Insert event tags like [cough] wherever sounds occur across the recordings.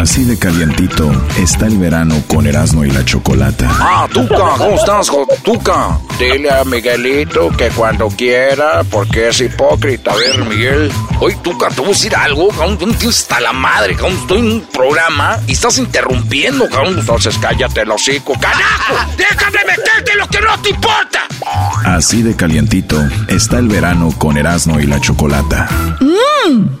Así de calientito está el verano con Erasmo y la Chocolata. Ah, Tuca, ¿cómo estás, Tuca? Dile a Miguelito que cuando quiera, porque es hipócrita. A ver, Miguel. Oye, Tuca, te voy a decir algo, cabrón. Tú está la madre, cabrón. Estoy en un programa y estás interrumpiendo, cabrón. Entonces cállate el hocico. ¡Carajo! ¡Déjame meterte lo que no te importa! Así de calientito está el verano con Erasmo y la Chocolata. ¡Mmm!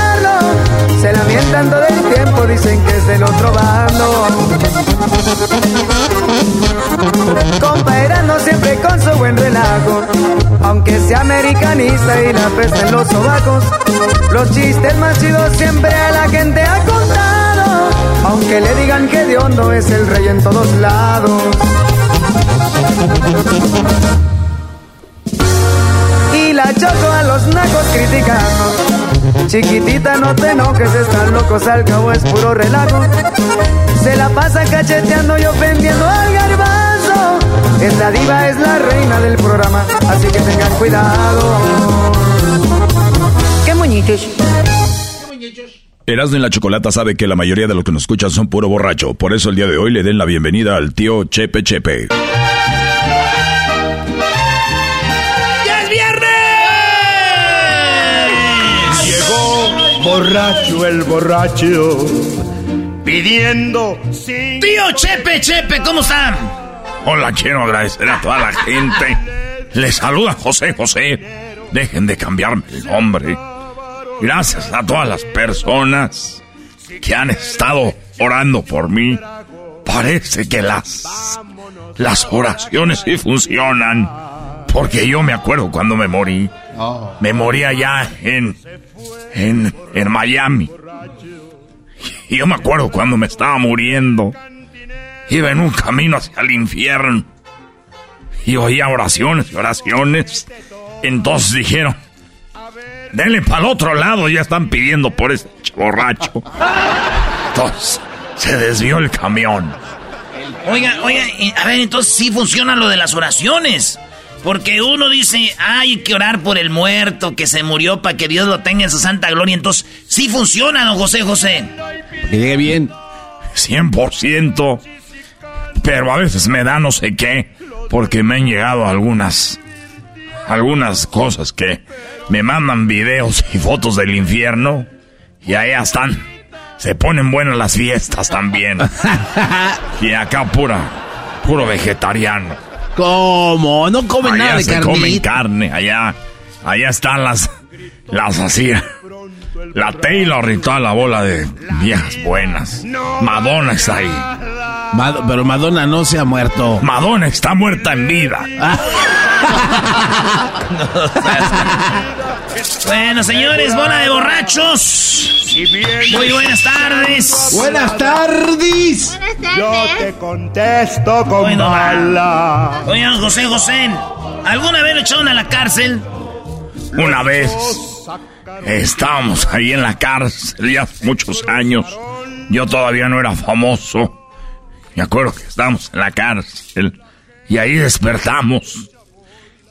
Se lamentan todo el tiempo, dicen que es del otro bando. Compa no siempre con su buen relajo. Aunque sea americanista y la pesta en los sobacos. Los chistes más chidos siempre a la gente ha contado. Aunque le digan que de hondo es el rey en todos lados. Y la choco a los nacos criticando. Chiquitita, no te enojes, están locos, al cabo es puro relajo. Se la pasa cacheteando y ofendiendo al garbanzo. Es la diva, es la reina del programa, así que tengan cuidado. ¡Qué moñitos! Erasmo y la Chocolata sabe que la mayoría de los que nos escuchan son puro borracho. Por eso el día de hoy le den la bienvenida al tío Chepe Chepe. Borracho el borracho pidiendo sin... Tío Chepe Chepe, ¿cómo están? Hola, quiero agradecer a toda la gente. Les saluda José José. Dejen de cambiarme el nombre. Gracias a todas las personas que han estado orando por mí. Parece que las las oraciones sí funcionan. Porque yo me acuerdo cuando me morí. Me morí allá en en en Miami. Y yo me acuerdo cuando me estaba muriendo. Iba en un camino hacia el infierno. Y oía oraciones y oraciones. Entonces dijeron, denle para el otro lado, ya están pidiendo por este borracho. Entonces se desvió el camión. Oiga, oiga, a ver, entonces sí funciona lo de las oraciones. Porque uno dice, hay que orar por el muerto que se murió para que Dios lo tenga en su santa gloria. Entonces, sí funciona, don José José. Que llegue bien. 100%. Pero a veces me da no sé qué. Porque me han llegado algunas. Algunas cosas que me mandan videos y fotos del infierno. Y allá están. Se ponen buenas las fiestas también. [laughs] y acá pura. Puro vegetariano. ¿Cómo? No comen allá nada de carne. comen carne, allá. Allá están las. Las así. La Taylor y toda la bola de viejas buenas. Madonna está ahí. Mad- pero Madonna no se ha muerto. Madonna está muerta en vida. [laughs] Bueno, señores, bola de borrachos. Muy buenas tardes. Buenas tardes. Yo te contesto con Bueno, mala. Oigan, José José, ¿alguna vez lo echaron a la cárcel? Una vez. Estábamos ahí en la cárcel ya hace muchos años. Yo todavía no era famoso. Me acuerdo que estábamos en la cárcel y ahí despertamos.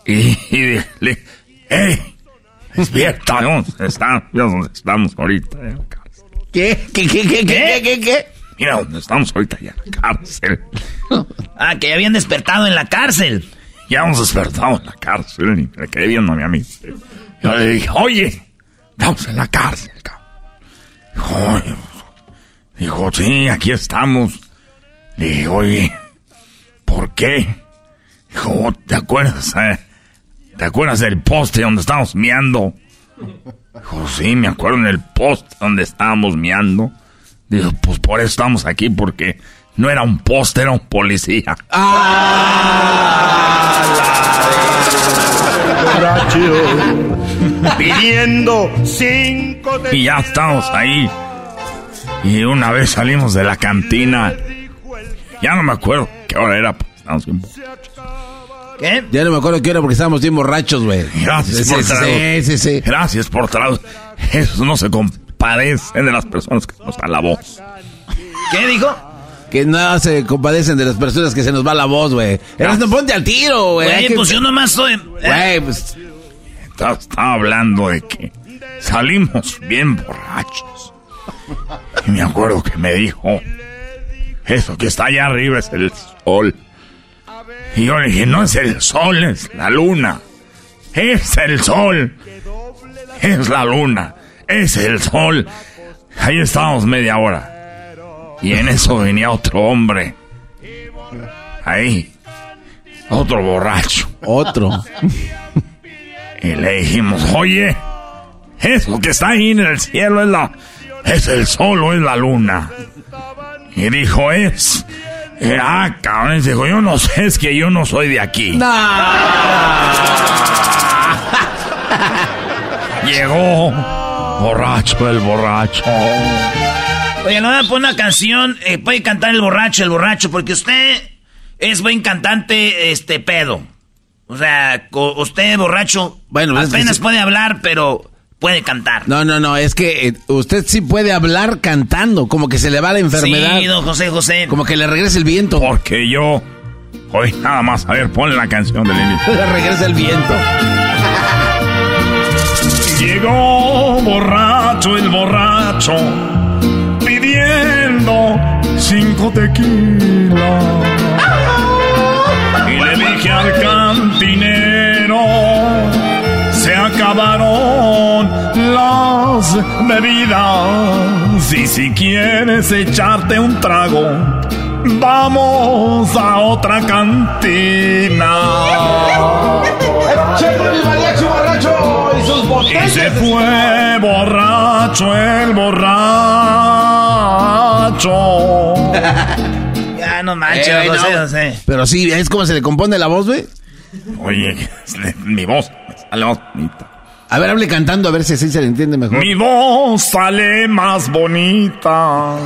Y, y le, ¡Ey! Despierta, ¿dónde estamos? ¿Dónde estamos ahorita? En la cárcel. ¿Qué? ¿Qué, qué, qué, qué, qué, qué? Mira dónde estamos ahorita ya en la cárcel. [laughs] Ah, que ya habían despertado en la cárcel. Ya hemos despertado en la cárcel y me quedé viéndome a mí. Yo le dije, oye, estamos en la cárcel, cabrón. Dijo, sí, aquí estamos. Le dije, oye, ¿por qué? Dijo, ¿te acuerdas? eh? ¿Te acuerdas del poste donde estábamos miando? Dijo, sí, me acuerdo en el poste donde estábamos miando. Dijo, pues por eso estamos aquí, porque no era un poste, era un policía. borracho pidiendo cinco de Y ya estamos ahí. Y una vez salimos de la cantina. Ya no me acuerdo qué hora era. pues, estábamos bien. ¿Qué? Ya no me acuerdo qué era porque estábamos bien borrachos, güey. Gracias Sí, por traer- sí, sí, sí. Gracias por traer. Esos no se compadecen de las personas que nos voz. ¿Qué dijo? Que no se compadecen de las personas que se nos va la voz, güey. Eras no ponte al tiro, güey. Güey, que- pues yo nomás soy... ¿eh? Güey, pues... Estaba, estaba hablando de que salimos bien borrachos. Y me acuerdo que me dijo, eso que está allá arriba es el sol. Y yo le dije, no es el sol, es la luna. Es el sol. Es la luna. Es el sol. Ahí estábamos media hora. Y en eso venía otro hombre. Ahí. Otro borracho. Otro. [laughs] Y le dijimos, oye, eso que está ahí en el cielo es la, es el sol o es la luna. Y dijo, es, eh, ah, cabrón, y dijo, yo no sé, es que yo no soy de aquí. [laughs] Llegó, borracho el borracho. Oye, no voy a poner una canción, eh, puede cantar el borracho, el borracho, porque usted es buen cantante, este, pedo. O sea, co- usted borracho, Bueno, es que apenas sí. puede hablar, pero puede cantar. No, no, no, es que eh, usted sí puede hablar cantando, como que se le va la enfermedad. Sí, don José José. Como que le regresa el viento. Porque yo, hoy nada más, a ver, ponle la canción del inicio. [laughs] Le regresa el viento. Llegó borracho el borracho cinco tequilas. Y le dije al cantinero, se acabaron las bebidas. Y si quieres echarte un trago, vamos a otra cantina. Y se fue borracho el borracho. Ya [laughs] no manches, Eh, don José no. José. Pero sí, ¿es como se le compone la voz, güey? Oye, [laughs] mi voz sale más bonita. A ver, hable cantando, a ver si así se le entiende mejor. Mi voz sale más bonita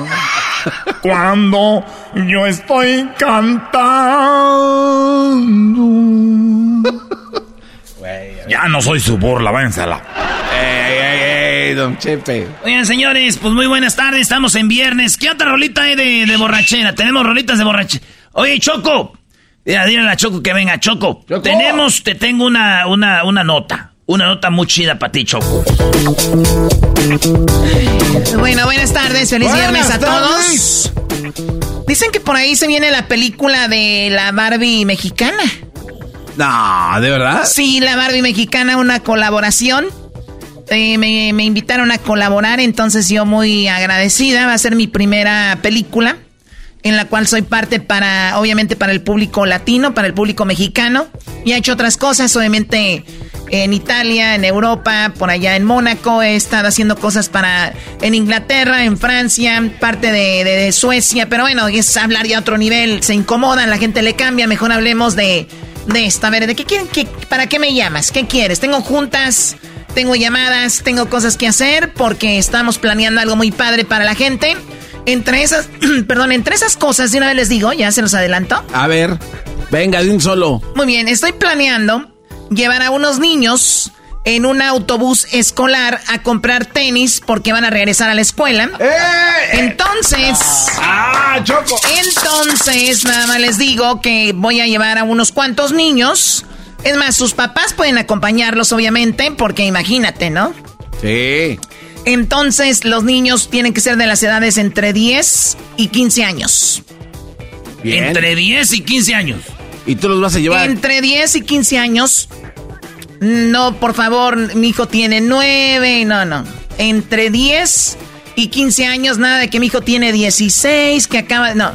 cuando yo estoy cantando. [laughs] Ya no soy su burla, váyanse a la... ¡Ey, ey, ey, don Chepe! Oigan, señores, pues muy buenas tardes, estamos en viernes. ¿Qué otra rolita hay de, de borrachera? Tenemos rolitas de borrachera. Oye, Choco, dile, dile a la Choco que venga, Choco. Choco. Tenemos, te tengo una, una, una nota. Una nota muy chida para ti, Choco. Bueno, buenas tardes, feliz Buenas viernes a tardes. todos. Dicen que por ahí se viene la película de la Barbie mexicana. No, ¿de verdad? Sí, la Barbie mexicana, una colaboración. Eh, me, me invitaron a colaborar, entonces yo muy agradecida. Va a ser mi primera película en la cual soy parte para, obviamente, para el público latino, para el público mexicano. Y he hecho otras cosas, obviamente, en Italia, en Europa, por allá en Mónaco. He estado haciendo cosas para, en Inglaterra, en Francia, parte de, de- de Suecia. Pero bueno, es hablar ya a otro nivel. Se incomodan, la gente le cambia. Mejor hablemos de, de esto. A ver, ¿de qué quieren? qué- ¿Para qué me llamas? ¿Qué quieres? Tengo juntas, tengo llamadas, tengo cosas que hacer porque estamos planeando algo muy padre para la gente. Entre esas, [clears throat] perdón, entre esas cosas, de una vez les digo, ya se los adelanto. A ver, venga, de un solo. Muy bien, estoy planeando llevar a unos niños en un autobús escolar a comprar tenis porque van a regresar a la escuela. ¡Eh! Entonces. ¡Ah, Choco! Entonces, nada más les digo que voy a llevar a unos cuantos niños. Es más, sus papás pueden acompañarlos, obviamente, porque imagínate, ¿no? Sí. Entonces, los niños tienen que ser de las edades entre 10 y 15 años. Entre 10 y 15 años. ¿Y tú los vas a llevar? Entre 10 y 15 años. No, por favor, mi hijo tiene 9. No, no. Entre 10 y 15 años, nada de que mi hijo tiene 16, que acaba. No.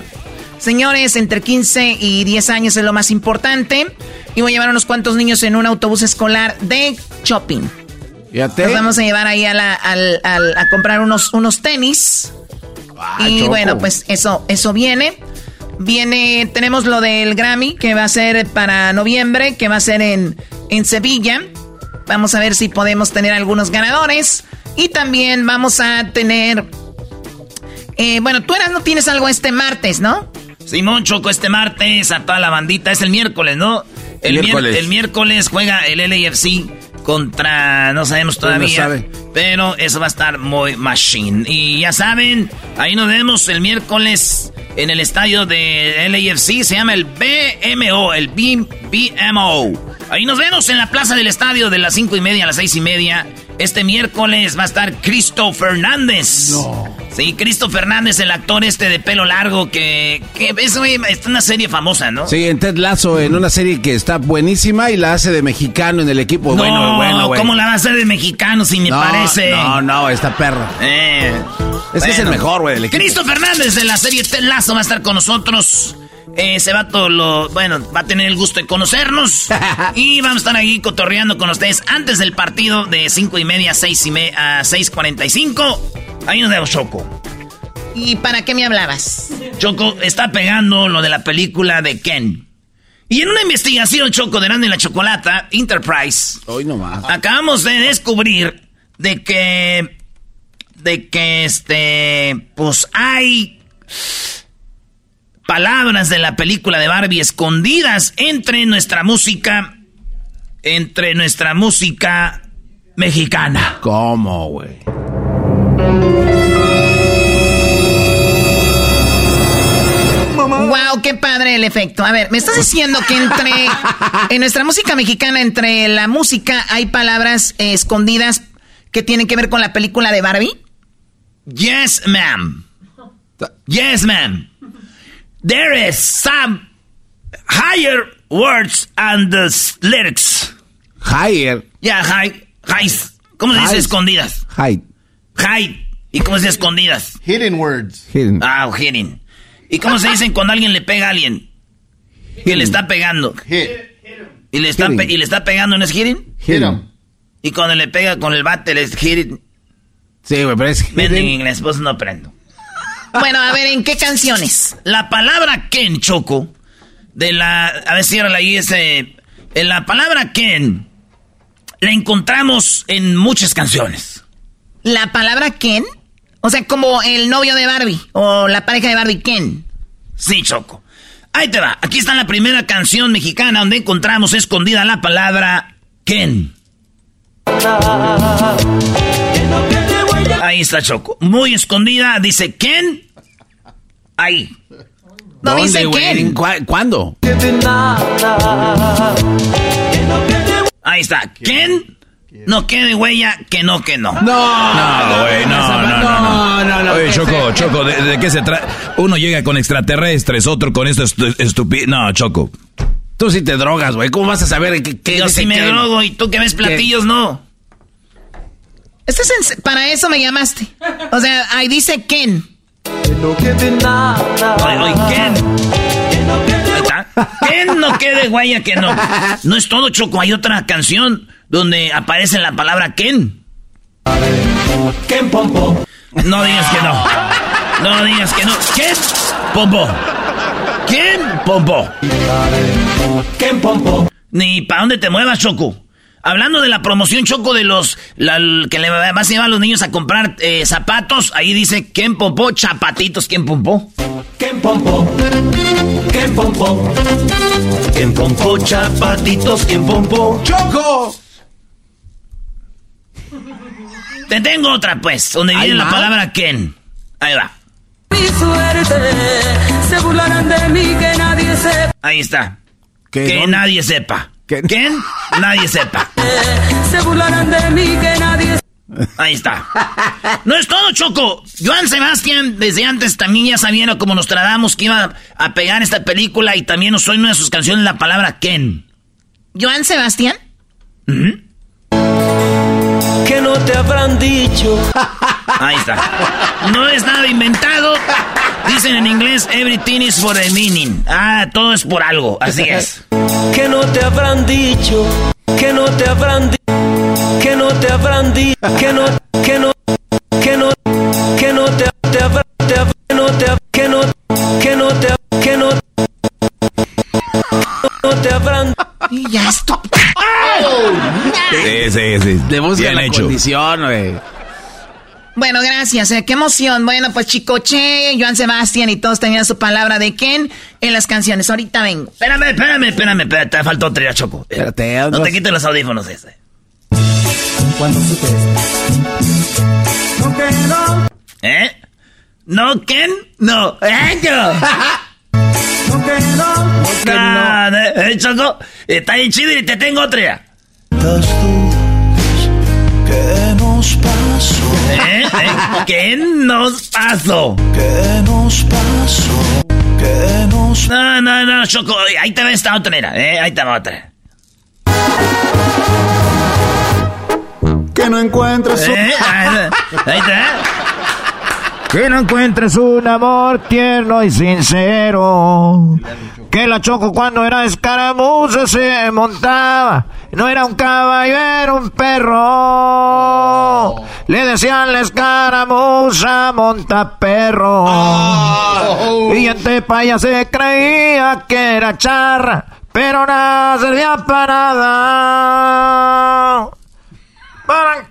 Señores, entre 15 y 10 años es lo más importante. Y voy a llevar unos cuantos niños en un autobús escolar de shopping. Nos vamos a llevar ahí a, la, a comprar unos, unos tenis. Ah, y bueno, pues eso, eso viene. Viene, tenemos lo del Grammy, que va a ser para noviembre, que va a ser en, en Sevilla. Vamos a ver si podemos tener algunos ganadores. Y también vamos a tener... Eh, bueno, tú eras, no tienes algo este martes, ¿no? Simón Choco, este martes a toda la bandita. Es el miércoles, ¿no? El miércoles. el miércoles juega el LAFC contra, no sabemos todavía. Pero eso va a estar muy machine. Y ya saben, ahí nos vemos el miércoles en el estadio de LAFC. Se llama el BMO, el BMO. Ahí nos vemos en la plaza del estadio de las cinco y media a las seis y media. Este miércoles va a estar Cristo Fernández. No. Sí, Cristo Fernández, el actor este de pelo largo que, que es, es, una serie famosa, ¿no? Sí, en Ted Lasso, en una serie que está buenísima y la hace de mexicano en el equipo. No, bueno, bueno, ¿cómo la va a hacer de mexicano si me parece? No, no, esta perra. Eh, es que es el mejor, güey, del equipo. Cristo Fernández de la serie Ted Lasso va a estar con nosotros. Ese vato lo, bueno, va a tener el gusto de conocernos. [laughs] y vamos a estar ahí cotorreando con ustedes antes del partido de 5 y media a 6 y media a 6.45. Ahí nos vemos, Choco. ¿Y para qué me hablabas? Choco está pegando lo de la película de Ken. Y en una investigación, Choco, de Grande la Chocolata, Enterprise. Hoy nomás. Acabamos de descubrir de que. De que este. Pues hay palabras de la película de Barbie escondidas entre nuestra música, entre nuestra música mexicana. ¿Cómo, güey? Wow, qué padre el efecto. A ver, me estás diciendo que entre [laughs] en nuestra música mexicana, entre la música, hay palabras escondidas que tienen que ver con la película de Barbie. Yes, ma'am. Yes, ma'am. There is some higher words and the lyrics. Higher. Yeah, high, high. ¿Cómo se dice escondidas? High. High. ¿Y cómo se dice escondidas? Hidden words. Hidden. Ah, hidden. ¿Y cómo se dicen cuando alguien le pega a alguien? Que le está pegando. Hit. ¿Y le, está y le está pegando no es hitting? Hit him. Y cuando le pega con el bate le es hitting. Sí, güey, pero es hitting. en inglés, pues no aprendo. Bueno, a ver, ¿en qué canciones? La palabra Ken, Choco, de la... A ver, si ahí ese... En la palabra Ken la encontramos en muchas canciones. ¿La palabra Ken? O sea, como el novio de Barbie o la pareja de Barbie, Ken. Sí, Choco. Ahí te va. Aquí está la primera canción mexicana donde encontramos escondida la palabra Ken. Ahí está Choco. Muy escondida. Dice Ken. Ahí. No dice Ken. ¿Cuándo? Ahí está. Ken. No quede huella, que no, que no. No, no, güey, no, no, no, no, Oye, Choco, Choco, ¿de, qué se trata? Uno llega con extraterrestres, otro con esto estúpido. No, Choco. Tú sí te drogas, güey. ¿Cómo vas a saber qué, qué Yo sí me drogo y tú que ves platillos, no. ¿Estás para eso me llamaste. O sea, ahí dice Ken. Ay, Ken. Ken no quede guaya que no. No es todo, Choco. Hay otra canción donde aparece la palabra Ken. Ken Pompo. No digas que no. No digas que no. Ken Pompo. Ken Pompo. Ken Pompo. Ni para dónde te muevas, Choco. Hablando de la promoción choco de los que le vas a llevar a los niños a comprar eh, zapatos, ahí dice ¿Quién pompó? Chapatitos, ¿quién pompó? ¿Quién pompó? ¿Quién pompó? ¿Quién pompó? Chapatitos, ¿quién pompó? ¡Choco! Te tengo otra, pues, donde viene la palabra Ken. Ahí va. Mi suerte, se burlarán de mí, que nadie sepa. Ahí está. Que nadie sepa. ¿Quién? Nadie sepa. Se burlarán de mí, que nadie Ahí está. No es todo, Choco. Joan Sebastián, desde antes también ya sabía como nos tratamos que iba a pegar esta película y también nos en una de sus canciones la palabra Ken. ¿Joan Sebastián? Que no te habrán dicho. Ahí está. No es nada inventado. Dicen en inglés, everything is for a meaning. Ah, todo es por algo. Así es. [laughs] Que no te habrán dicho. Que no te habrán dicho. Que no te habrán dicho. Que no, que no, que no, que no te, te habrán, te que no te, que no, que no te, que no, no te habrán. Y ya esto. [laughs] Sí, sí, sí. Le buscan Bien la hecho. condición, güey. Bueno, gracias. eh, Qué emoción. Bueno, pues Chicoche, Joan Sebastián y todos tenían su palabra de Ken en las canciones. Ahorita vengo. Espérame, espérame, espérame, espérame. Te faltó otra, Choco. Espérate, No no- te quites los audífonos ese. Cuando supe No quedó, ¿Eh? ¿No, Ken? No. ¿Eh, [laughs] yo? no quedó. No, ¿Eh, Choco? Está bien chido y te tengo otra. ¿Qué nos pasó? ¿Eh? ¿Eh? ¿Qué nos pasó? ¿Qué nos pasó? ¿Qué nos No, no, no, Choco. Ahí te va esta otra, mira, ¿eh? Ahí te va otra. Que no encuentres un... ¿Eh? Ahí te va. Que no encuentres un amor tierno y sincero. Que la choco cuando era escaramuza se montaba. No era un caballo, era un perro. Le decían la escaramuza monta perro. Y en Tepa ya se creía que era charra. Pero nada servía para nada. Para...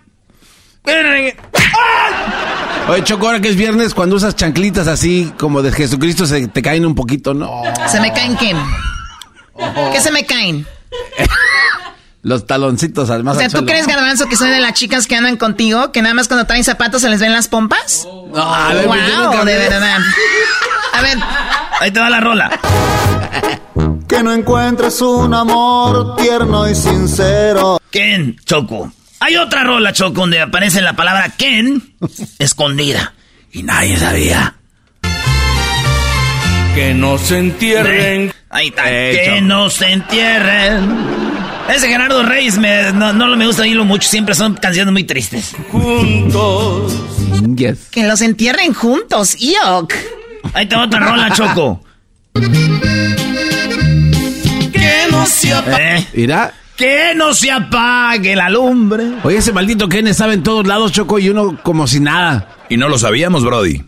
Oye, Choco, ahora que es viernes, cuando usas chanclitas así como de Jesucristo, se te caen un poquito, ¿no? ¿Se me caen qué? ¿Qué se me caen? [laughs] Los taloncitos al más O sea, ¿tú crees, Garbanzo, que soy de las chicas que andan contigo? ¿Que nada más cuando traen zapatos se les ven las pompas? No, a ver, pues, yo wow, nunca de verdad. A ver, Ahí te va la rola. Que no encuentres un amor tierno y sincero. Ken, Choco. Hay otra rola, Choco, donde aparece la palabra Ken escondida. Y nadie sabía. Que no se entierren. Ahí está. Eh, que no se entierren. Ese Gerardo Reyes me, no, no me gusta oírlo mucho. Siempre son canciones muy tristes. Juntos. Yes. que los entierren juntos. ¡Iok! Ahí te otra rola, [laughs] Choco. Que no se ¿Eh? Mira. Que no se apague la lumbre. Oye, ese maldito Ken estaba en todos lados, Choco, y uno como si nada. Y no lo sabíamos, Brody.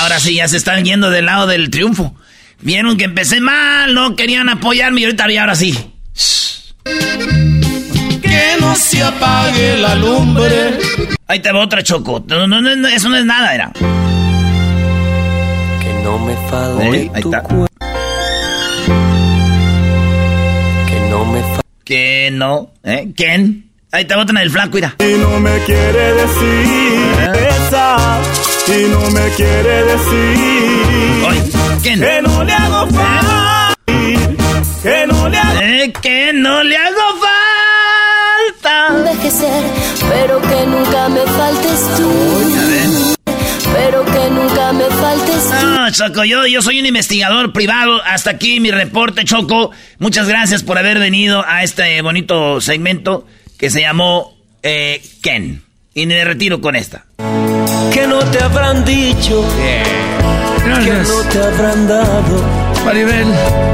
Ahora sí, ya se están yendo del lado del triunfo. Vieron que empecé mal, no querían apoyarme y ahorita y ahora sí. Que no se apague la lumbre. Ahí te va otra choco. No, no, no, eso no es nada, era. Que no me falte ¿Eh? Ahí tu está. cuerpo. Que no, ¿eh? ¿Quién? Ahí te botan el flaco, mira. Y no me quiere decir esa. Y no me quiere decir. Oye, ¿quién? Que no le hago falta. Que no le hago ¿Eh? Que no le hago falta. envejecer, pero que nunca me faltes tú. Pero que nunca me faltes tú. No, Choco, yo, yo soy un investigador privado. Hasta aquí mi reporte, Choco. Muchas gracias por haber venido a este bonito segmento que se llamó eh, Ken. Y me retiro con esta. Que no te habrán dicho. Que no te habrán dado. Maribel.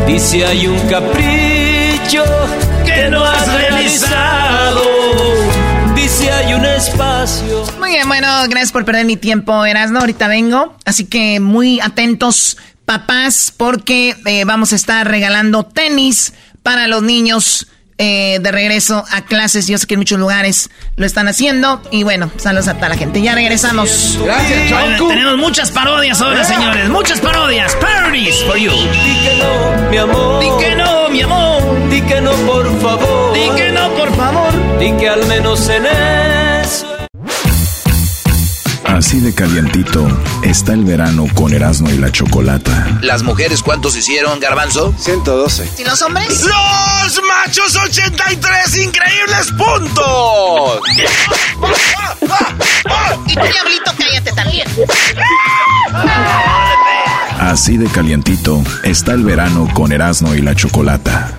Dice hay un capricho Que no has realizado. Hay un espacio. Muy bien, bueno, gracias por perder mi tiempo, Erasno. Ahorita vengo. Así que muy atentos, papás, porque eh, vamos a estar regalando tenis para los niños eh, de regreso a clases. Yo sé que en muchos lugares lo están haciendo. Y bueno, saludos a toda la gente. Ya regresamos. Gracias, Choco. tenemos muchas parodias ahora, señores. Muchas parodias. Parodies for you. Di que no, mi amor. Di que no, mi amor. Di que no, por favor. Di que no, por favor. Di que al menos en eso. Así de calientito está el verano con Erasmo y la Chocolata. ¿Las mujeres cuántos hicieron, Garbanzo? 112. ¿Y los hombres? ¡Los machos 83 increíbles puntos! y tú, diablito, cállate también. Así de calientito está el verano con Erasmo y la Chocolata.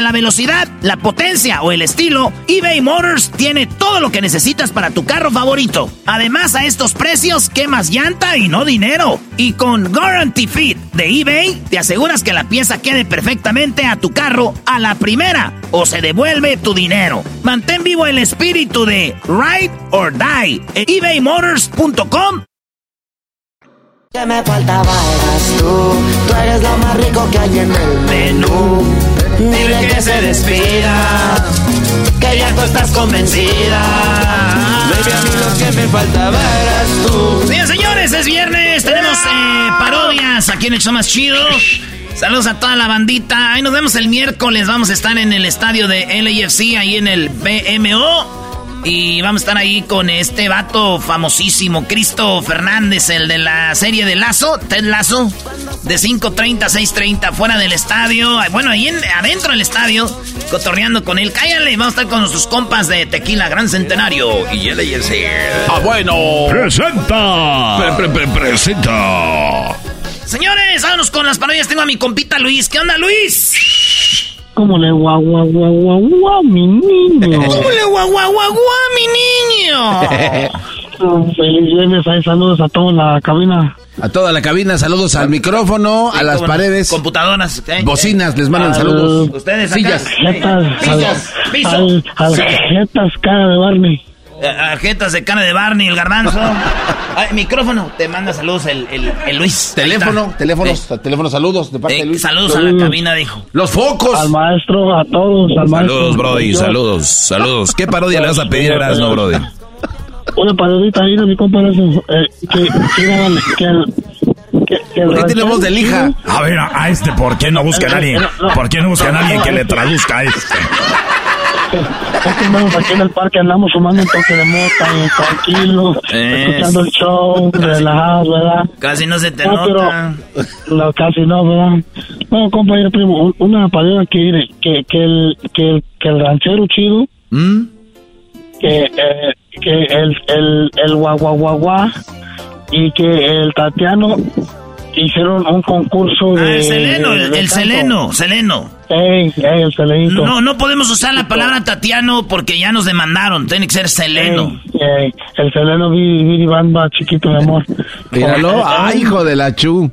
la velocidad, la potencia o el estilo, eBay Motors tiene todo lo que necesitas para tu carro favorito. Además, a estos precios, quemas llanta y no dinero. Y con Guarantee Fit de eBay, te aseguras que la pieza quede perfectamente a tu carro a la primera o se devuelve tu dinero. Mantén vivo el espíritu de Ride or Die en ebaymotors.com. Dile que se despida, que ya tú estás convencida. Baby, a mí lo que me faltaba eras tú. Bien, señores, es viernes, tenemos eh, parodias aquí en el show más chido. Saludos a toda la bandita. Ahí nos vemos el miércoles. Vamos a estar en el estadio de LAFC, ahí en el BMO. Y vamos a estar ahí con este vato famosísimo, Cristo Fernández, el de la serie de Lazo, Ted Lazo, de 5.30 a 6.30, fuera del estadio. Bueno, ahí en, adentro del estadio, cotorreando con él. Cállale, vamos a estar con nuestros compas de Tequila Gran Centenario. Y él es Ah, bueno. Presenta. Pre- pre- pre- presenta. Señores, vámonos con las parodias. Tengo a mi compita Luis. ¿Qué onda, Luis? ¿Cómo le guau, guau, guau, mi niño? [laughs] ¿Cómo le guau, guau, mi niño? [laughs] Feliz viernes, ahí saludos a toda la cabina. A toda la cabina, saludos al micrófono, a las no. paredes. Computadoras. ¿eh? Bocinas, les mandan Al- saludos. Ustedes acá. Sillas. Jetas, Sillas. al, Piso. al, al jetas cara de Barney. Eh, Tarjetas de cara de Barney, el garbanzo. [laughs] Ay, micrófono, te manda saludos el, el, el Luis. Teléfono, teléfonos, teléfonos, saludos de parte Eh, de Luis. saludos a la cabina, dijo. Los focos. Al maestro, a todos, al maestro. Saludos, Brody, saludos, saludos. ¿Qué parodia le vas a pedir a Erasmo, Brody? Una parodita ahí de mi compa eh, que, que, que, el- que, que el ¿Por qué tiene voz de lija? A ver, a, a este, ¿por qué no buscan a alguien? ¿Por qué no buscan a alguien que le traduzca a este? Es que andamos aquí en el parque, andamos fumando un toque de mota, y tranquilo, Eh. escuchando el show, relajados, ¿verdad? Casi no se te No, nota. No, casi no, ¿verdad? No, compañero primo, un- una parodia que, que, que, el, que, el, que el ranchero chido, ¿Mm? que, eh, que el, el, el guaguaguaguá y que el Tatiano hicieron un concurso Ah, de... el seleno, el, el seleno, seleno. Ey, ey, el selenito. No, no podemos usar la palabra Tatiano porque ya nos demandaron. Tiene que ser seleno. Ey, el seleno Bamba, chiquito de amor. Míralo, ay, hijo de la chu.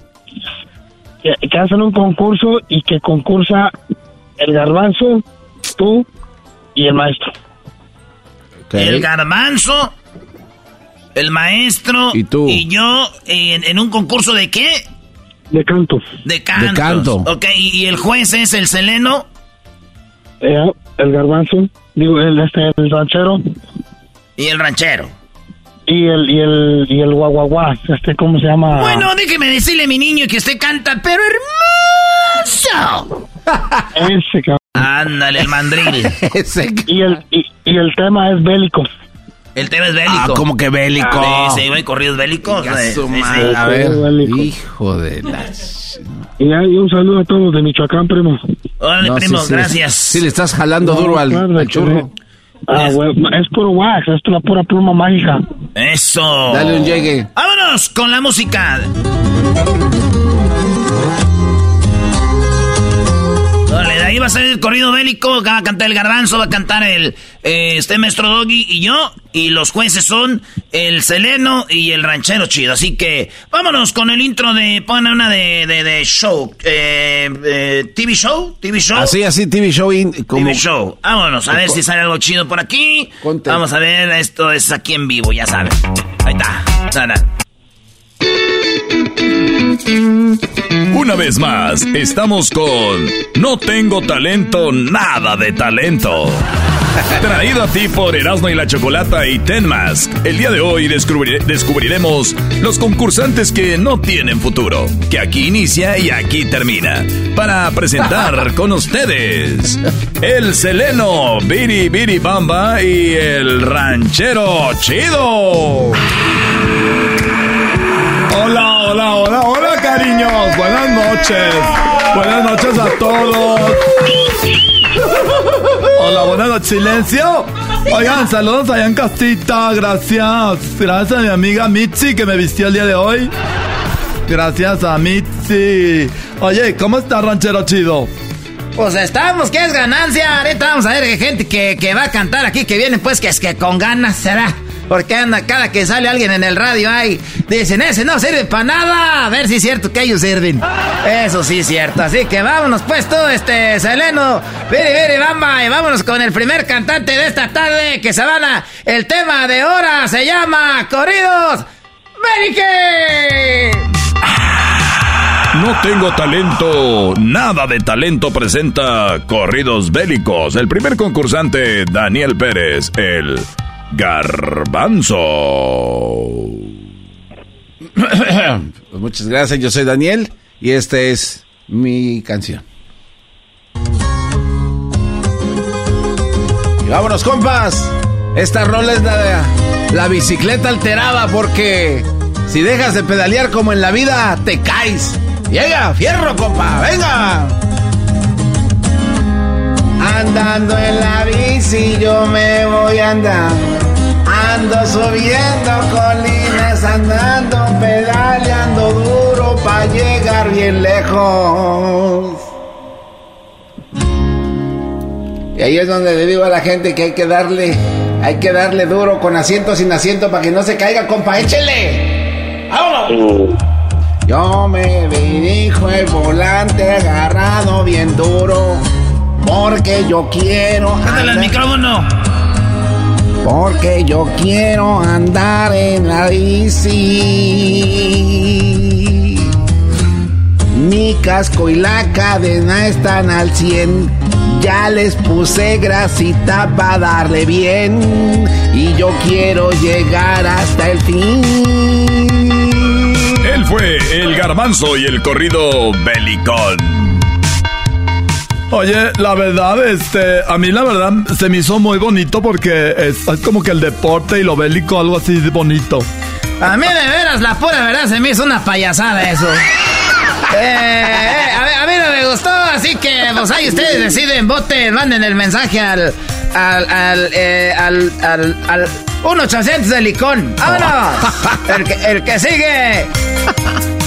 que, que hacen un concurso y que concursa el garbanzo, tú y el maestro. El garbanzo, el maestro Y tú. yo en, en un concurso de qué? De canto. De cantos. De canto. Ok, y y el juez es el seleno. Eh, el garbanzo, digo, el, este, el ranchero Y el ranchero. Y el, y el, y el guaguaguá, este, ¿cómo se llama? Bueno, déjeme decirle, mi niño, que usted canta, pero hermoso. [laughs] Ese cabrón. Ándale, el mandril. [laughs] y, el, y, y el tema es bélico. El tema es bélico. Ah, ¿cómo que bélico? Ah, sí, sí, güey, corridos bélicos. Ya Sí, su sí, madre. sí. A ver, bélico. hijo de la... Y, hay un saludo a todos de Michoacán, primo. Órale, No, primo, sí, gracias. Sí, le estás jalando duro al, claro, al que churro. Ah, güey, es puro wax, esto es la pura pluma mágica. Eso. Dale un llegue. Vámonos con la música. Corrido bélico, va a cantar el garbanzo, va a cantar el eh, este maestro Doggy y yo, y los jueces son el Seleno y el ranchero chido. Así que vámonos con el intro de, pon una de, de, de show, eh, eh, TV show, TV show. Así, así, TV show. in- como... TV show. Vámonos a ver si sale algo chido por aquí. Vamos a ver, esto es aquí en vivo, ya saben. Ahí está. Nada. Una vez más, estamos con No tengo talento, nada de talento. Traído a ti por Erasmo y la Chocolata y Ten Mask. El día de hoy descubri- descubriremos los concursantes que no tienen futuro, que aquí inicia y aquí termina. Para presentar [laughs] con ustedes el Seleno, Biri Biri Bamba y el Ranchero Chido. Hola, hola, cariños. Buenas noches. Buenas noches a todos. Hola, buenas noches. Silencio. Oigan, saludos allá en casita. Gracias. Gracias a mi amiga Mitzi que me vistió el día de hoy. Gracias a Mitzi. Oye, ¿cómo está Ranchero Chido? Pues estamos, que es ganancia. Ahorita vamos a ver gente que, que va a cantar aquí, que viene pues que es que con ganas será. Porque anda, cada que sale alguien en el radio ahí, dicen, ese no sirve para nada. A ver si es cierto que ellos sirven. Eso sí es cierto. Así que vámonos pues tú, este, Seleno, viri, viri, bamba, y vámonos con el primer cantante de esta tarde, que se van. El tema de hora se llama Corridos Merique. No tengo talento, nada de talento presenta Corridos Bélicos. El primer concursante, Daniel Pérez, el Garbanzo. Pues muchas gracias, yo soy Daniel y esta es mi canción. Y vámonos, compas. Esta rola es la, la bicicleta alterada porque si dejas de pedalear como en la vida, te caes. Llega, fierro, compa, venga. Andando en la bici yo me voy a andar. Ando subiendo colinas, andando, pedaleando duro para llegar bien lejos. Y ahí es donde le digo a la gente que hay que darle, hay que darle duro con asiento sin asiento para que no se caiga, compa, échele. ¡Vámonos! Yo me dirijo el volante agarrado bien duro. Porque yo quiero. Ándale al micrófono. Porque yo quiero andar en la bici. Mi casco y la cadena están al 100. Ya les puse grasita para darle bien. Y yo quiero llegar hasta el fin. Él fue el Garbanzo y el corrido Belicón. Oye, la verdad, este, a mí la verdad se me hizo muy bonito porque es, es como que el deporte y lo bélico, algo así de bonito. A mí de veras, la pura verdad, se me hizo una payasada eso. [laughs] Eh, eh, a, mí, a mí no me gustó, así que pues ahí ustedes deciden, voten, manden el mensaje al al al eh, al al, al 1800 de Licón. ¡Vámonos! [laughs] El que, el que sigue.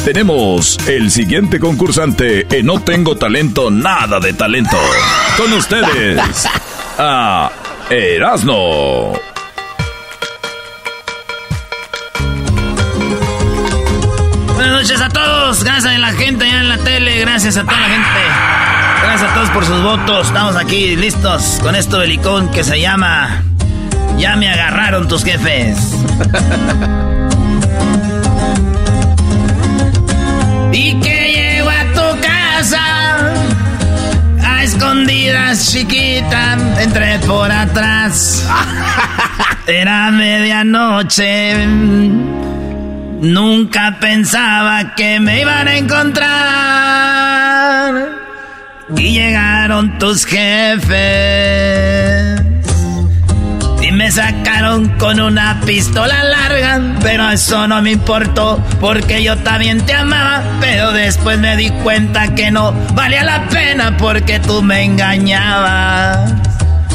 Tenemos el siguiente concursante en No Tengo Talento, nada de talento. Con ustedes, a Erasno. Buenas noches a todos, gracias a la gente allá en la tele, gracias a toda la gente. Gracias a todos por sus votos. Estamos aquí listos con esto belicón que se llama Ya me agarraron tus jefes. Y que llego a tu casa a escondidas, chiquita, entré por atrás. [laughs] Era medianoche. Nunca pensaba que me iban a encontrar. Y llegaron tus jefes. Me sacaron con una pistola larga. Pero eso no me importó. Porque yo también te amaba. Pero después me di cuenta que no valía la pena. Porque tú me engañabas.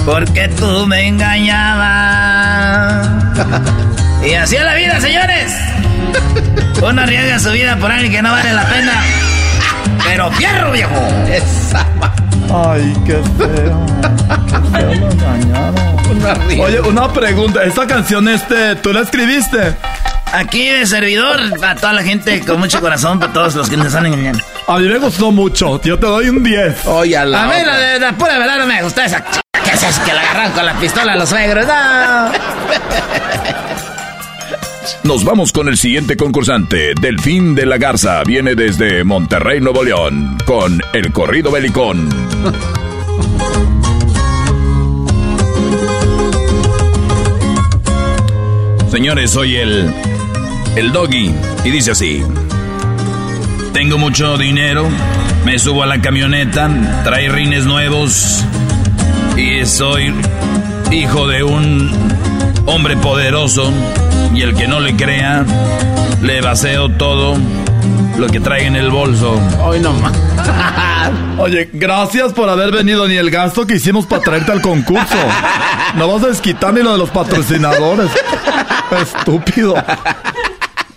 Porque tú me engañabas. [laughs] y así es la vida, señores. Uno arriesga su vida por alguien que no vale la pena. Pero fierro, viejo. Ay, qué feo. Qué feo lo engañaron. Oye, una pregunta. ¿Esta canción, este, tú la escribiste? Aquí de servidor, a toda la gente con mucho corazón, para todos los que nos están engañando. A mí me gustó mucho. Yo te doy un 10. Oye, a la A mí la de la pura verdad no me gusta esa. ch- ¿Qué es eso? Que la agarran con la pistola a los suegros. No. [laughs] Nos vamos con el siguiente concursante. Delfín de la Garza viene desde Monterrey, Nuevo León, con el corrido belicón. Señores, soy el. el doggy. Y dice así: Tengo mucho dinero, me subo a la camioneta, trae rines nuevos. Y soy hijo de un hombre poderoso. Y el que no le crea, le vaceo todo lo que trae en el bolso. Hoy no más. [laughs] Oye, gracias por haber venido ni el gasto que hicimos para traerte al concurso. No vas a desquitar ni lo de los patrocinadores. [laughs] Estúpido.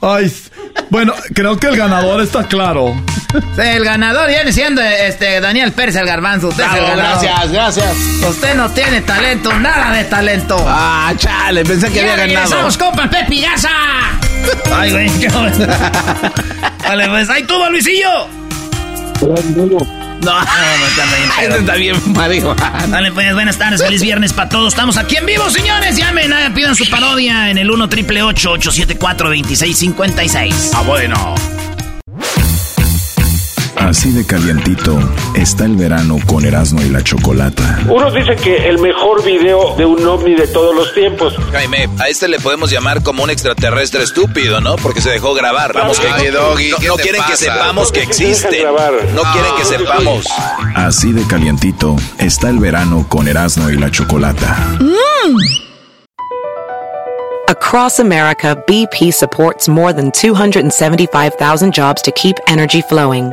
Ay, bueno, creo que el ganador está claro. Sí, el ganador viene siendo este Daniel Pérez el garbanzo. Usted es el gracias, gracias. Usted no tiene talento, nada de talento. Ah, chale, pensé que había ganado. regresamos, compa Pepe Garza. Ay, güey, qué bueno. [laughs] Vale, pues ahí tuvo Luisillo. No, no, está bien. [laughs] Este está bien, marido. Dale, pues, buenas tardes, feliz viernes para todos. Estamos aquí en vivo, señores. Llamen, ah, pidan su parodia en el 1 triple 874 2656 Ah, bueno. Así de calientito está el verano con Erasmo y la Chocolata. Unos dicen que el mejor video de un ovni de todos los tiempos. Jaime, a este le podemos llamar como un extraterrestre estúpido, ¿no? Porque se dejó grabar. Vamos, que Ay, Doggy, no, ¿qué no te quieren que pasa? sepamos que ¿Por qué se dejan existe. No quieren que Ah, sepamos. Así de calientito está el verano con Erasmo y la Chocolata. Across America, BP supports more than 275,000 jobs to keep energy flowing.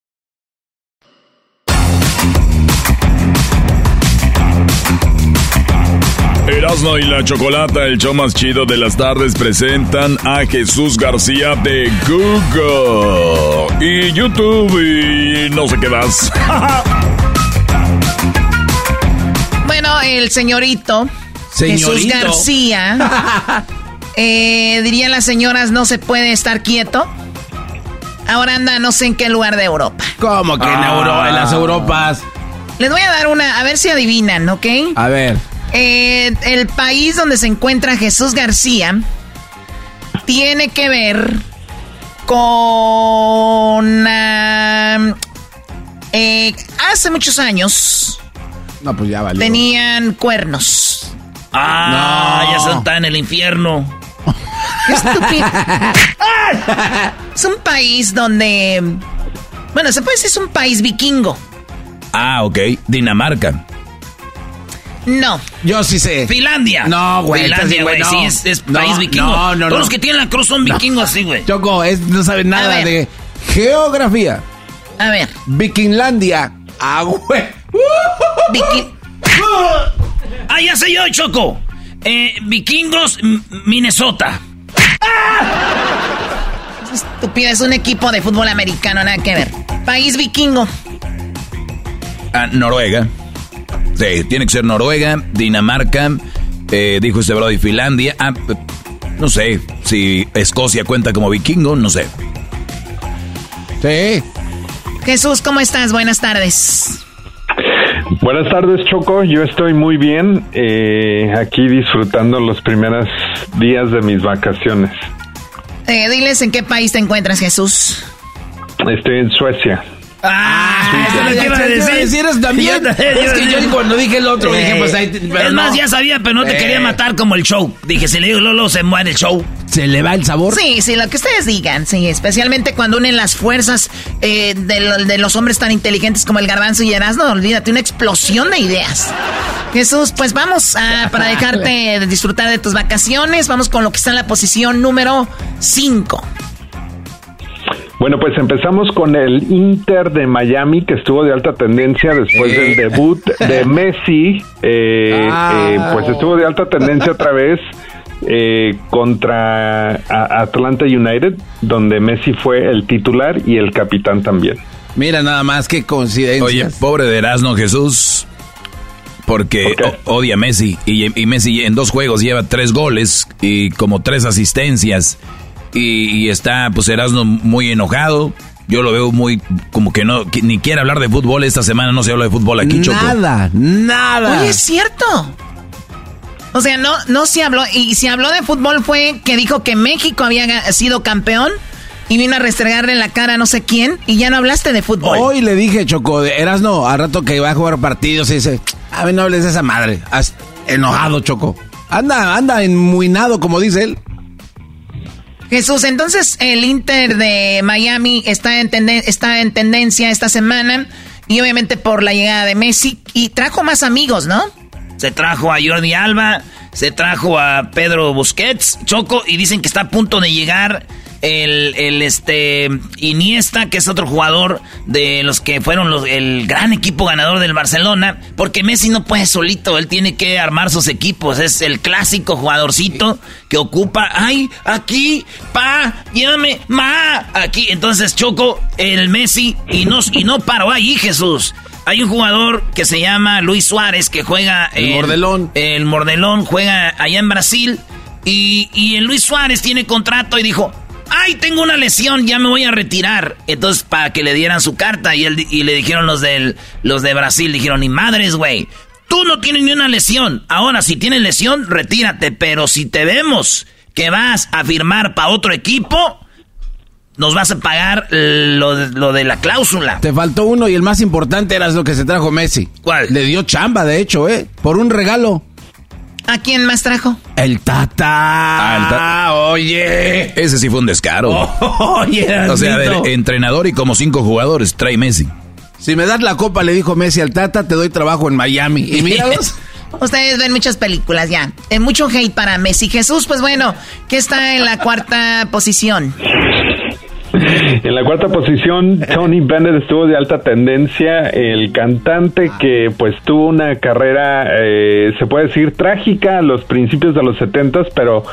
Erasmo y la Chocolata, el show más chido de las tardes, presentan a Jesús García de Google y YouTube y no sé qué más. [laughs] Bueno, el señorito, Jesús. García, [laughs] eh, dirían las señoras, no se puede estar quieto. Ahora anda no sé en qué lugar de Europa. ¿Cómo que en, Euro- en las Europas? Les voy a dar una, a ver si adivinan, ¿ok? A ver. Eh, el país donde se encuentra Jesús García tiene que ver con... eh, hace muchos años No, pues ya valió. tenían cuernos. Ah, No. ya se está en el infierno. ¡Qué estúpido! [laughs] es un país donde... Bueno, se puede decir es un país vikingo. Ah, ok, Dinamarca. No. Yo sí sé. Finlandia. No, güey. Finlandia, güey. no. Sí, es, es No, país vikingo. No, no, no. Todos los que tienen la cruz son No. vikingos, sí, güey. Choco, es, no sabe A nada de. Geografía. A ver. Vikinglandia. Ah, güey. Viking... [laughs] ah, ya sé yo, Choco. Eh, vikingos, Minnesota. [laughs] Estúpida, es un equipo de fútbol americano, nada que ver. País vikingo. Ah, Noruega. Sí, tiene que ser Noruega, Dinamarca, eh, dijo este Brody, Finlandia. Ah, no sé si Escocia cuenta como vikingo, no sé. Sí. Jesús, ¿cómo estás? Buenas tardes. Buenas tardes, Choco. Yo estoy muy bien, eh, aquí disfrutando los primeros días de mis vacaciones. Eh, diles en qué país te encuentras, Jesús. Estoy en Suecia. Ah, eso lo iba a decir. también. Es que yo cuando dije el otro, dije, pues ahí. Es más, ya sabía, pero no te quería matar como el show. Dije, si le digo Lolo, se muere el show. ¿Se le va el sabor? Sí, sí, lo que ustedes digan, sí. Especialmente cuando unen las fuerzas eh, de, de, los hombres tan inteligentes como el Garbanzo y Erasmo. Olvídate, una explosión de ideas. Jesús, pues vamos a, para dejarte [laughs] disfrutar de tus vacaciones. Vamos con lo que está en la posición número 5. Bueno, pues empezamos con el Inter de Miami, que estuvo de alta tendencia después del debut de [laughs] Messi. Eh, Ah. eh, pues estuvo de alta tendencia otra vez eh, contra Atlanta United, donde Messi fue el titular y el capitán también. Mira nada más qué coincidencia. Oye, pobre de Erasmo Jesús, porque odia a Messi. Y, y Messi en dos juegos lleva tres goles y como tres asistencias. Y, y está, pues, Erasmo muy enojado. Yo lo veo muy, como que no, que ni quiere hablar de fútbol. Esta semana no se habla de fútbol aquí, Choco. Nada, nada. Oye, es cierto. O sea, no, no se habló, y si habló de fútbol fue que dijo que México había sido campeón y vino a restregarle en la cara a no sé quién y ya no hablaste de fútbol. Hoy le dije, Choco, eras no, al rato que va a jugar partidos y dice, a ver, no hables de esa madre. Has enojado, Choco. Anda, anda enmuinado, como dice él. Jesús, entonces el Inter de Miami está en, está en tendencia esta semana y obviamente por la llegada de Messi y trajo más amigos, ¿no? Se trajo a Jordi Alba, se trajo a Pedro Busquets, Choco, y dicen que está a punto de llegar el, el este Iniesta, que es otro jugador de los que fueron los- el gran equipo ganador del Barcelona, porque Messi no puede solito, él tiene que armar sus equipos, es el clásico jugadorcito que ocupa, ay, aquí, pa, llévame, ma, aquí, entonces Choco, el Messi, y no, y no paró ahí, Jesús. Hay un jugador que se llama Luis Suárez que juega El Mordelón. El Mordelón juega allá en Brasil y, y el Luis Suárez tiene contrato y dijo, ay, tengo una lesión, ya me voy a retirar. Entonces, para que le dieran su carta y, él, y le dijeron los, del, los de Brasil, dijeron, ni madres, güey. Tú no tienes ni una lesión. Ahora, si tienes lesión, retírate. Pero si te vemos que vas a firmar para otro equipo, nos vas a pagar lo, de- lo de la cláusula. Te faltó uno y el más importante era lo que se trajo Messi. ¿Cuál? Le dio chamba, de hecho, ¿eh? Por un regalo. ¿A quién más trajo? El Tata. Ah, el Ta- oye. Ese sí fue un descaro. [laughs] Oye, o sea, a ver, entrenador y como cinco jugadores, trae Messi. Si me das la copa, le dijo Messi al Tata, te doy trabajo en Miami. Y míralos. [laughs] Ustedes ven muchas películas ya. Eh, mucho hate para Messi. Jesús, pues bueno, que está en la cuarta posición. [laughs] En la cuarta posición, Tony Bennett estuvo de alta tendencia, el cantante que pues tuvo una carrera, eh, se puede decir, trágica a los principios de los setentas, pero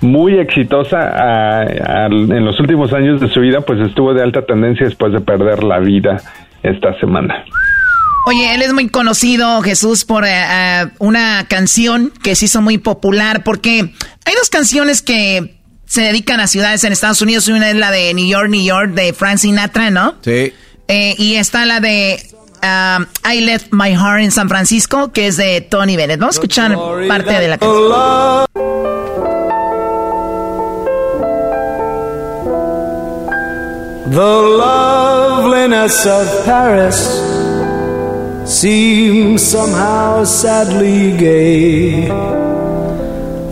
muy exitosa en los últimos años de su vida, pues estuvo de alta tendencia después de perder la vida esta semana. Oye, él es muy conocido, Jesús, por eh, eh, una canción que se hizo muy popular, porque hay dos canciones que se dedican a ciudades en Estados Unidos. Una es la de New York, New York, de Frank Sinatra, ¿no? Sí. Eh, y está la de um, I Left My Heart in San Francisco, que es de Tony Bennett. Vamos a escuchar parte de la canción. The loveliness of Paris seems somehow sadly gay.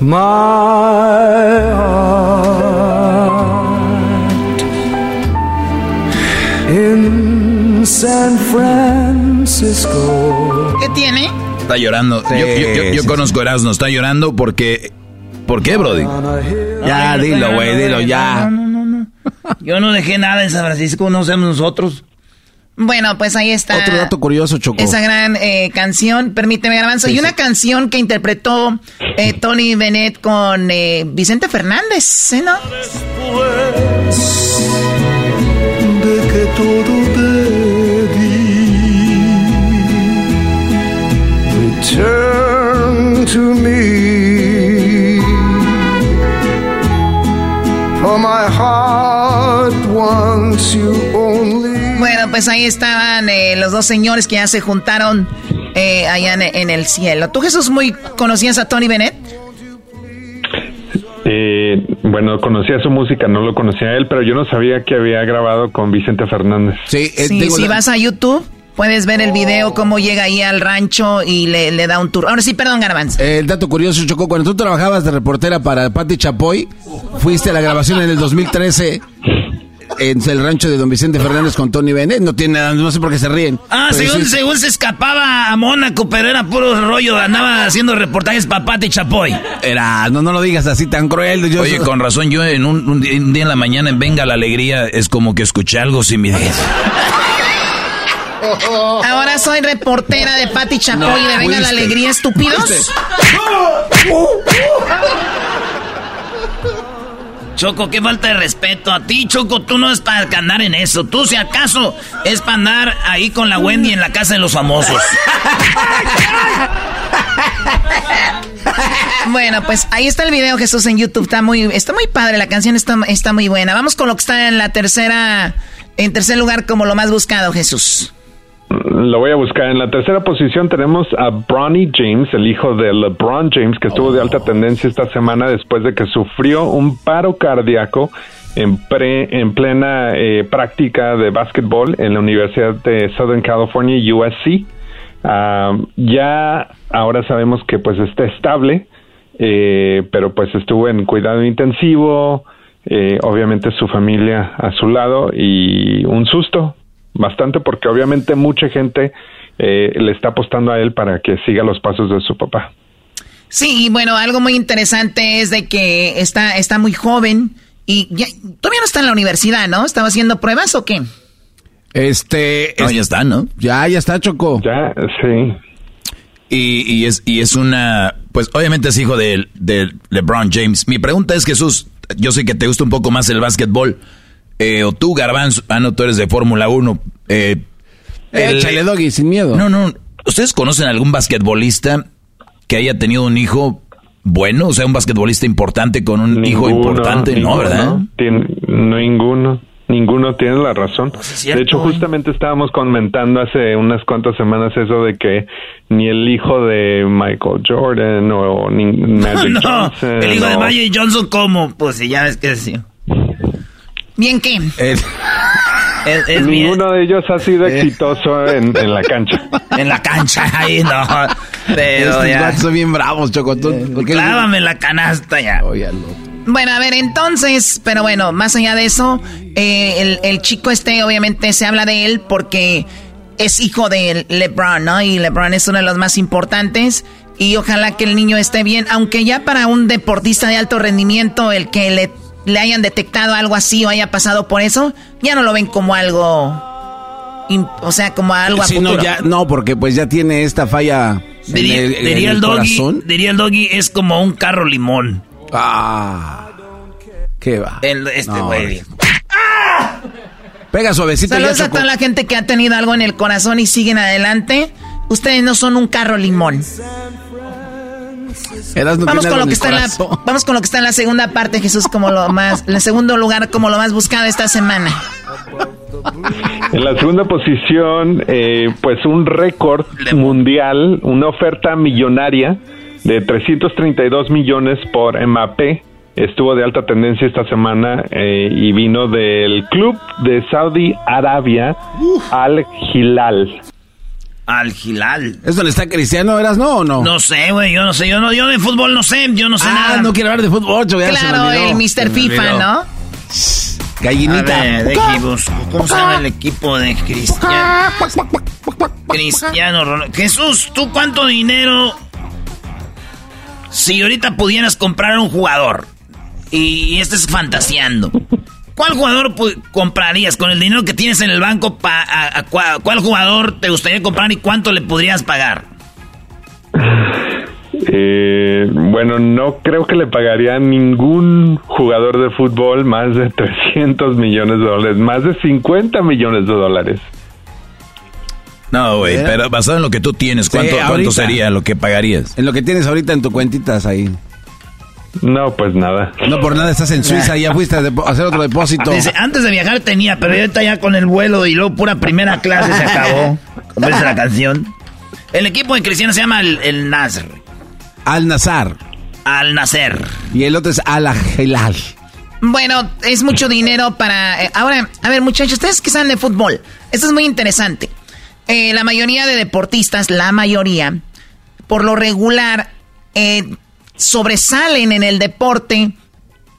my heart in San Francisco. ¿Qué tiene? Está llorando. yo, yo, yo, yo conozco a Erasmo, está llorando porque... ¿Por qué, Brody? Ya, dilo, güey, dilo, ya. No, no, no, no. Yo no dejé nada en San Francisco, no somos nosotros. Bueno, pues ahí está. Otro dato curioso, Choco. Esa gran eh, canción, permíteme, Garbanzo. Sí, y una sí. canción que interpretó eh, Tony Bennett con eh, Vicente Fernández, ¿eh, no? de que todo te di. Return to me. For my heart wants you only. Bueno, pues ahí estaban eh, los dos señores que ya se juntaron eh, allá en, en el cielo. ¿Tú, Jesús, muy conocías a Tony Bennett? Eh, bueno, conocía su música, no lo conocía a él, pero yo no sabía que había grabado con Vicente Fernández. Sí, eh, Sí, si vas a YouTube, puedes ver el video, cómo llega ahí al rancho y le, le da un tour. Ahora sí, perdón, Garbanzo. El dato curioso, Choco, cuando tú trabajabas de reportera para Patti Chapoy, fuiste a la grabación en el 2013 en el rancho de Don Vicente Fernández con Tony Bennett. No tiene nada, no sé por qué se ríen. Ah, según, sí- según se escapaba a Mónaco, pero era puro rollo, andaba haciendo reportajes papate y chapoy. Era, no, no lo digas así tan cruel. Yo Oye, con razón, yo en un, un día, un día en la mañana en Venga la Alegría es como que escuché algo similar. Ahora soy reportera de Pati Chapoy No, y de Venga la. Alegría, estúpidos. Choco, qué falta de respeto. A ti, Choco, tú no es para andar en eso. Tú, si acaso, es para andar ahí con la Wendy en la casa de los famosos. [laughs] Bueno, pues ahí está el video, Jesús, en YouTube. Está muy, está muy padre, la canción está, está muy buena. Vamos con lo que está en la tercera, en tercer lugar como lo más buscado, Jesús. Lo voy a buscar. En la tercera posición tenemos a Bronny James, el hijo de LeBron James, que estuvo de alta tendencia esta semana después de que sufrió un paro cardíaco en, pre, en plena eh, práctica de básquetbol en la Universidad de Southern California, USC. Ah, ya ahora sabemos que pues está estable, eh, pero pues estuvo en cuidado intensivo, eh, obviamente su familia a su lado y un susto bastante porque obviamente mucha gente eh, le está apostando a él para que siga los pasos de su papá. Sí, y bueno, algo muy interesante es de que está, está muy joven y ya, todavía no está en la universidad, ¿no? ¿Estaba haciendo pruebas o qué? Este. No, ya está, ¿no? Ya, ya está, Choco. Ya, sí. Y, y es, y es una, pues obviamente es hijo de, de LeBron James. Mi pregunta es, Jesús, yo sé que te gusta un poco más el básquetbol, eh, o tú, Garbanzo, ah, no, tú eres de Fórmula 1. Eh, el- Échale, Doggy, sin miedo. No, no, ¿ustedes conocen algún basquetbolista que haya tenido un hijo bueno? O sea, un basquetbolista importante con un hijo importante, ninguno, ¿no, verdad? Tiene- ninguno. Ninguno tiene la razón. cierto, de hecho, ¿eh? justamente estábamos comentando hace unas cuantas semanas eso de que ni el hijo de Michael Jordan o ni [laughs] Magic no, Johnson. el hijo de o- Magic Johnson, ¿cómo? Pues si ya ves que decía. ¿Bien qué? Es, es bien. Ninguno de ellos ha sido exitoso en, en la cancha. En la cancha, [laughs] ahí no. Pero Estos son bien bravos, Choco. Tú- ¿por qué- Clávame en la canasta ya. Bueno, a ver, entonces, pero bueno, más allá de eso, eh, el, el chico este, obviamente se habla de él porque es hijo de LeBron, ¿no? Y LeBron es uno de los más importantes. Y ojalá que el niño esté bien, aunque ya para un deportista de alto rendimiento, el que le, le hayan detectado algo así o haya pasado por eso, ya no lo ven como algo, o sea, como algo a Sí, no, ya, no, porque pues ya tiene esta falla. en Diría, el- en diría el el doggy, corazón. diría el doggy, es como un carro limón. Ah. ¿Qué va? El- este No, güey. Pega suavecito Saludos a toda la gente que ha tenido algo en el corazón y siguen adelante. Ustedes no son un carro limón. Vamos con, lo en que está en la, [laughs] vamos con lo que está en la segunda parte, Jesús, como lo más, en el segundo lugar, como lo más buscado esta semana. En la segunda posición, eh, pues un récord mundial, una oferta millonaria de 332 millones por Mbappé, estuvo de alta tendencia esta semana eh, y vino del club de Saudi Arabia Al Hilal. Al Hilal. ¿Es donde está Cristiano, eras no o no? No sé, güey, yo no sé, yo no, yo de fútbol no sé, yo no sé ah, nada. no quiero hablar de fútbol, me Claro, el Mr. FIFA. ¿no? Gallinita. A ver, busco. ¿Cómo se llama el equipo de Cristiano? Cristiano Ronaldo. Jesús, ¿tú cuánto dinero? Si ahorita pudieras comprar un jugador y este es fantaseando, ¿cuál jugador comprarías con el dinero que tienes en el banco? Pa, a- a cua- ¿Cuál jugador te gustaría comprar y cuánto le podrías pagar? Eh, bueno, no creo que le pagaría a ningún jugador de fútbol más de 300 millones de dólares, más de 50 millones de dólares. No, güey, pero basado en lo que tú tienes, ¿cuánto, Sí, cuánto ahorita. sería lo que pagarías? En lo que tienes ahorita en tu cuentitas ahí. No, pues nada. No por nada estás en Suiza, ya fuiste a hacer otro depósito. Dice, antes de viajar tenía, pero ahorita ya con el vuelo y luego pura primera clase se acabó. Como dice la canción. El equipo de Cristiano se llama el, el Nasr. Al Nazar. Al Nacer. Y el otro es Al Hilal. Bueno, es mucho dinero para... eh, ahora, a ver muchachos, ustedes que saben de fútbol, esto es muy interesante. Eh, la mayoría de deportistas, la mayoría, por lo regular, eh, sobresalen en el deporte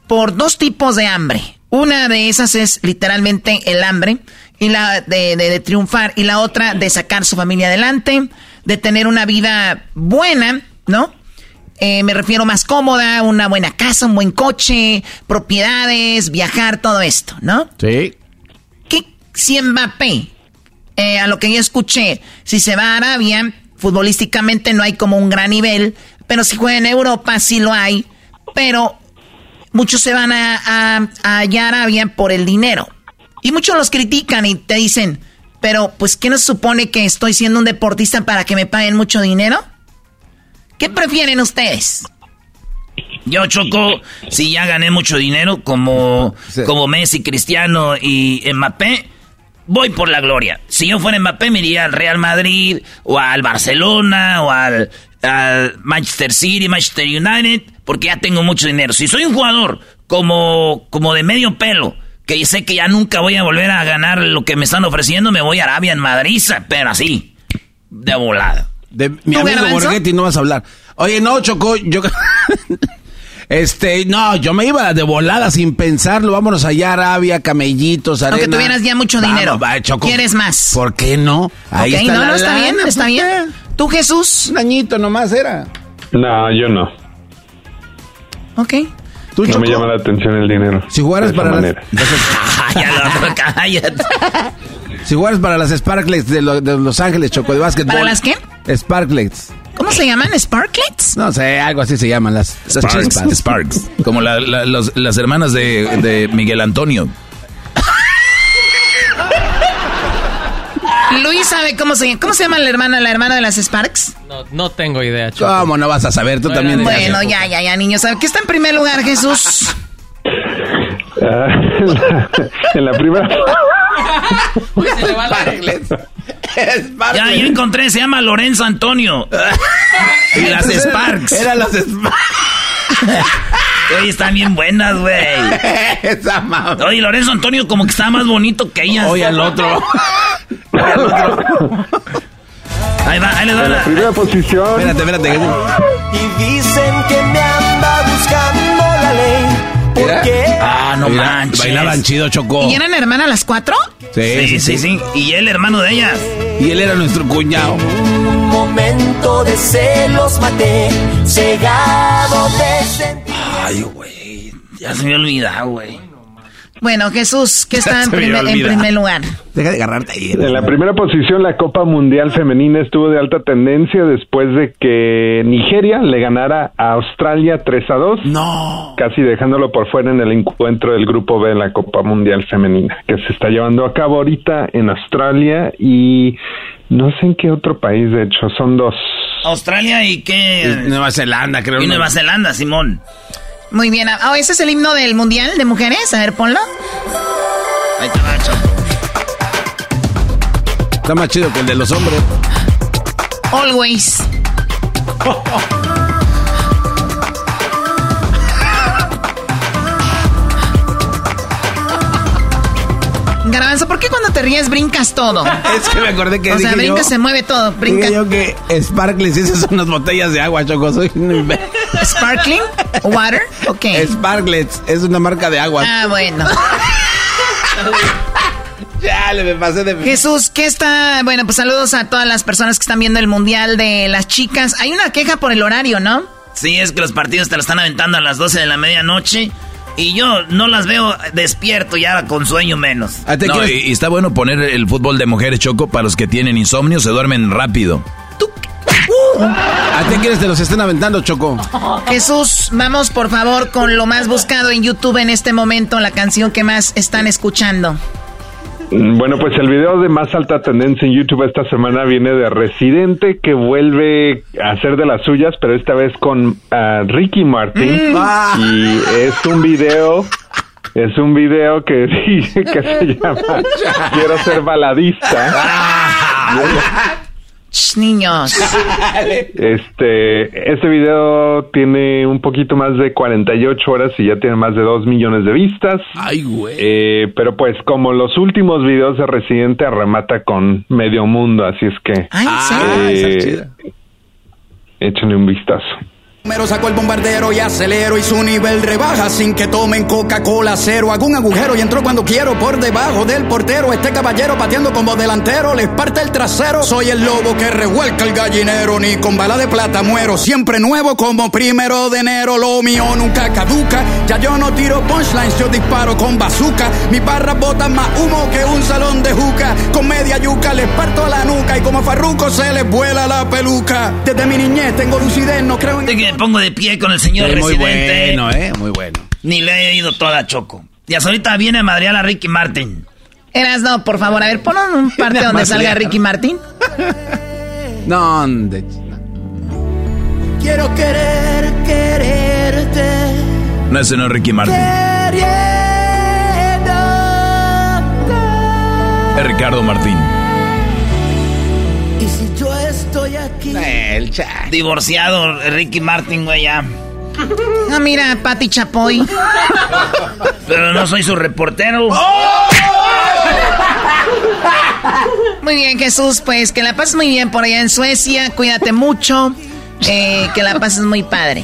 por dos tipos de hambre. Una de esas es literalmente el hambre y la de, de- de triunfar y la otra de sacar su familia adelante, de tener una vida buena, ¿no? Eh, me refiero más cómoda, una buena casa, un buen coche, propiedades, viajar, todo esto, ¿no? Sí. ¿Qué si Mbappé, eh, a lo que yo escuché, si se va a Arabia, futbolísticamente no hay como un gran nivel, pero si juega en Europa sí lo hay, pero muchos se van a, a, a allá a Arabia por el dinero. Y muchos los critican y te dicen, pero pues ¿qué nos supone que estoy siendo un deportista para que me paguen mucho dinero? ¿Qué prefieren ustedes? Yo choco, si ya gané mucho dinero como, como Messi, Cristiano y Mbappé, voy por la gloria. Si yo fuera Mbappé me iría al Real Madrid o al Barcelona o al, al Manchester City, Manchester United, porque ya tengo mucho dinero. Si soy un jugador como, como de medio pelo, que sé que ya nunca voy a volver a ganar lo que me están ofreciendo, me voy a Arabia en Madrid, pero así, de volada. De mi ¿Tú, amigo Garbanzo? Borghetti no vas a hablar. Oye, no, Chocó, yo... [laughs] Este, no, yo me iba de volada sin pensarlo. Vámonos allá Arabia, camellitos, arena. Aunque tuvieras ya mucho Vamos, dinero. va, Choco. ¿Quieres más? ¿Por qué no? Ahí está no, la no, está lana, bien, está ¿por bien. ¿Tú, Jesús? Un añito nomás era. No, yo no. Ok. ¿Tú, no Choco? me llama la atención el dinero. Si jugaras para las, [laughs] [laughs] si jugaras para las Sparklets de, lo- de Los Ángeles, Choco, de básquetbol. ¿Para las qué? Sparklets. ¿Cómo se llaman? ¿Sparklets? No sé, algo así se llaman las, las Sparks. Sparks. Como la- la- los- las hermanas de, de Miguel Antonio. Luis sabe cómo se, cómo se llama la hermana, la hermana de las Sparks. No, no tengo idea, Choco. ¿Cómo no vas a saber? Tú No también. era- Bueno, ya, ya, ya, niños. ¿Qué está en primer lugar, Jesús? Ah, en, la, [laughs] en la primera. Ya, yo encontré, se llama Lorenzo Antonio. [laughs] y las Sparks. Eran las Sparks. [laughs] Oye, están bien buenas, güey. [laughs] Esa mamá. Oye, Lorenzo Antonio como que está más bonito que ellas. Oye, al otro. [laughs] Ahí va, ahí le da En la primera posición. Espérate, espérate. Y dicen que me anda buscando la ley. Mira. Porque Ah, no Mira, manches. Bailaban chido, Chocó. ¿Y eran hermanas las cuatro? Sí, sí, sí, Y el hermano de ellas. Y él era nuestro cuñado. un momento de celos maté, cegado de sentir. Ay, güey. Ya se me olvidado, güey. Bueno, Jesús, ¿qué está en, primer- en primer lugar? Deja de agarrarte ahí. En la primera posición, la Copa Mundial Femenina estuvo de alta tendencia después de que Nigeria le ganara a Australia 3 a 2. No. Casi dejándolo por fuera en el encuentro del Grupo B de la Copa Mundial Femenina, que se está llevando a cabo ahorita en Australia y no sé en qué otro país, de hecho, son dos. Australia y qué. Nueva Zelanda, creo. Y ¿no? Nueva Zelanda, Simón. Muy bien. Ah, oh, ese es el himno del Mundial de Mujeres. A ver, ponlo. Ahí está, macho. Está más chido que el de los hombres. Always. Garbanzo, ¿por qué cuando te ríes brincas todo? [laughs] es que me acordé que. O sea, brinca, yo, se mueve todo. Brinca. Yo que Sparkles esas son unas botellas de agua, Choco. Soy un ¿Sparkling? ¿Water? Ok. Sparklets, es una marca de agua. Ah, bueno. [laughs] ya, le me pasé de... Jesús, ¿qué está...? Bueno, pues saludos a todas las personas que están viendo el Mundial de las chicas. Hay una queja por el horario, ¿no? Sí, es que los partidos te lo están aventando a las 12 de la medianoche. Y yo no las veo despierto ya con sueño menos. No, y, y está bueno poner el fútbol de mujeres, Choco, para los que tienen insomnio, se duermen rápido. ¿A ti quieres te los estén aventando, Choco? Jesús, vamos por favor con lo más buscado en YouTube en este momento, la canción que más están escuchando. Mm, Bueno, pues el video de más alta tendencia en YouTube esta semana viene de Residente que vuelve a hacer de las suyas, pero esta vez con ah, Ricky Martin. Mm. Ah. Y es un video, es un video que [laughs] dice que se llama [laughs] Quiero ser baladista. Ch, niños. Este, este video tiene un poquito más de 48 horas y ya tiene más de 2 millones de vistas. Ay, güey. Eh, pero pues como los últimos videos de Residente remata con medio mundo, así es que Ay, eh, échenle un vistazo. Primero saco el bombardero y acelero y su nivel rebaja sin que tomen Coca-Cola cero. Hago un agujero y entro cuando quiero por debajo del portero. Este caballero pateando como delantero les parte el trasero. Soy el lobo que revuelca el gallinero. Ni con bala de plata muero. Siempre nuevo como primero de enero. Lo mío nunca caduca. Ya yo no tiro punchlines, yo disparo con bazooka. Mis barras botan más humo que un salón de juca. Con media yuca les parto la nuca y como farruco se les vuela la peluca. Desde mi niñez tengo lucidez, no creo en... Me pongo de pie con el señor Sí, muy residente. bueno, ¿eh? Muy bueno. Ni le he ido toda Choco. Y hasta ahorita viene a madrear a Ricky Martin. Eras, no, por favor, a ver, pon un [laughs] parte donde más salga Ricky Martin. [laughs] No, ¿dónde? Quiero querer, quererte. No, ese no es Ricky Martin. Es Ricardo Martín. Aquí. El chat. Divorciado, Ricky Martin, güey, ya. Ah, mira, Pati Chapoy. Pero no soy su reportero. Muy bien, Jesús, pues que la pases muy bien por allá en Suecia. Cuídate mucho. eh, que la pases muy padre.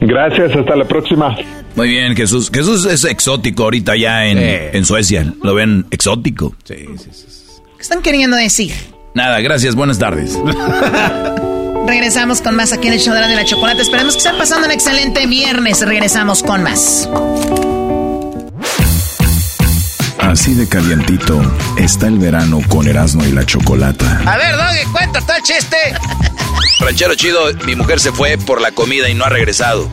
Gracias, hasta la próxima. Muy bien, Jesús. Jesús es exótico ahorita ya en, en Suecia. Lo ven exótico. Sí, sí, sí. ¿Qué están queriendo decir? Nada, gracias, buenas tardes. Regresamos con más aquí en el show de la, chocolate. Esperamos que estén pasando un excelente viernes. Regresamos con más. Así de calientito está el verano con Erasmo y la Chocolata. A ver, Doggy, cuenta todo el chiste. [laughs] Ranchero chido, mi mujer se fue por la comida y no ha regresado.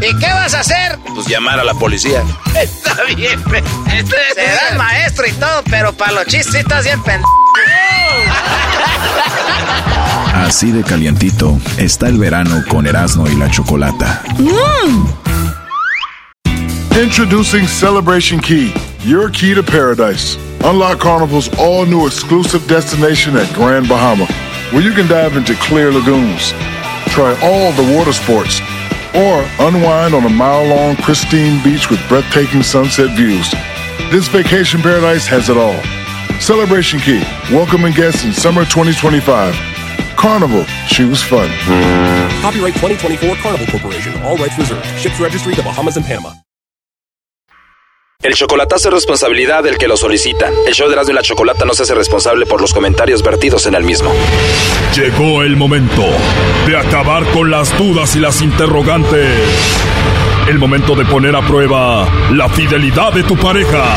¿Y qué vas a hacer? Pues llamar a la policía. [laughs] Está bien, pe- [laughs] serás maestro y todo, pero para los chistes sí estás bien pendejo. Así de calientito está el verano con Erasmo y la Chocolata. ¡Mmm! Introducing Celebration Key, your key to paradise. Unlock Carnival's all new exclusive destination at Grand Bahama, where you can dive into clear lagoons, try all the water sports, or unwind on a mile long pristine beach with breathtaking sunset views. This vacation paradise has it all. Celebration Key, welcoming guests in summer 2025. Carnival, choose fun. Copyright 2024 Carnival Corporation. All rights reserved. Ships registry the Bahamas and Panama. El chocolatazo es responsabilidad del que lo solicita. El show de Erasmo y la Chocolata no se hace responsable por los comentarios vertidos en el mismo. Llegó el momento de acabar con las dudas y las interrogantes. El momento de poner a prueba la fidelidad de tu pareja.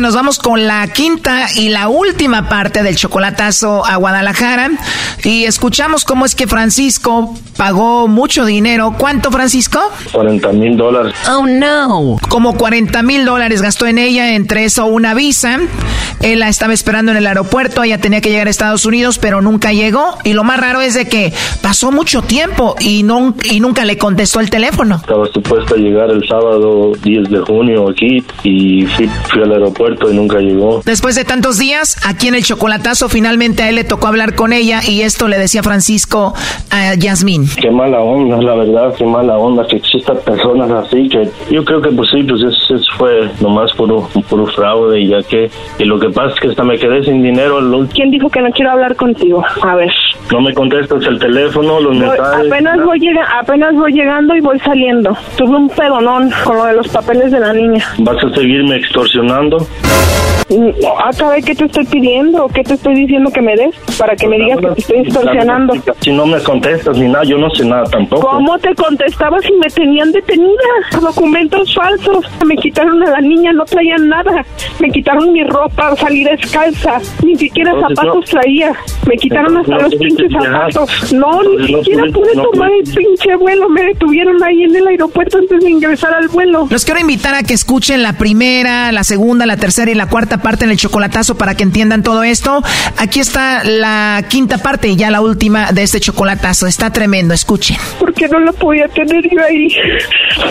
Nos vamos con la quinta y la última parte del chocolatazo a Guadalajara. Y escuchamos cómo es que Francisco pagó mucho dinero. ¿Cuánto, Francisco? 40 mil dólares. Oh, no. Como 40 mil dólares gastó en ella, entre eso una visa. Él la estaba esperando en el aeropuerto, ella tenía que llegar a Estados Unidos, pero nunca llegó. Y lo más raro es de que pasó mucho tiempo y, no, y nunca le contestó el teléfono. Estaba supuesto a llegar el sábado 10 de junio aquí y fui, fui al aeropuerto aeropuerto y nunca llegó. Después de tantos días, aquí en el chocolatazo, finalmente a él le tocó hablar con ella y esto le decía Francisco a Yasmín. Qué mala onda, la verdad, qué mala onda que existan personas así, que yo creo que pues sí, pues eso, fue nomás puro, puro fraude y ya que, y lo que pasa es que hasta me quedé sin dinero. ¿Quién dijo que no quiero hablar contigo? A ver. No me contestas el teléfono, los mensajes. Apenas voy, apenas voy llegando y voy saliendo. Tuve un pedonón con lo de los papeles de la niña. ¿Vas a seguirme extorsionando? Acá ve qué te estoy pidiendo, qué te estoy diciendo que me des para que me digas que te estoy extorsionando. Si no me contestas ni nada, yo no sé nada tampoco. ¿Cómo te contestaba si me tenían detenida? Documentos falsos. Me quitaron a la niña, no traían nada. Me quitaron mi ropa, salí descalza. Ni siquiera zapatos traía. Me quitaron hasta los pinches zapatos. No, ni siquiera pude tomar el pinche vuelo. Me detuvieron ahí en el aeropuerto antes de ingresar al vuelo. Los quiero invitar a que escuchen la primera, la segunda, la tercera y la cuarta parte en el chocolatazo para que entiendan todo esto. Aquí está la quinta parte y ya la última de este chocolatazo. Está tremendo, escuchen. Porque no la podía tener yo ahí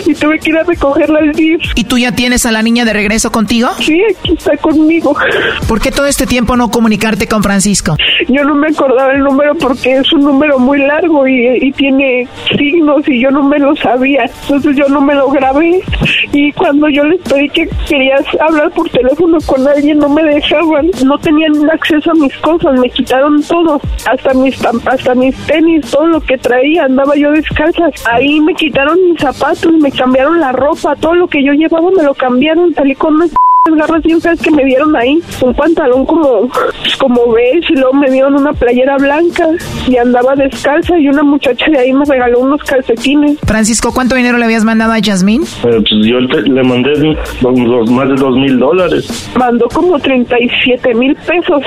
y tuve que ir a recogerla al DIF. ¿Y tú ya tienes a la niña de regreso contigo? Sí, aquí está conmigo. ¿Por qué todo este tiempo no comunicarte con Francisco? Yo no me acordaba el número porque es un número muy largo y, y tiene signos y yo no me lo sabía. Entonces yo no me lo grabé y cuando yo les pedí que querías hablar por teléfono con alguien no me dejaban, no tenían acceso a mis cosas, me quitaron todo, hasta mis hasta mis tenis, todo lo que traía, andaba yo descalza. Ahí me quitaron mis zapatos, me cambiaron la ropa, todo lo que yo llevaba me lo cambiaron, salí con unas garras bien feas que me dieron ahí, un pantalón como como ves y luego me dieron una playera blanca y andaba descalza y una muchacha de ahí me regaló unos calcetines. Francisco, ¿cuánto dinero le habías mandado a Yasmín? pues yo le mandé más de dos mil dólares. Mandó como 37 mil pesos.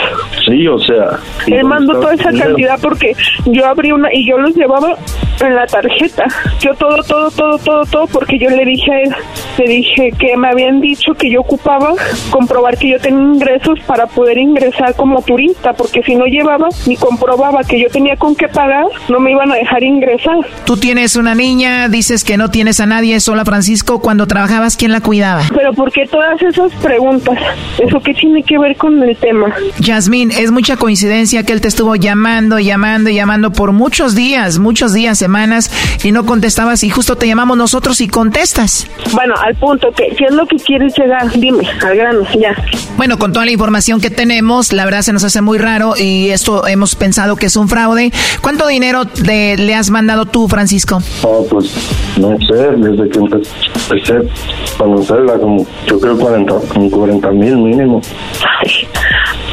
Sí, o sea. Él mandó toda esa cantidad porque yo abrí una y yo los llevaba en la tarjeta. Yo todo, todo, todo, todo, todo porque yo le dije a él, le dije que me habían dicho que yo ocupaba comprobar que yo tenía ingresos para poder ingresar como turista, porque si no llevaba ni comprobaba que yo tenía con qué pagar, no me iban a dejar ingresar. Tú tienes una niña, dices que no tienes a nadie, sola Francisco, cuando trabajabas, ¿quién la cuidaba? Pero ¿por qué todas esas preguntas? ¿Eso qué tiene que ver con el tema? Yasmín, es mucha coincidencia que él te estuvo llamando, llamando y llamando por muchos días, muchos días, semanas, y no contestabas y justo te llamamos nosotros y contestas. Bueno, al punto, que ¿qué es lo que quieres llegar? Dime al grano, ya. Bueno, con toda la información que tenemos, la verdad se nos hace muy raro y esto hemos pensado que es un fraude. ¿Cuánto dinero le has mandado tú, Francisco? Oh, pues no sé, desde que empecé a conocerla, como yo creo 40, como 40 mil mínimo.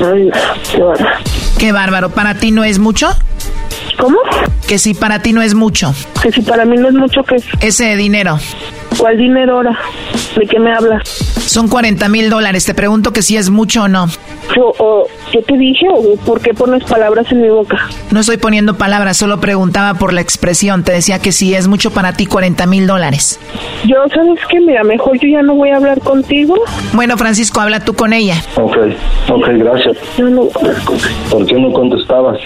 Ay, qué bárbaro. Qué bárbaro. ¿Para ti no es mucho? ¿Cómo? Que si para ti no es mucho. Que si para mí no es mucho, ¿qué es? Ese dinero. ¿Cuál dinero ahora? ¿De qué me hablas? Son 40 mil dólares. Te pregunto que si es mucho o no. O, ¿Qué te dije o por qué pones palabras en mi boca? No estoy poniendo palabras, solo preguntaba por la expresión. Te decía que si es mucho para ti 40 mil dólares. Yo, ¿sabes qué? Mira, mejor yo ya no voy a hablar contigo. Bueno, Francisco, habla tú con ella. Ok, ok, gracias. Yo no... ¿Por qué no contestabas?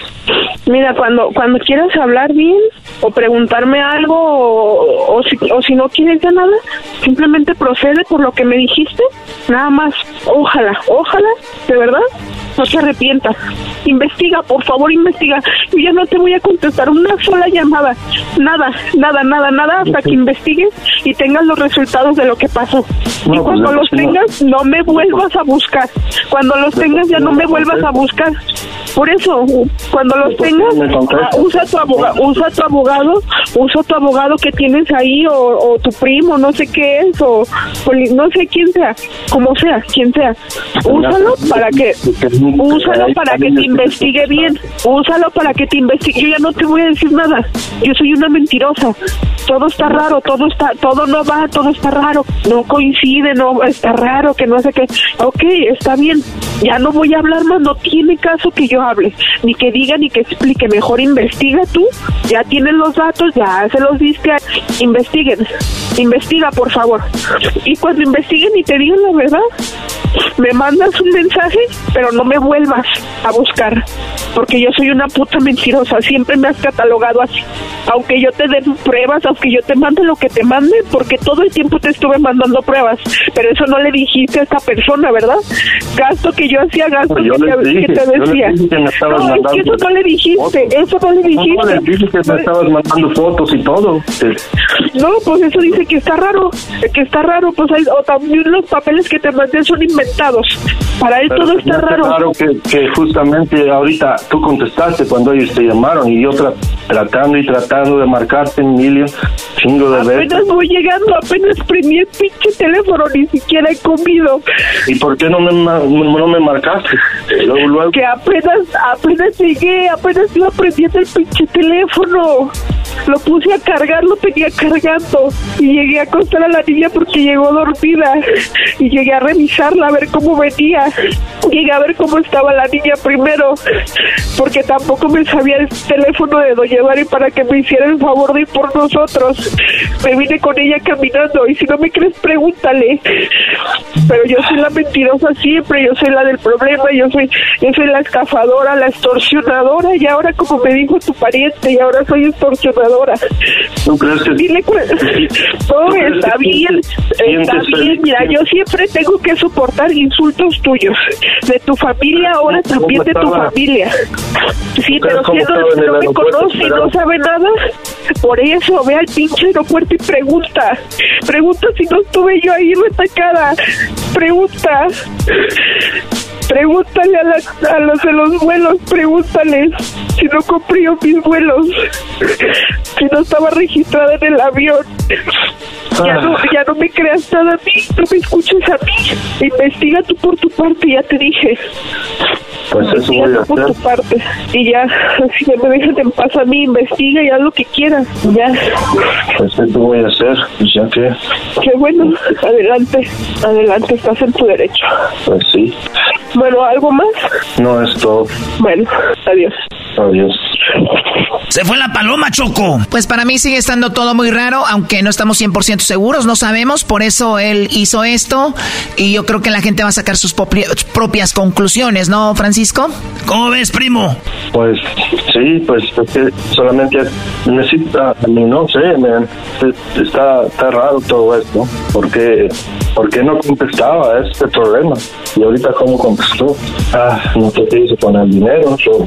Mira, cuando cuando quieras hablar bien o preguntarme algo o, o, si, o si no quieres ya nada, simplemente procede por lo que me dijiste, nada más. Ojalá, ojalá, de verdad, no te arrepientas. Investiga, por favor, investiga. Yo ya no te voy a contestar una sola llamada. Nada, nada, nada, nada hasta que investigues y tengas los resultados de lo que pasó. y cuando los tengas, no me vuelvas a buscar. Cuando los tengas, ya no me vuelvas a buscar. Por eso, cuando los tengas, ah, usa tu abogado, usa tu abogado, usa tu abogado que tienes ahí o, o tu primo, no sé qué es, o, poli- no sé quién sea, como sea, quien sea. Úsalo para que, úsalo para que te investigue bien, úsalo para que te investigue. Yo ya no te voy a decir nada. Yo soy una mentirosa. Todo está raro, todo está, todo no va, todo está raro. No coincide, no está raro, que no sé qué. Ok, está bien. Ya no voy a hablar más, no tiene caso que yo hable, ni que diga ni que explique. Mejor investiga tú. Ya tienen los datos, ya se los diste. a- Investiguen, investiga por favor. Y cuando investiguen y te digan la verdad, me mandas un mensaje, pero no me vuelvas a buscar. porque yo soy una puta mentirosa, siempre me has catalogado así. Aunque yo te dé pruebas, aunque yo te mande lo que te mande, porque todo el tiempo te estuve mandando pruebas, pero eso no le dijiste a esta persona, ¿verdad? Gasto que yo hacía, gasto yo que, te, dije, que te yo les decía. dije que me estabas no, es que mandando eso no le dijiste, eso no le No, dijiste. les dije que me estabas mandando fotos y todo. Sí. No, pues eso dice que está raro, que está raro, pues hay, o también los papeles que te mandé son inventados. Para él Pero todo está raro. que, que justamente ahorita tú contestaste cuando ellos te llamaron y yo tra- tratando y tratando de marcarte Emilio, chingo de veces. Apenas voy llegando, apenas prendí el pinche teléfono, ni siquiera he comido. ¿Y por qué no me, no me marcaste? Luego, luego. Que apenas, apenas llegué, apenas iba prendiendo el pinche teléfono. Lo puse a cargar, lo tenía cargando. Y llegué a acostar a la niña porque llegó dormida. Y llegué a revisarla, a ver cómo venía. Llegué a ver cómo estaba la niña primero. Porque tampoco me sabía el teléfono de Doña Mari para que me hiciera el favor de ir por nosotros. Me vine con ella caminando. Y si no me crees, pregúntale. Pero yo soy la mentirosa siempre, yo soy la del problema, yo soy, yo soy la estafadora, la extorsionadora, y ahora como me dijo tu pariente, y ahora soy extorsionadora. ¿Tú crees que Dile cu- no, está bien, está bien, mira, yo siempre tengo que soportar insultos tuyos, de tu familia, ahora también de tu familia. Sí, ¿Cómo pero si no, no me conoce y no sabe nada, por eso ve al pinche aeropuerto y pregunta, pregunta si no estuve yo ahí retacada, pregunta. Pregúntale a, la- a los de los vuelos, pregúntales si no compré mis vuelos, si no estaba registrada en el avión. Ya no, ya no me creas nada a mí, no me escuches a mí. Investiga tú por tu parte, ya te dije. Pues eso Investiga voy a tú por tu parte. Y ya, si me dejas en paz a mí, investiga y haz lo que quieras. Ya. Pues eso voy a hacer, pues ya que, Qué bueno, adelante, adelante, estás en tu derecho. pues sí. Bueno, ¿algo más? No es todo. Bueno, adiós. Adiós. Se fue la paloma, Choco. Pues para mí sigue estando todo muy raro, aunque no estamos 100% seguros, no sabemos, por eso él hizo esto y yo creo que la gente va a sacar sus propias conclusiones, ¿no, Francisco? ¿Cómo ves, primo? Pues sí, pues es que solamente necesita, a mí no sé, man, es- está, está raro todo esto, porque porque no contestaba a este problema y ahorita cómo contestó, ah, no sé qué hizo con el dinero, so,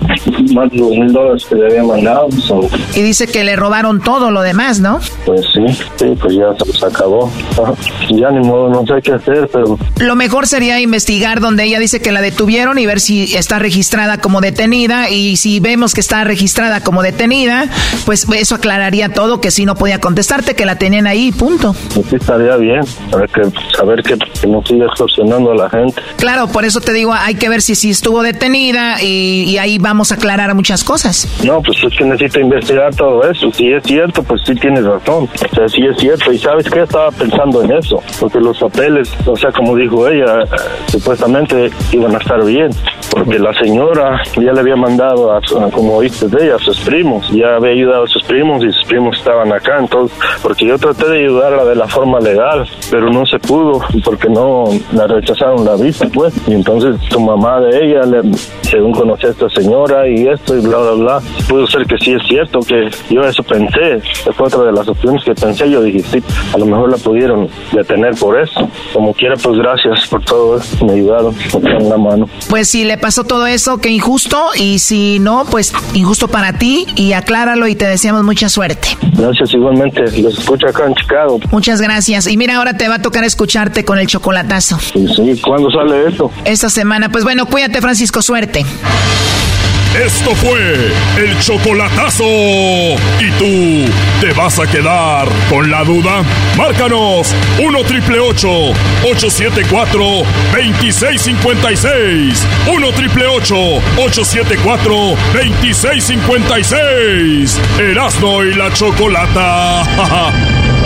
más de dos mil dólares que le había mandado, so, Y dice que le robaron todo lo demás, ¿no? pues sí, sí, pues ya se, acabó, Ah, ya ni modo, no sé qué hacer, pero Lo mejor sería investigar donde ella dice que la detuvieron y ver si está registrada como detenida y si vemos que está registrada como detenida, pues eso aclararía todo, que si no podía contestarte, que la tenían ahí, punto. pues sí estaría bien, saber que, saber que, que no sigue extorsionando a la gente. Claro, por eso te digo, hay que ver si, si estuvo detenida y, y ahí vamos a aclarar muchas cosas. No, pues es que necesito investigar todo eso. Si es cierto, pues sí tienes razón. O sea, sí es cierto. Y sabes qué, estaba pensando en eso. Porque los papeles, o sea, como dijo ella, eh, supuestamente iban a estar bien. Porque la señora ya le había mandado, a- como oíste de ella, a sus primos. Ya había ayudado a sus primos y sus primos estaban acá. Entonces, porque yo traté de ayudarla de la forma legal, pero no se pudo porque no la rechazaron la visa, pues. Y entonces su mamá de ella, le, según conocí a esta señora y esto y bla, bla, bla, pudo ser que sí es cierto, que yo eso pensé. Fue otra de las opciones que pensé. Yo dije, sí, a lo mejor la pudieron detener por eso. Como quiera, pues gracias por todo. eso. Me ayudaron, me la mano. Pues si le pasó todo eso, qué injusto, y si no, pues injusto para ti, y acláralo y te deseamos mucha suerte. Gracias igualmente. Los escucho acá en Chicago. Muchas gracias. Y mira, ahora te va a tocar escucharte con el chocolatazo. Y sí, ¿cuándo sale esto? Esta semana, pues bueno, cuídate Francisco, suerte. Esto fue el chocolatazo. ¿Y tú te vas a quedar con la duda? Márcanos 1 triple 874 2656. 1 triple 874 2656. Erasno y la chocolata. [laughs]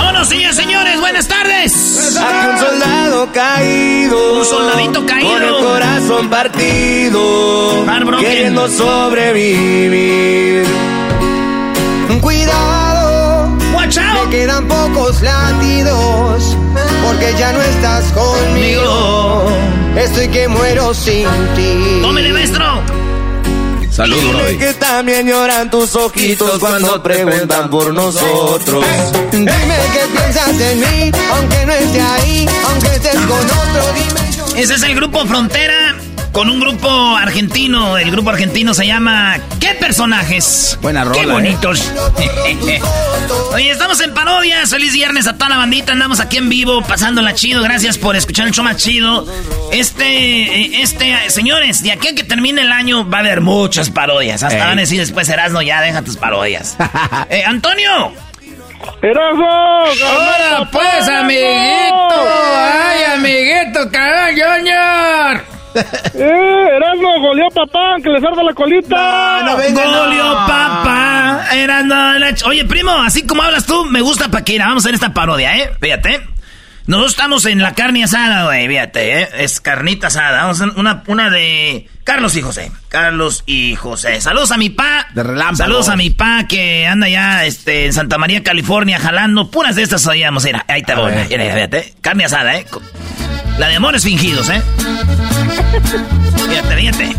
Vámonos, señores, señores, buenas tardes. Aquí un soldado caído. Un soldadito caído. Con el corazón partido. Queriendo sobrevivir. Cuidado. Watch out. Me quedan pocos latidos. Porque ya no estás conmigo. Estoy que muero sin ti. Tómele, maestro. Saludos, Dime Brody. que también lloran tus ojitos cuando preguntan por nosotros. Dime que piensas en mí, aunque no esté ahí, aunque estés con otro, dime yo. Ese es el grupo Frontera con un grupo argentino. El grupo argentino se llama ¿Qué personajes? Buena rola, Qué ¿eh? bonitos. [laughs] Oye, estamos en parodias. Feliz viernes a toda la bandita. Andamos aquí en vivo, pasándola chido. Gracias por escuchar el show más chido. Este, eh, este, eh, señores, de aquí a que termine el año va a haber muchas parodias. Hasta Ey. van a decir después, Erasno, ya deja tus parodias. [laughs] Eh, Antonio. ¡Erasmo! Ahora pues, amiguito. Ay, amiguito, cabrón, Junior. [laughs] ¡Eh, Erasmo! ¡Goleó papá! ¡Que les arda la colita! No, no venga, no. Golio, papá. La Oye, primo, así como hablas tú, me gusta Paquira. Vamos a hacer esta parodia, ¿eh? Fíjate. Nosotros estamos en la carne asada, güey, fíjate, ¿eh? Es carnita asada. Vamos a hacer una, una de Carlos y José. Carlos y José. Saludos a mi pa. De relámpago. Saludos a mi pa que anda ya este, en Santa María, California, jalando. Puras de estas oíamos. Mira, ahí te voy. mira, fíjate. Carne asada, ¿eh? La de amores fingidos, ¿eh? Fíjate, fíjate.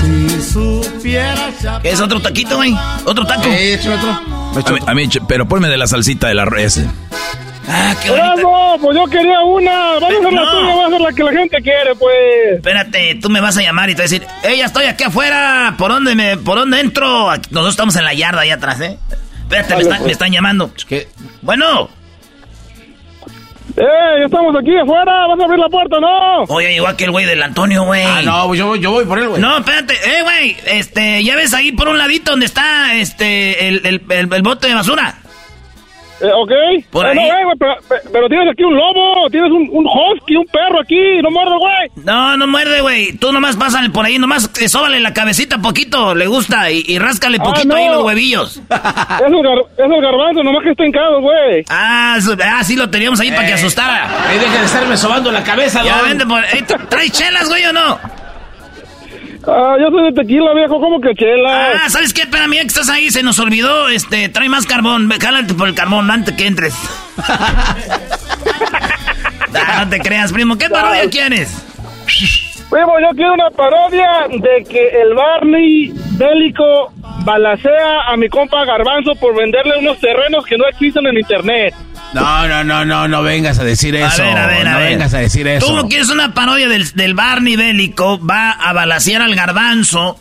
Si supieras ¿Qué es otro taquito, güey? ¿Otro taco? Eh, échame otro. A mí, a mí, ch- pero ponme de la salsita de la res. Ah, qué bonita. ¡Erasmo! Pues yo quería una. Vamos a hacer la No. tuya, vamos a hacer la que la gente quiere, pues. Espérate, tú me vas a llamar y te vas a decir, ¡Ey, ya estoy aquí afuera! ¿Por dónde me, por dónde entro? Nosotros estamos en la yarda allá atrás, ¿eh? Espérate, me, están, pues. me están llamando. ¿Qué? Bueno. ¡Eh, ya estamos aquí afuera! ¿Vas a abrir la puerta, no? Oye, llegó aquel güey del Antonio, güey. Ah, no, yo, voy- yo voy por él, güey. No, espérate, eh, güey, este, ya ves ahí por un ladito donde está, este, el, el, el- el bote de basura. Eh, ¿Ok? Por Eh, no, ahí. eh, güey, pero, pero tienes aquí un lobo, tienes un, un husky, un perro aquí, no muerde, güey. No, no muerde, güey. Tú nomás pásale por ahí, nomás eh, sóbale la cabecita poquito, le gusta, y, y ráscale Ah, poquito no. ahí los huevillos. [laughs] Es el, gar, es el garbanzo, nomás que está hincado, güey. Ah, su- ah, sí lo teníamos ahí para que asustara. Ahí deja de estarme sobando la cabeza, Ya, don. vente por... Ey, ¿tra- ¿Traes chelas, güey, o no? Ah, yo soy de tequila, viejo, ¿cómo que chela? Ah, ¿sabes qué? Espérame, ya que estás ahí, se nos olvidó, este, trae más carbón. Jálate por el carbón antes que entres. [laughs] Ah, no te creas, primo. ¿Qué parodia quieres? Primo, yo quiero una parodia de que el Barney bélico balacea a mi compa Garbanzo por venderle unos terrenos que no existen en internet. No, no, no, no, no vengas a decir eso. A ver, a ver, a no ver. vengas a decir eso. Tú no quieres una parodia del, del Barney bélico, va a balasear al garbanzo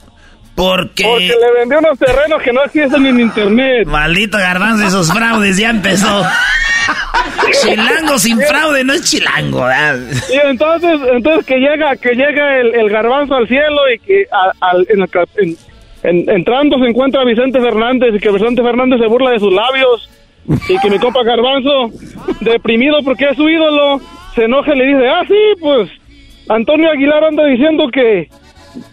porque... Porque le vendió unos terrenos que no existen en internet. Maldito garbanzo y sus fraudes, ya empezó. [laughs] chilango sin fraude, no es chilango, ¿verdad? Y entonces, entonces que llega, que llega el, el garbanzo al cielo y que a- al- en en- en- entrando se encuentra Vicente Fernández y que Vicente Fernández se burla de sus labios y que mi compa garbanzo, deprimido porque es su ídolo, se enoja y le dice, ah, sí, pues Antonio Aguilar anda diciendo que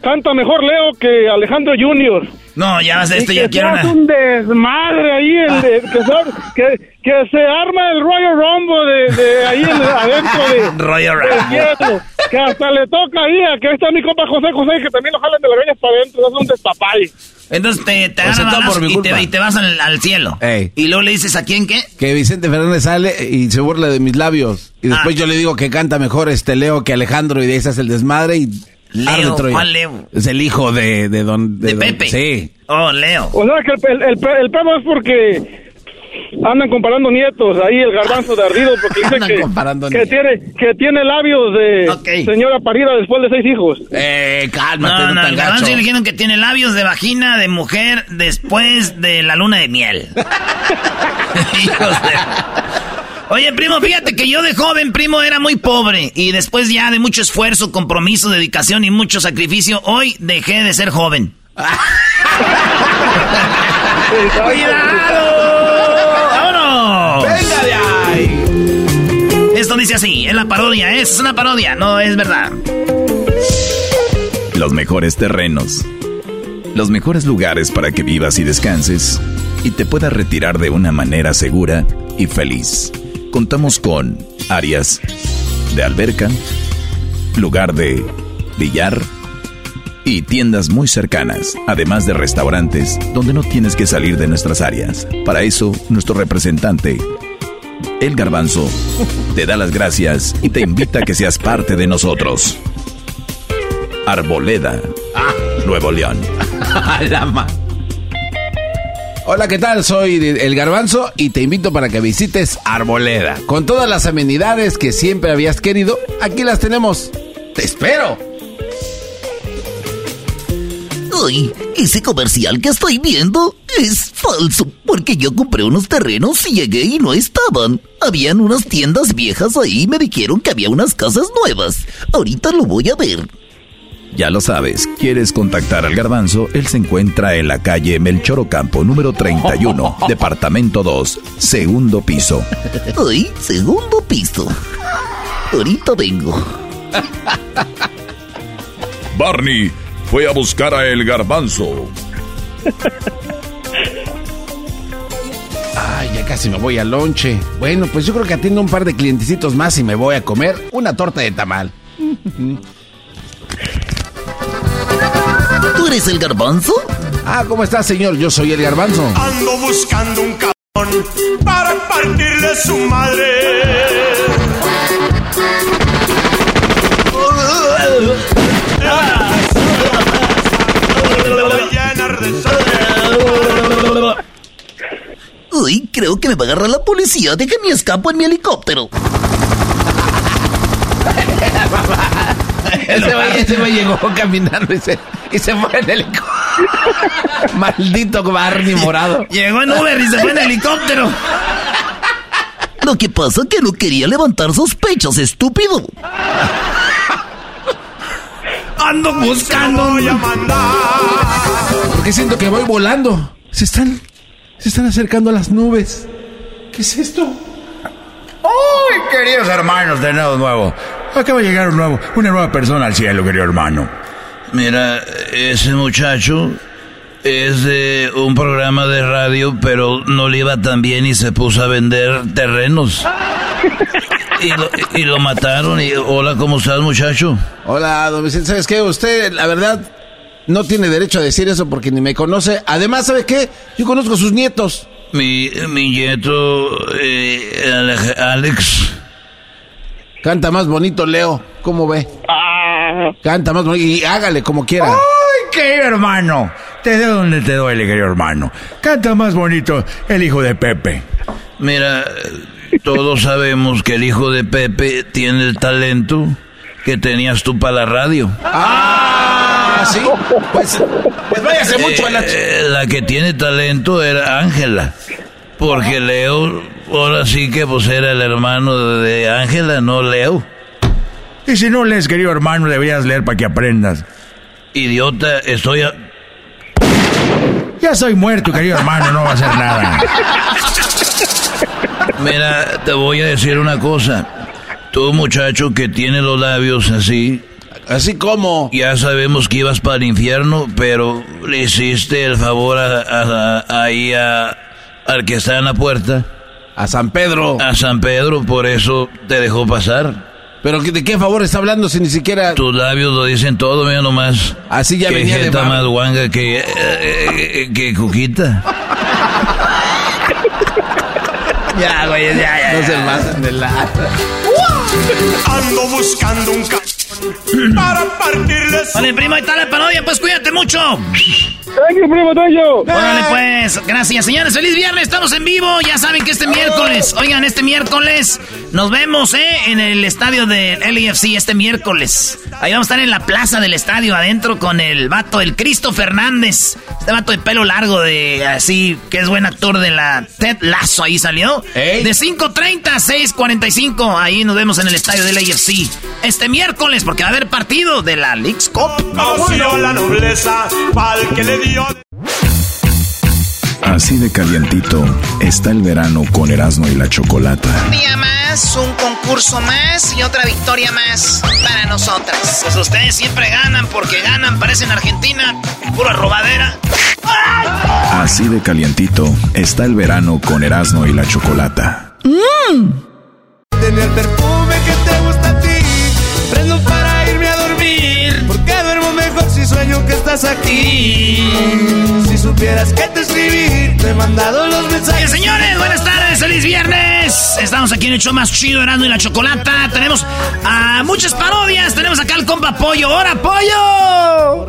canta mejor Leo que Alejandro Junior. No, ya vas, esto y ya que quiero hace una... un desmadre ahí, el de- que, se, que, que se arma el Royal Rumble de, de ahí en- adentro de, [laughs] Royal Rumble. que hasta le toca ahí, a que ahí está mi compa José José, que también lo jalan de las greñas para adentro, es un despapay. Entonces te, te O sea, por y, te, y te vas al, al cielo. Ey. Y luego le dices a quién qué. Que Vicente Fernández sale y se burla de mis labios. Y después Ah. yo le digo que canta mejor este Leo que Alejandro y de ahí se hace el desmadre y... Leo. ¿cuál Leo? Es el hijo de, de don... De don- Pepe. Sí. Oh, Leo. O sea que el, el, el, el pedo es porque andan comparando nietos, ahí el garbanzo de ardido, porque dice que, comparando que nietos. tiene que tiene labios de señora parida después de seis hijos. Eh, cálmate, No, no, el garbanzo gacho. dijeron que tiene labios de vagina de mujer después de la luna de miel. [laughs] Hijos de- Oye, primo, fíjate que yo de joven, primo, era muy pobre. Y después ya de mucho esfuerzo, compromiso, dedicación y mucho sacrificio, hoy dejé de ser joven. [laughs] ¡Cuidado! Esto dice así, es la parodia, es una parodia, no es verdad. Los mejores terrenos. Los mejores lugares para que vivas y descanses y te puedas retirar de una manera segura y feliz. Contamos con áreas de alberca, lugar de billar y tiendas muy cercanas, además de restaurantes donde no tienes que salir de nuestras áreas. Para eso, nuestro representante, El Garbanzo, te da las gracias y te invita a que seas parte de nosotros. Arboleda, Nuevo León. [laughs] La ma- Hola, ¿qué tal? Soy El Garbanzo y te invito para que visites Arboleda. Con todas las amenidades que siempre habías querido, aquí las tenemos. ¡Te espero! Ay, ese comercial que estoy viendo es falso, porque yo compré unos terrenos y llegué y no estaban. Habían unas tiendas viejas ahí y me dijeron que había unas casas nuevas. Ahorita lo voy a ver. Ya lo sabes, ¿quieres contactar al garbanzo? Él se encuentra en la calle Melchor Ocampo, número 31, [laughs] departamento 2, segundo piso. Ay, segundo piso. Ahorita vengo. Barney fue a buscar a el garbanzo. Ay, ya casi me voy al lonche. Bueno, pues yo creo que atiendo un par de clientecitos más y me voy a comer una torta de tamal. ¿Tú eres el garbanzo? Ah, ¿cómo estás, señor? Yo soy el garbanzo. Ando buscando un cabrón para partirle su madre. Uy, creo que me va a agarrar la policía. Déjenme escapo en mi helicóptero. Ese güey, ese güey llegó caminando y se, y se fue en helicóptero. Maldito Barney morado. Llegó en Uber y se fue en helicóptero. Lo que pasa es que no quería levantar sospechas, estúpido. Ando buscando. Porque siento que voy volando. Se están, se están acercando a las nubes. ¿Qué es esto? ¡Ay, queridos hermanos de nuevo nuevo! Acaba de llegar un nuevo, una nueva persona al cielo, querido hermano. Mira, ese muchacho es de un programa de radio, pero no le iba tan bien y se puso a vender terrenos. Y lo, y lo mataron. Y, hola, ¿cómo estás, muchacho? Hola, don Vicente. ¿Sabes qué? Usted, la verdad, no tiene derecho a decir eso porque ni me conoce. Además, ¿sabe qué? Yo conozco a sus nietos. Mi, mi nieto, eh, Ale- Alex. Canta más bonito, Leo. ¿Cómo ve? Canta más bonito y hágale como quiera. ¡Ay, querido hermano! Te doy donde te duele, querido hermano. Canta más bonito el hijo de Pepe. Mira, todos sabemos que el hijo de Pepe tiene el talento que tenías tú para la radio. Ah, sí. Pues, pues váyase mucho a la. Eh, la que tiene talento era Ángela. Porque Leo, ahora sí que pues era el hermano de Ángela, no Leo. Y si no lees, querido hermano, deberías leer para que aprendas. Idiota, estoy a... Ya soy muerto, querido hermano, no va a hacer nada. Mira, te voy a decir una cosa. Tú, muchacho, que tiene los labios así. Así como. Ya sabemos que ibas para el infierno, pero le hiciste el favor a, a- a- ahí a, al que está en la puerta. A San Pedro. A San Pedro, por eso te dejó pasar. ¿Pero de qué favor está hablando si ni siquiera...? Tus labios lo dicen todo, mira nomás. Así ya que venía de... más guanga que... eh, eh, que cuquita. [laughs] Ya, güey, ya, ya. No se pasen de la... Ando buscando un. Para partirle su... Vale, primo, ahí está la parodia, pues cuídate mucho. Thank you, primo Toño. Órale, pues, gracias, señores. Feliz viernes, estamos en vivo. Ya saben que este miércoles, oigan, este miércoles nos vemos, ¿eh? En el estadio del LAFC, este miércoles. Ahí vamos a estar en la plaza del estadio adentro con el vato, el Cristo Fernández. Este vato de pelo largo, de así, que es buen actor de la Ted Lazo, ahí salió. De 5.30 a 6.45, ahí nos vemos en el estadio del LAFC. Este miércoles, porque va a haber partido de la League's Cup. La nobleza pa'l que le dio... Así de calientito está el verano con Erasmo y la Chocolata. Un día más, un concurso más y otra victoria más para nosotras. Pues ustedes siempre ganan porque ganan, parecen Argentina, pura robadera. Así de calientito está el verano con Erasmo y la Chocolata. Tener perfume que te gusta. Prendo para irme a dormir. Porque duermo mejor si sueño que estás aquí. Si supieras que te escribí, te he mandado los mensajes. Bien, señores, buenas tardes, feliz viernes. Estamos aquí en el show más chido, Erasmo y la Chocolata. Tenemos a muchas parodias. Tenemos acá al compa Pollo. ¡Hora, Pollo!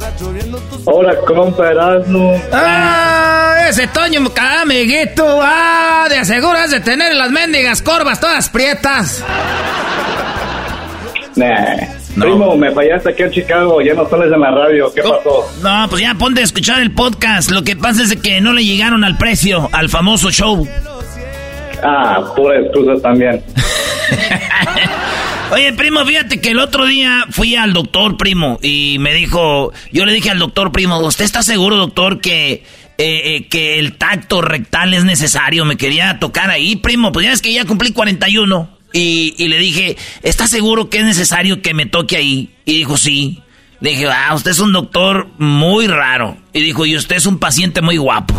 Hola, compa Erasmo. ¡Ah! Ese Toño, amiguito. ¡Ah! De aseguras de tener las mendigas corvas todas prietas. Nah. Primo, me fallaste aquí en Chicago, ya no sales en la radio, ¿qué pasó? No, pues ya ponte a escuchar el podcast. Lo que pasa es que no le llegaron al precio, al famoso show. Ah, pura excusa también. [laughs] Oye, primo, fíjate que el otro día fui al doctor, primo, y me dijo, yo le dije al doctor, primo, ¿usted está seguro, doctor, que, eh, eh, que el tacto rectal es necesario? Me quería tocar ahí, primo, pues ya es que ya cumplí 41. Y, y le dije, ¿está seguro que es necesario que me toque ahí? Y dijo, sí. Le dije, ah, usted es un doctor muy raro. Y dijo, y usted es un paciente muy guapo.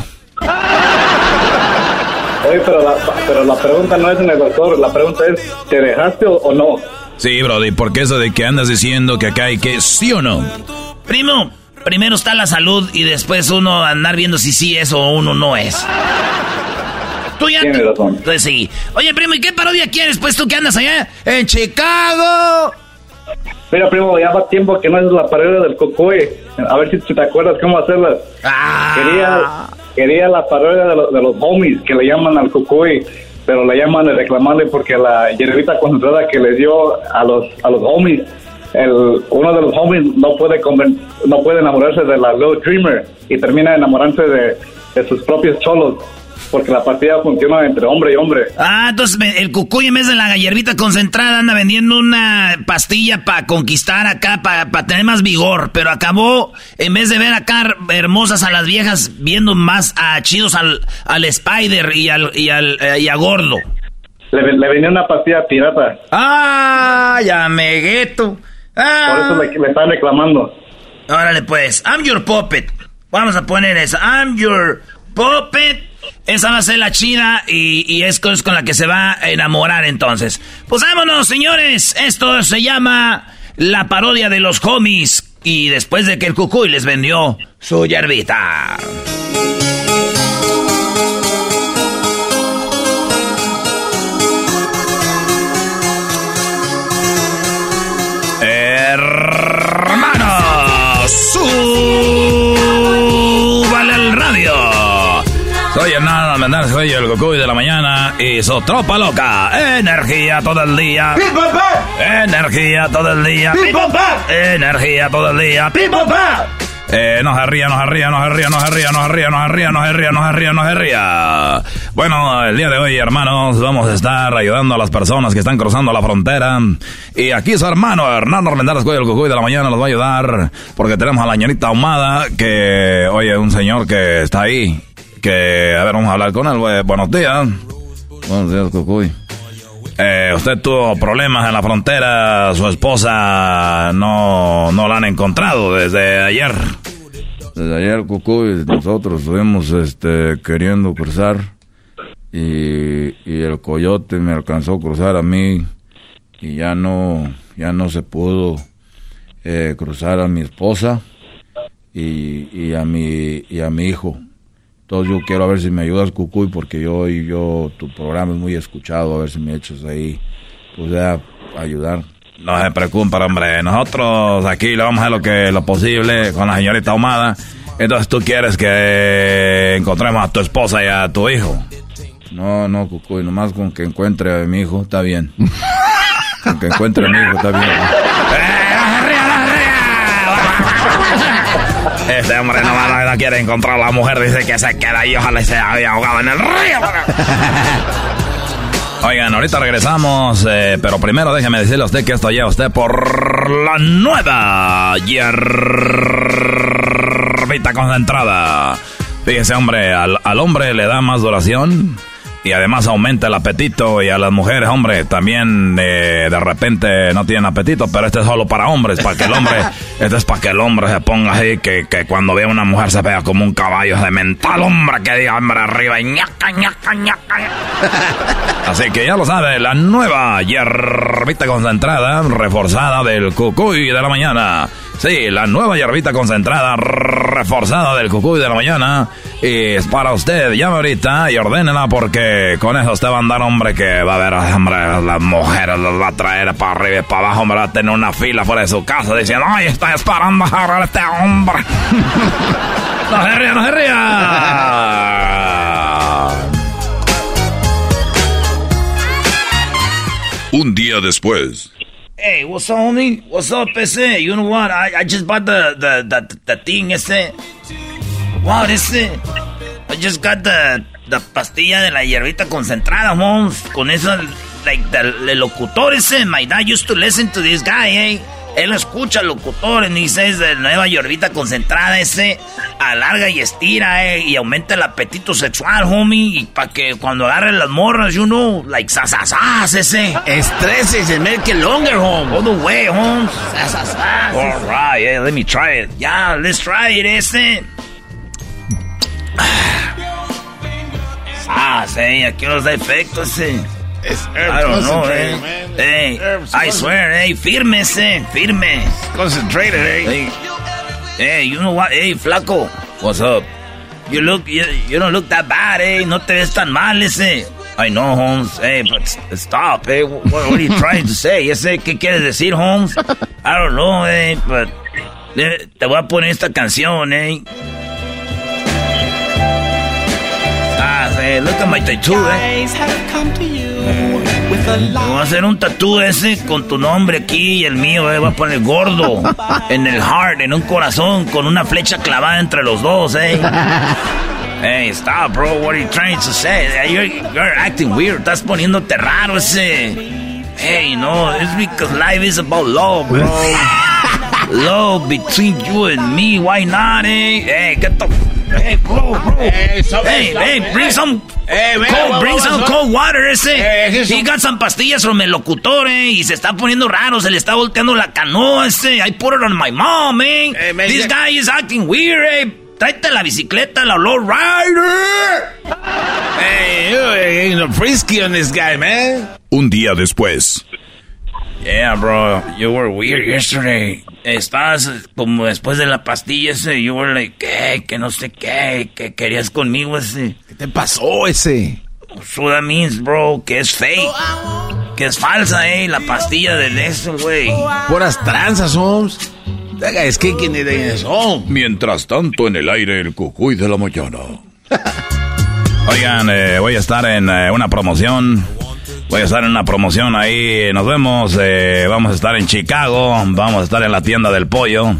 Oye, pero la, pero la pregunta no es en el doctor, la pregunta es, ¿te dejaste o, o no? Sí, Brody, porque eso de que andas diciendo que acá hay que sí o no. Primo, primero está la salud y después uno andar viendo si sí es o uno no es. Tú ya. Tienes razón. Pues sí. Oye, primo, ¿y qué parodia quieres? Pues tú que andas allá en Chicago. Mira, primo, ya va tiempo que no es la parodia del Cocoy. A ver si, te acuerdas cómo hacerla. Ah. Quería, quería la parodia de, lo- de los homies que le llaman al Cocoy, pero le llaman de reclamarle porque la hierbita concentrada que le dio a los, a los homies, el, uno de los homies no puede, conven- no puede enamorarse de la Little Dreamer y termina enamorándose de, de sus propios cholos. Porque la partida funciona entre hombre y hombre. Ah, entonces el cucuy en vez de la hierbita concentrada anda vendiendo una pastilla para conquistar acá, para tener más vigor. Pero acabó, en vez de ver acá hermosas a las viejas, viendo más a chidos al, al Spider y al, y al eh, y a Gordo. Le, le venía una pastilla pirata. ¡Ah, ya! Por Ah. eso le, le están reclamando. Órale pues, I'm your puppet. Vamos a poner esa. I'm your puppet. Esa va a ser la chida y, y es, con, la que se va a enamorar entonces. Pues vámonos, señores. Esto se llama la parodia de los homies. Y después de que el cucuy les vendió su yerbita. Mendoza, soy el Goku de la mañana y su tropa loca. Energía todo el día. Energía todo el día. Energía todo el día. Eh, no se ría, no se ría, no se ría, no se ría, no se ría, no se ría, no se ría, no se ría, no se ría. Bueno, el día de hoy, hermanos, vamos a estar ayudando a las personas que están cruzando la frontera. Y aquí su hermano, Hernán Armendáriz, el Cucuy de la mañana, nos va a ayudar porque tenemos a la ñerita ahumada que, oye, un señor que está ahí, que, a ver, vamos a hablar con él. Buenos días. Buenos días, Cucuy. Eh, usted tuvo problemas en la frontera, su esposa no, no la han encontrado desde ayer. Desde ayer, Cucuy, nosotros estuvimos este, queriendo cruzar y, y el coyote me alcanzó a cruzar a mí y ya no, ya no se pudo eh, cruzar a mi esposa y, y, a mi y a mi hijo. Entonces yo quiero a ver si me ayudas, Cucuy, porque yo y yo tu programa es muy escuchado, a ver si me echas ahí, pues ya ayudar. No se preocupe, hombre. Nosotros aquí le vamos a hacer lo que lo posible con la señorita Ahumada. Entonces tú quieres que encontremos a tu esposa y a tu hijo. No, no, Cucuy, nomás con que encuentre a mi hijo está bien. con que encuentre a mi hijo está bien. [laughs] Este hombre no, no, no quiere encontrar a la mujer, dice que se queda y ojalá se haya ahogado en el río. [laughs] Oigan, ahorita regresamos, eh, pero primero déjeme decirle a usted que esto lleva usted por la nueva hierbita concentrada. Fíjese, hombre, al, al hombre le da más duración y además aumenta el apetito y a las mujeres, hombre, también eh, de repente no tienen apetito, pero este es solo para hombres, para que el hombre, [laughs] este es para que el hombre se ponga así, que, que cuando vea a una mujer se vea como un caballo de mental, hombre, que diga, hombre, arriba y ñaca, ñaca, ñaca. Así que ya lo sabe, la nueva hierbita concentrada, reforzada del cucuy de la mañana. Sí, la nueva hierbita concentrada, reforzada del cucuy de la mañana. Y es para usted, llame ahorita y ordénela porque con eso usted va a andar, hombre, que va a ver, hombre, las mujeres las va a traer para arriba y para abajo, hombre, va a tener una fila fuera de su casa diciendo, ay, está esperando a agarrar a este hombre. [laughs] no se ría, no se ría. Un día después. Hey, what's up, homie? What's up, ese? You know what? I, I just bought the, the, the, the thing, ese. Wow, ese. I just got the, the pastilla de la hierbita concentrada, Holmes. Con eso, like, the, el locutor ese. My dad used to listen to this guy, eh. Él escucha locutor y dice es de nueva hierbita concentrada ese. Alarga y estira, eh. Y aumenta el apetito sexual, homie. Y para que cuando agarren las morras, you know, like, sasasas ese. Estreses and make longer, home. All the way, Holmes. Sasasas. All right, yeah, let me try it. Yeah, let's try it, ese. Ah, sí, aquí nos da efecto ese. I don't know, eh. Hey, I swear, hey, firme ese, firme. Concentrated, eh. Hey, hey, you know what? Hey, flaco. What's up? You look, you, you don't look that bad, eh. No te ves tan mal ese. I know, Holmes. Hey, but stop, eh. What, what are you trying to say? Ese, ¿qué quieres decir, Holmes? I don't know, eh, but... eh, Te voy a poner esta canción, eh. Ah, sí, look at my tattoo, eh. Voy a hacer un tatú ese con tu nombre aquí y el mío, eh. Voy a poner gordo [laughs] en el heart, en un corazón, con una flecha clavada entre los dos, eh. Hey, stop, bro. What are you trying to say? You're, you're acting weird. Estás poniéndote raro ese. Hey, no, it's because life is about love, bro. [laughs] love between you and me. Why not, eh? Hey, get the. Hey, bro, bro. Hey, hey, bring some. cold, bring some cold water ese. He got some pastillas from el locutor, eh. Y se está poniendo raro. Se le está volteando la canoa ese. I put it on my mom, eh. man, This ya- guy is acting weird, eh. Tráete la bicicleta, la low rider. Hey, you ain't no frisky on this guy, man. Un día después. Yeah, bro, you were weird yesterday. Estabas eh, como después de la pastilla ese, you were like, ¿qué? Que no sé qué, que querías conmigo ese. ¿Qué te pasó ese? So that means, bro, que es fake. Que es falsa, eh, la pastilla del eso, güey. Puras tranzas, Holmes. It in his home. Mientras tanto, en el aire, el cucuy de la mañana. [laughs] Oigan, eh, voy a estar en eh, una promoción. Voy a estar en una promoción ahí. Nos vemos. eh, vamos a estar en Chicago. Vamos a estar en la tienda del pollo.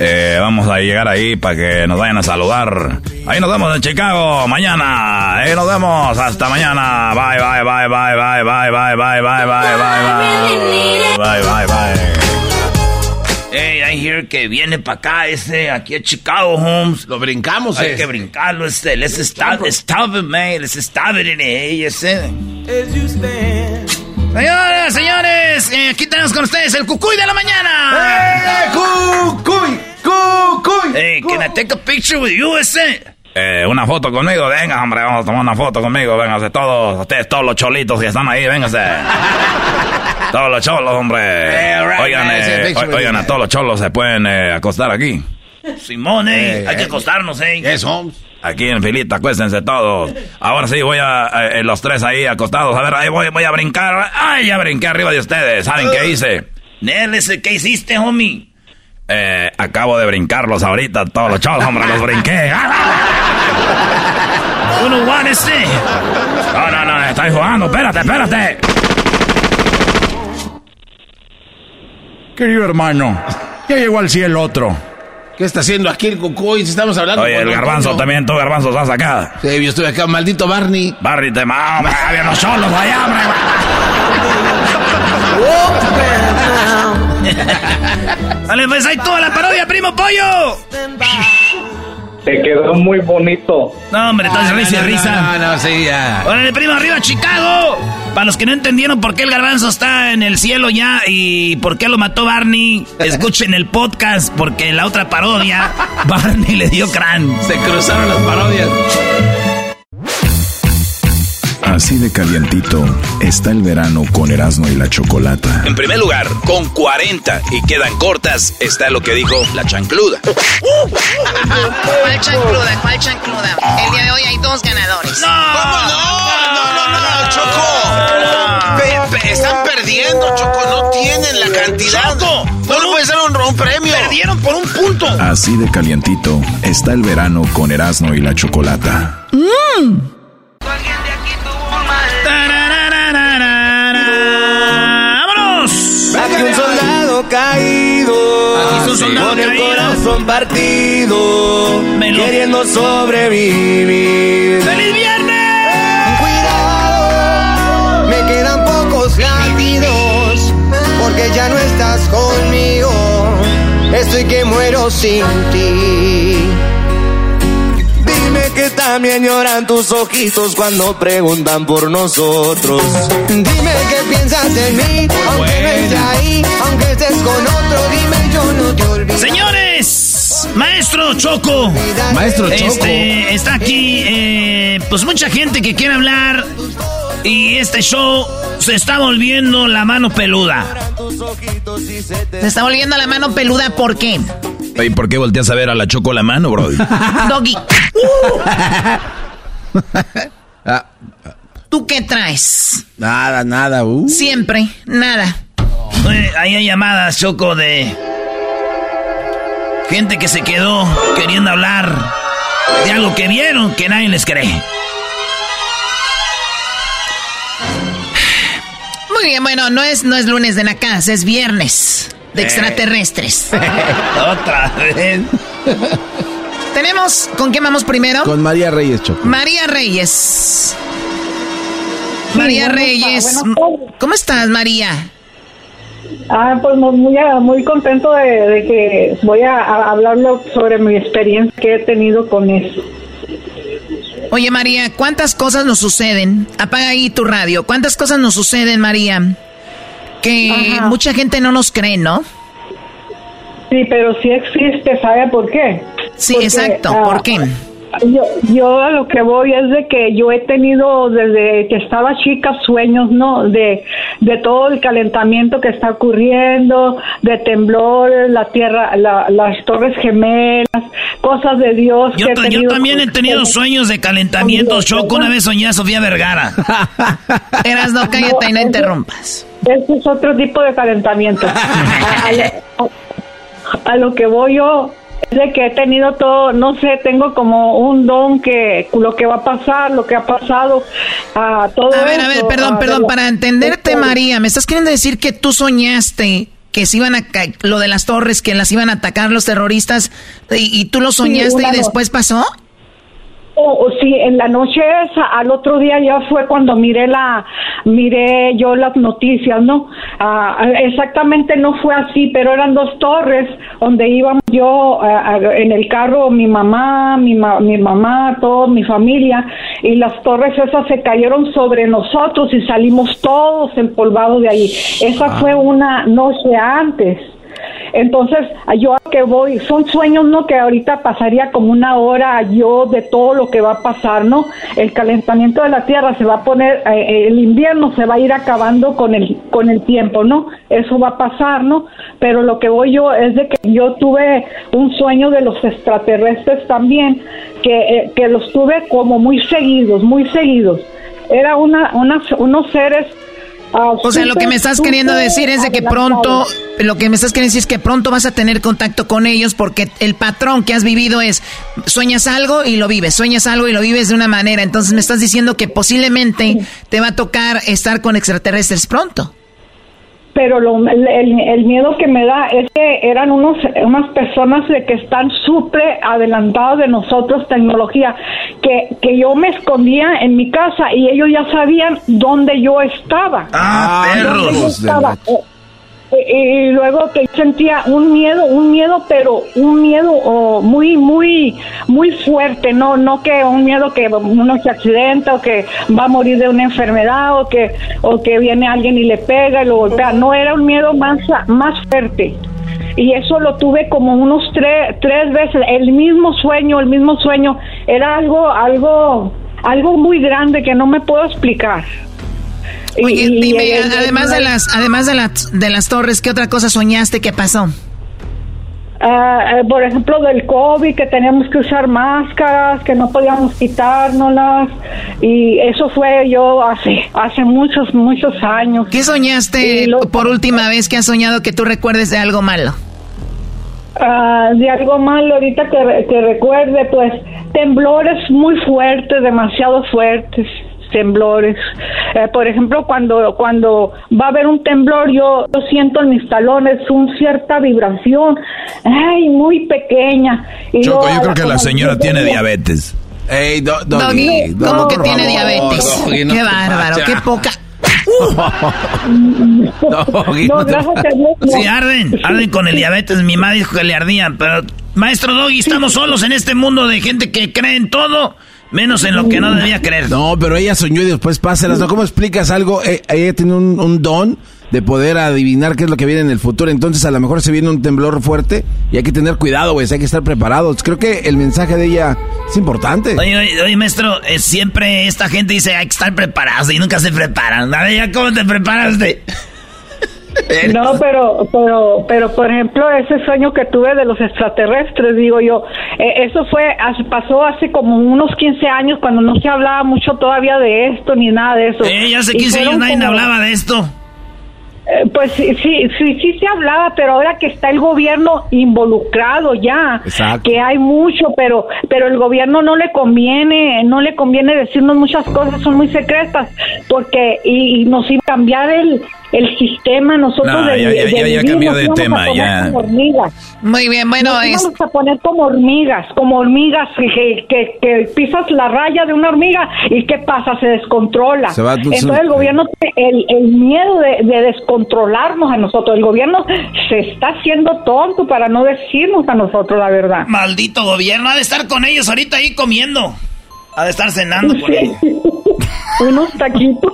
Eh, vamos a llegar ahí para que nos vayan a saludar. Ahí nos vemos en Chicago mañana. Ahí nos vemos. Hasta mañana. Bye, bye, bye, bye, bye, bye, bye, bye, bye, bye, bye, bye. Bye, bye, bye. Hey, I hear que viene para acá ese, aquí a Chicago, Holmes. Lo brincamos, Hay eh. que brincarlo, este. Let's stop, stop it, man. Let's stop it in hey, ese. Señoras, señores, eh, aquí tenemos con ustedes el cucuy de la mañana. ¡Eh, cucuy! ¡Cucuy! Hey, can I take a picture with you, ese? Eh, una foto conmigo, venga, hombre, vamos a tomar una foto conmigo, véngase todos, ustedes, todos los cholitos que están ahí, véngase. [laughs] todos los cholos, hombre. oigan, eh, oigan, a todos los cholos se pueden eh, acostar aquí. Simón, eh, hay que acostarnos, eh. Eso. Aquí en filita, acuéstense todos. Ahora sí, voy a, los tres ahí acostados. A ver, ahí voy, voy a brincar. Ay, ya brinqué arriba de ustedes. ¿Saben qué hice? Nel, ¿qué hiciste, homie? Eh, acabo de brincarlos ahorita, todos los chavos, hombre, los brinqué. [laughs] Uno, one, este. No, no, no, estoy jugando, espérate, espérate. Querido hermano, ya llegó al cielo otro. ¿Qué está haciendo aquí el Cucuy? Si estamos hablando Oye, el garbanzo también, tú garbanzo estás acá. Sí, yo estoy acá, maldito Barney. Barney te mama, había los solos allá, hombre. Dale, pues ahí toda la parodia, primo pollo. Te quedó muy bonito. No, hombre, estás risa y risa. No, no, sí, ya. Órale, primo, arriba, Chicago. Para los que no entendieron por qué el garbanzo está en el cielo ya y por qué lo mató Barney, escuchen el podcast porque en la otra parodia, [laughs] Barney le dio crán. Se cruzaron las parodias. Así de calientito está el verano con Erasmo y la Chocolata. En primer lugar, con 40 y quedan cortas, está lo que dijo la chancluda. ¿Cuál chancluda? ¿Cuál chancluda? El día de hoy hay dos ganadores. ¡No! ¿Cómo no? No, no, no, no, Choco. están perdiendo, Choco. No tienen la cantidad. Choco, no le puede ser un, un premio. Perdieron por un punto. Así de calientito está el verano con Erasmo y la Chocolata. Mmm. Caído, con el corazón partido, Me lo- queriendo sobrevivir. ¡Feliz viernes! Cuidado, me quedan pocos latidos, porque ya no estás conmigo. Estoy que muero sin ti. También lloran tus ojitos cuando preguntan por nosotros. Dime que piensas en mí, aunque no esté ahí, aunque estés con otro, dime yo no te olvido. Señores, maestro Choco. Maestro Choco. Este, está aquí, eh, pues mucha gente que quiere hablar. Y este show se está volviendo la mano peluda. Se está volviendo la mano peluda, ¿por qué? ¿Y por qué volteas a ver a la Choco la mano, bro? [laughs] Doggy. [laughs] Ah, ¿Tú qué traes? nada, nada. Uh. Siempre, nada. Ahí hay llamadas, Choco, de gente que se quedó queriendo hablar de algo que vieron que nadie les cree. Muy bien, bueno, no es, no es lunes de Nacas, es viernes de Eh. extraterrestres. [laughs] Otra vez. Tenemos, ¿con quién vamos primero? Con María Reyes Choco. María Reyes. María Reyes. ¿Cómo estás, María? Ah, pues muy, muy, muy contento de, de que voy a, a hablarlo sobre mi experiencia que he tenido con eso. Oye, María, ¿cuántas cosas nos suceden? Apaga ahí tu radio. ¿Cuántas cosas nos suceden, María? Que Ajá. mucha gente no nos cree, ¿no? Sí, pero sí existe, ¿sabe por qué? Sí, Porque, exacto. ah, ¿Por qué? Yo, yo a lo que voy es de que yo he tenido desde que estaba chica sueños, ¿no? De, de todo el calentamiento que está ocurriendo, de temblores, la tierra, la- las torres gemelas, cosas de Dios. Yo, que he ta- yo tenido también he tenido sueños de calentamiento, Choco. Una vez soñé a Sofía Vergara. [laughs] Eras, no, cállate y no interrumpas. Ese es otro tipo de calentamiento. [laughs] a, a lo, a lo que voy yo es de que he tenido todo, no sé, tengo como un don que lo que va a pasar, lo que ha pasado, a todo A ver, a ver, perdón, perdón, para entenderte, de- María, ¿me estás queriendo decir que tú soñaste que se iban a lo de las torres, que las iban a atacar los terroristas y, y tú lo soñaste y después pasó? Oh, oh, sí, en la noche esa, al otro día ya fue cuando miré la, miré yo las noticias, ¿no? Ah, exactamente no fue así, pero eran dos torres donde íbamos yo ah, ah, en el carro, mi mamá, mi, ma- mi mamá, toda mi familia, y las torres esas se cayeron sobre nosotros y salimos todos empolvados de ahí. Esa fue una noche antes. Entonces, yo a que voy, son sueños, ¿no? Que ahorita pasaría como una hora yo de todo lo que va a pasar, ¿no? El calentamiento de la tierra se va a poner, eh, el invierno se va a ir acabando con el, con el tiempo, ¿no? Eso va a pasar, ¿no? Pero lo que voy yo es de que yo tuve un sueño de los extraterrestres también, que, eh, que los tuve como muy seguidos, muy seguidos. Era una, unos seres o sea, lo que me estás queriendo decir es de que pronto, lo que me estás queriendo decir es que pronto vas a tener contacto con ellos porque el patrón que has vivido es, sueñas algo y lo vives, sueñas algo y lo vives de una manera. Entonces me estás diciendo que posiblemente te va a tocar estar con extraterrestres pronto pero lo, el, miedo que me da es que eran unos unas personas de que están súper adelantadas de nosotros tecnología que, que yo me escondía en mi casa y ellos ya sabían dónde yo estaba. Ah perros y luego que sentía un miedo, un miedo, pero un miedo oh, muy, muy, muy fuerte, no, no que un miedo que uno se accidenta o que va a morir de una enfermedad o que, o que viene alguien y le pega y lo golpea, no era un miedo más, más fuerte. Y eso lo tuve como unos tres, tres veces, el mismo sueño, el mismo sueño, era algo, algo, algo muy grande que no me puedo explicar. Oye, dime, además de las, además de las, de las torres, ¿qué otra cosa soñaste que pasó? Uh, por ejemplo, del COVID, que teníamos que usar máscaras, que no podíamos quitárnoslas. Y eso fue yo hace, hace muchos, muchos años. ¿Qué soñaste por última vez que has soñado que tú recuerdes de algo malo? Uh, de algo malo, ahorita que, que recuerde, pues temblores muy fuertes, demasiado fuertes temblores. Eh, por ejemplo, cuando, cuando va a haber un temblor, yo, siento en mis talones una cierta vibración, ay, muy pequeña. Y Choco, yo, creo que la señora tiene diabetes. Ey, doggy, ¿cómo que tiene diabetes? qué bárbaro, qué poca. [laughs] no, Sí, arden, arden con el diabetes. Mi madre dijo que le ardían, pero maestro Doggy, estamos solos en este mundo de gente que cree en todo Menos en lo que no debía creer. No, pero ella soñó y después páselas. ¿no? ¿Cómo explicas algo? Eh, ella tiene un, don de poder adivinar qué es lo que viene en el futuro. Entonces, a lo mejor se viene un temblor fuerte y hay que tener cuidado, güey. Hay que estar preparados. Creo que el mensaje de ella es importante. Oye, oye, maestro, eh, siempre esta gente dice hay que estar preparados y nunca se preparan. A ver, ¿cómo te preparaste? [laughs] No, pero, pero, pero, por ejemplo, ese sueño que tuve de los extraterrestres, digo yo, eh, eso fue, pasó hace como unos 15 años cuando no se hablaba mucho todavía de esto ni nada de eso. Eh, ya hace 15 años nadie hablaba de esto. Eh, pues sí, sí, sí, sí se hablaba, pero ahora que está el gobierno involucrado ya, que hay mucho, pero, pero el gobierno no le conviene, no le conviene decirnos muchas cosas, son muy secretas, porque y, y nos iba a cambiar el, el sistema, nosotros no, ya, ya, ya, cambió de tema, ya. Muy bien, bueno, nos vamos a poner como hormigas, como hormigas que, que, que, pisas la raya de una hormiga y ¿qué pasa? Se descontrola. Entonces el gobierno el, el miedo de, de, descontrolarnos a nosotros, el gobierno se está haciendo tonto para no decirnos a nosotros la verdad. Maldito gobierno, ha de estar con ellos ahorita ahí comiendo. Ha de estar cenando con ellos. [laughs] Unos taquitos.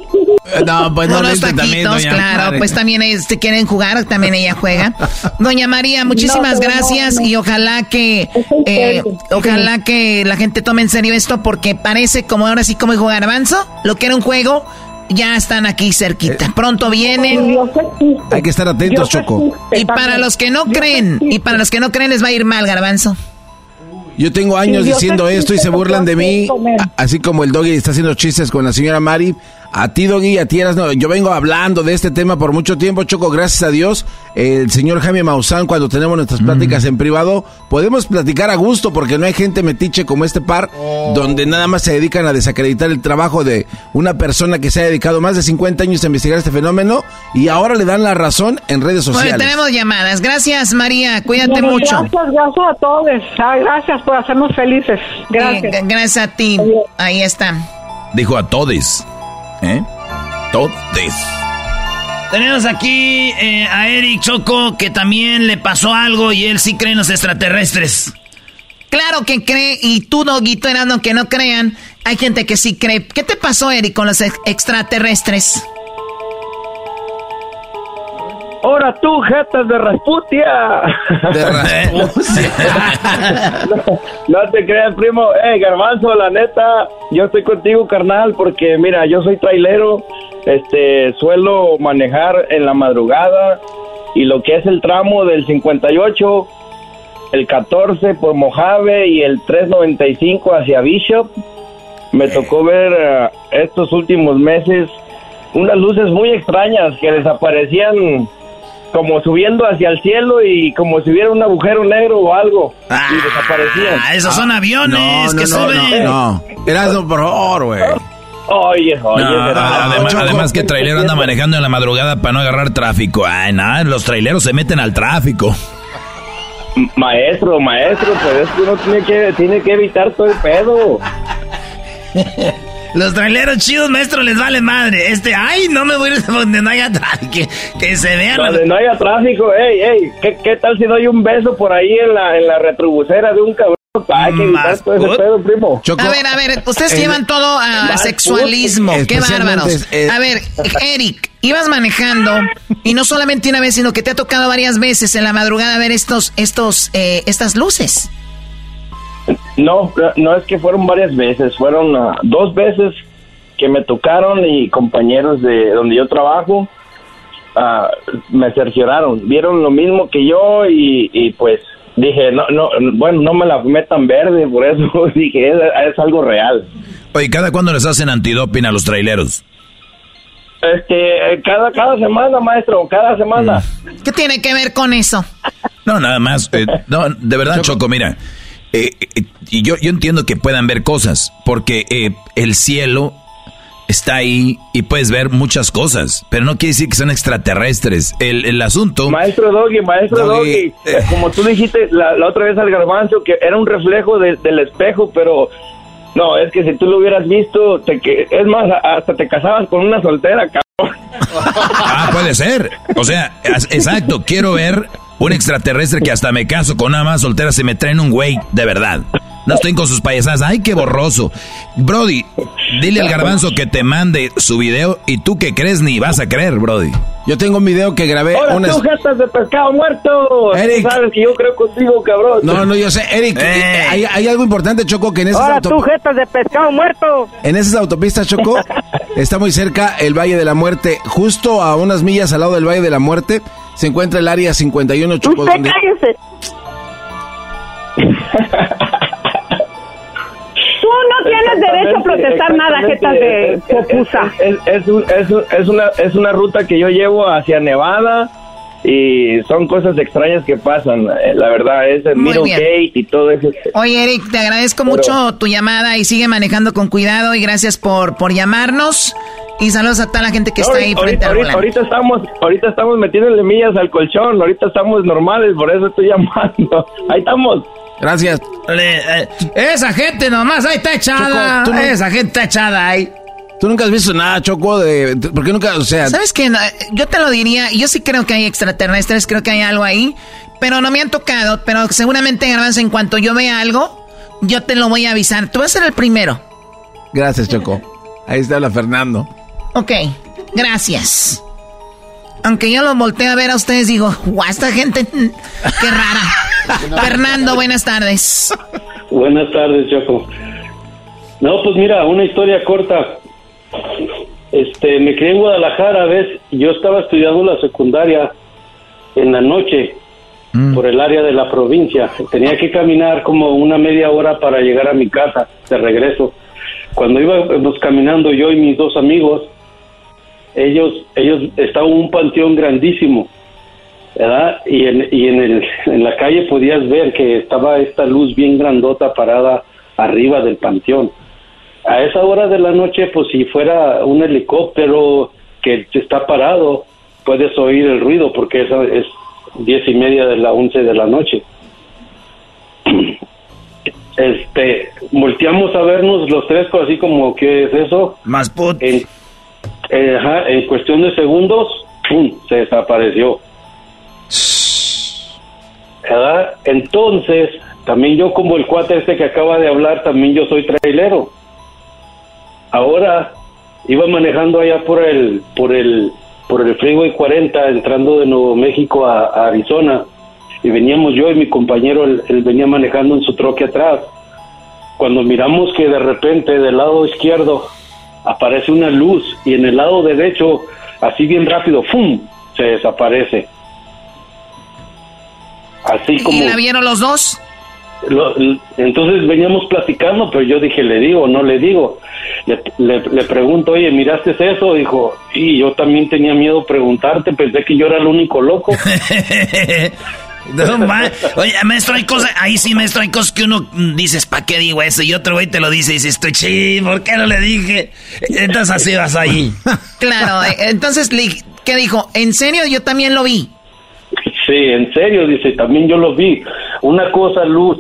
No, pues no, Unos taquitos, claro. Pues también ellos quieren jugar, también ella juega. Doña María, muchísimas gracias y ojalá que eh, ojalá que la gente tome en serio esto porque parece como ahora sí como dijo Garbanzo, lo que era un juego, ya están aquí cerquita. Pronto vienen. Hay que estar atentos, Choco. Y para los que no creen, y para los que no creen les va a ir mal, Garbanzo. Yo tengo años diciendo esto y se burlan de mí, así como el doggy está haciendo chistes con la señora Mari. A ti, Doggy, a ti, no, yo vengo hablando de este tema por mucho tiempo, Choco, gracias a Dios. El señor Jaime Maussan, cuando tenemos nuestras pláticas en privado, podemos platicar a gusto porque no hay gente metiche como este par, donde nada más se dedican a desacreditar el trabajo de una persona que se ha dedicado más de 50 años a investigar este fenómeno y ahora le dan la razón en redes sociales. Bueno, tenemos llamadas. Gracias, María. Cuídate mucho. Gracias, gracias a todos. Gracias por hacernos felices. Gracias. gracias a ti. Ahí está. Dijo a todos. ¿Eh? Todes. Tenemos aquí eh, a Eric Choco que también le pasó algo y él sí cree en los extraterrestres. Claro que cree y tú, Doguito, Erano, que no crean. Hay gente que sí cree. ¿Qué te pasó, Eric, con los extraterrestres? Ahora tú, jetas de Rasputia. De Rasputia. no, [laughs] no te creas, primo. Eh, Garbanzo, la neta, yo estoy contigo, carnal, porque mira, yo soy trailero. Este, suelo manejar en la madrugada y lo que es el tramo del 58, el 14 por Mojave y el 395 hacia Bishop. Me tocó ver eh, estos últimos meses unas luces muy extrañas que desaparecían como subiendo hacia el cielo y como si hubiera un agujero negro o algo y desaparecían. Ah, esos son aviones No, no, que no, suben. no, no. Erasmo, por favor, güey. Oye, oye, No, además, además que trailero anda manejando en la madrugada para no agarrar tráfico. Ay, nada, los traileros se meten al tráfico. Maestro, maestro, pues es que uno tiene que, tiene que evitar todo el pedo. [laughs] Los traileros chidos, maestro, les vale madre. Este, ay, no me voy a ir [laughs] donde no haya tráfico. Que, que se vean. Donde no haya tráfico, ey, ey, ¿qué, qué tal si doy un beso por ahí en la, en la retrobusera de un cabrón? Hay que evitar todo ese pedo, primo. a ver, a ver, ustedes eh, llevan todo a sexualismo. Qué bárbaros. eh, A ver, Eric, ibas manejando y no solamente una vez, sino que te ha tocado varias veces en la madrugada ver estos, estos, eh, estas luces. No, no es que fueron varias veces, fueron ah, dos veces que me tocaron y compañeros de donde yo trabajo ah, me cercioraron, vieron lo mismo que yo y, y pues dije, no, no, bueno, no me la metan verde, por eso [laughs] dije, es, es algo real. Oye, ¿cada cuándo les hacen antidoping a los traileros? Este, cada, cada semana, maestro, cada semana. ¿Qué tiene que ver con eso? No, nada más. eh, no, de verdad, Choco, mira. Eh, eh, y yo, yo entiendo que puedan ver cosas, porque eh, el cielo está ahí y puedes ver muchas cosas, pero no quiere decir que son extraterrestres. El, el asunto... Maestro Doggy, maestro Doggy, Doggy, como tú dijiste la, la otra vez al garbanzo, que era un reflejo de- del espejo, pero no, es que si tú lo hubieras visto, te, que, es más, hasta te casabas con una soltera, cabrón. Ah, puede ser. O sea, exacto, quiero ver un extraterrestre que hasta me caso con una más soltera se me traen un güey, de verdad. No estoy con sus payasadas. Ay, qué borroso. Brody, dile al garbanzo que te mande su video y tú que crees ni vas a creer, Brody. Yo tengo un video que grabé. Ahora una- tú, jetas de pescado muerto. Eric. Tú sabes que yo creo contigo, cabrón. No, no, yo sé. Eric, eh, hay, hay algo importante, Choco, que en esas, Ahora tú, jetas de pescado muerto. en esas autopistas, Choco, [laughs] está muy cerca el Valle de la Muerte. Justo a unas millas al lado del Valle de la Muerte se encuentra el área 51, Choco. Usted donde- cállese. Tú no tienes derecho a protestar nada, jetas de popusa. Es, es, un- es un- es una, es una ruta que yo llevo hacia Nevada y son cosas extrañas que pasan. eh, La verdad, es el Muy Middle bien. Gate y todo eso. Oye, Eric, te agradezco Pero- mucho tu llamada y sigue manejando con cuidado y gracias por, por llamarnos. Y saludos a toda la gente que está ahí ahorita, frente al ahorita, volante. ahorita estamos, ahorita estamos metiéndole millas al colchón, ahorita estamos normales, por eso estoy [laughs] llamando. Ahí estamos. Gracias. eh, esa gente nomás ahí está echada. Choco, no- Esa gente está echada ahí. Tú nunca has visto nada, Choco, de... de- ¿Por qué nunca, o sea... ¿Sabes qué? Yo te lo diría, yo sí creo que hay extraterrestres, creo que hay algo ahí, pero no me han tocado, pero seguramente, Garbanzo, en cuanto yo vea algo, yo te lo voy a avisar. Tú vas a ser el primero. Gracias, Choco. Ahí está la Fernando. Ok, gracias. Aunque yo los volteo a ver a ustedes, digo, guau, esta gente, qué rara. [laughs] Fernando, buenas tardes. Buenas tardes, Choco. No, pues mira, una historia corta. Este, me crié en Guadalajara, ¿ves? Yo estaba estudiando la secundaria en la noche por el área de la provincia. Tenía que caminar como una media hora para llegar a mi casa de regreso. Cuando íbamos caminando yo y mis dos amigos, ellos, ellos estaban en un panteón grandísimo, ¿verdad? Y en, y en, el, en la calle podías ver que estaba esta luz bien grandota parada arriba del panteón. A esa hora de la noche, pues si fuera un helicóptero que está parado, puedes oír el ruido porque eso es diez y media de la once de la noche. [clears throat] Este, volteamos a vernos los tres, así como, ¿qué es eso? Más put. En, eh, ajá, en cuestión de segundos, ¡pum! se desapareció. ¿Verdad? Entonces, también yo como el cuate este que acaba de hablar, también yo soy trailero. Ahora iba manejando allá por el por el por el Freeway 40 entrando de Nuevo México a, a Arizona y veníamos yo y mi compañero, él, él venía manejando en su troque atrás. Cuando miramos que de repente del lado izquierdo aparece una luz y en el lado derecho, así bien rápido, ¡fum! se desaparece. Así como... ¿Y la vieron los dos? Lo- entonces veníamos platicando, pero yo dije, le digo, no le digo. Le, le- le pregunto, oye, ¿miraste eso? Dijo, sí, yo también tenía miedo preguntarte, pensé que yo era el único loco. [laughs] No, Oye, maestro, hay cosas, ahí sí, maestro, hay cosas que uno dices, ¿para qué digo eso? Y otro güey te lo dice y dices, estoy chi, ¿por qué no le dije? Entonces así vas ahí. [laughs] Claro, eh, entonces, le- ¿qué dijo? ¿En serio? Yo también lo vi. Sí, en serio, dice, también yo lo vi. Una cosa, luz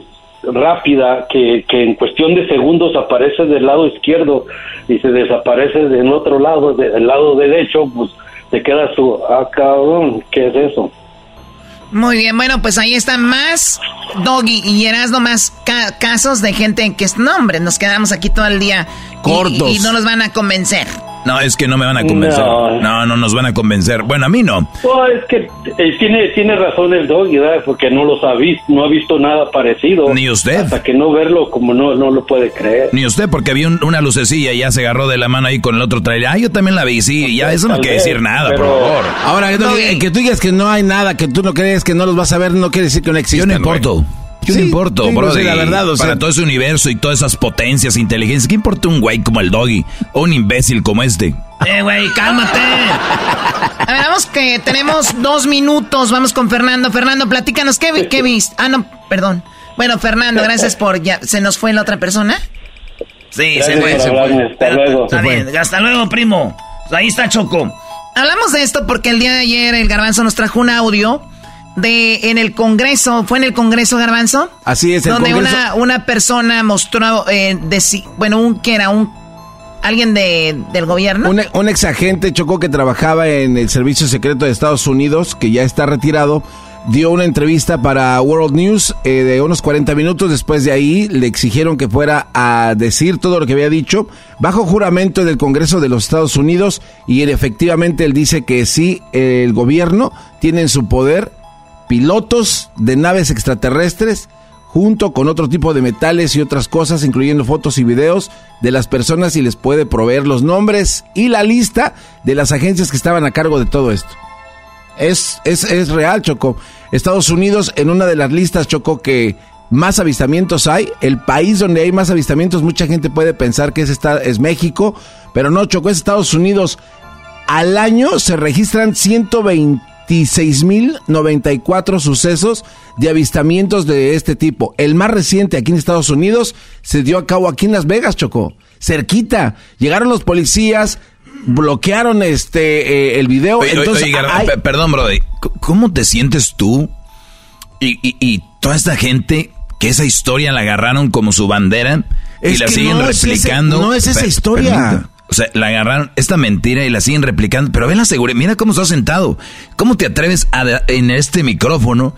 rápida, que, que en cuestión de segundos aparece del lado izquierdo y se desaparece del otro lado, de- del lado derecho, pues te queda su, ah, cabrón, ¿qué es eso? Muy bien, bueno, pues ahí están más Doggy y Erasmo, más ca- casos de gente que es, no hombre, nos quedamos aquí todo el día y- Cortos. y, no nos van a convencer. No, es que no me van a convencer. No. No, no, nos van a convencer. Bueno, a mí no. No, es que eh, tiene, tiene razón el doggy, ¿verdad? Porque no los ha visto, no ha visto nada parecido. Ni usted. Hasta que no verlo, como no, no lo puede creer. Ni usted, porque vi un- una lucecilla y ya se agarró de la mano ahí con el otro trailer. Ah, yo también la vi, sí, ya eso no quiere decir nada, por pero- favor. Ahora, que, tú- que tú digas que no hay nada, que tú no crees que no los vas a ver, no quiere decir que no existen. Yo no importo. Yo no importo, digo, bro. sí, la verdad, o sea- para todo ese universo y todas esas potencias, inteligencias, ¿qué importa un güey como el doggy o un imbécil como este? Eh, güey, cálmate. [laughs] A ver, vamos que tenemos dos minutos, vamos con Fernando. Fernando, platícanos, ¿qué, qué viste? Ah, no, perdón. Bueno, Fernando, gracias por ya. ¿Se nos fue la otra persona? Sí, Gracias se fue. se fue. hasta Pero- luego. Está bien, hasta luego, primo. Ahí está Choco. Hablamos de esto porque el día de ayer el Garbanzo nos trajo un audio de en el Congreso, ¿fue en el Congreso Garbanzo? Así es, el donde Congreso- una, una persona mostró, eh, bueno, un que era un alguien de, del gobierno. Un, un ex agente chocó que trabajaba en el Servicio Secreto de Estados Unidos, que ya está retirado, dio una entrevista para World News eh, de unos 40 minutos. Después de ahí le exigieron que fuera a decir todo lo que había dicho bajo juramento del Congreso de los Estados Unidos y él, efectivamente él dice que sí, el gobierno tiene en su poder pilotos de naves extraterrestres junto con otro tipo de metales y otras cosas, incluyendo fotos y videos de las personas y les puede proveer los nombres y la lista de las agencias que estaban a cargo de todo esto. Es, es, es real, Choco. Estados Unidos en una de las listas, Choco, que más avistamientos hay, el país donde hay más avistamientos, mucha gente puede pensar que es, esta- es México, pero no, Choco, es Estados Unidos. Al año se registran 126.094 sucesos de avistamientos de este tipo. El más reciente aquí en Estados Unidos se dio a cabo aquí en Las Vegas, Choco. Cerquita. Llegaron los policías, bloquearon este eh, el video. Oye, entonces, oye, hay- perdón, Brody. ¿Cómo te sientes tú y, y- y toda esta gente que esa historia la agarraron como su bandera y la siguen no es ese- replicando? no es esa historia. permita. O sea, la agarraron esta mentira y la siguen replicando. Pero ve la seguridad. Mira cómo está sentado. ¿Cómo te atreves a, en este micrófono?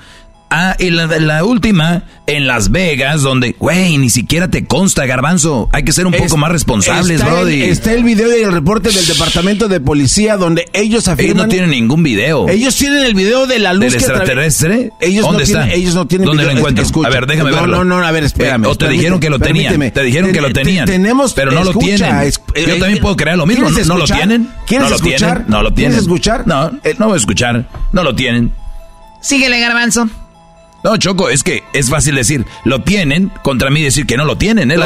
Ah, y la, la última, en Las Vegas, donde, güey, ni siquiera te consta, garbanzo. Hay que ser un Es- poco más responsables, está Brody. El, está el video y el reporte del departamento de policía donde ellos Ellos afirman. no tienen ningún video. Ellos tienen el video de la luz ¿Del que extraterrestre? Ellos ¿Dónde no tienen, está? ellos no tienen ¿Dónde video. lo encuentro? Escucha. a ver, déjame no, verlo. No, no, a ver, espérame. Eh, o te dijeron que lo tenían. permíteme. Te dijeron que lo Ten- tenían. ten- Tenemos, Pero no lo tienen. es- Yo eh, también puedo creer lo mismo. ¿quieres ¿No, no lo escuchar? tienen? ¿Quieres no lo escuchar? tienen. No lo tienen. ¿Quieres escuchar? No, eh, no voy a escuchar. No lo tienen. Síguele, Garbanzo. No, Choco, es que es fácil decir, lo tienen, contra mí decir que no lo tienen. Es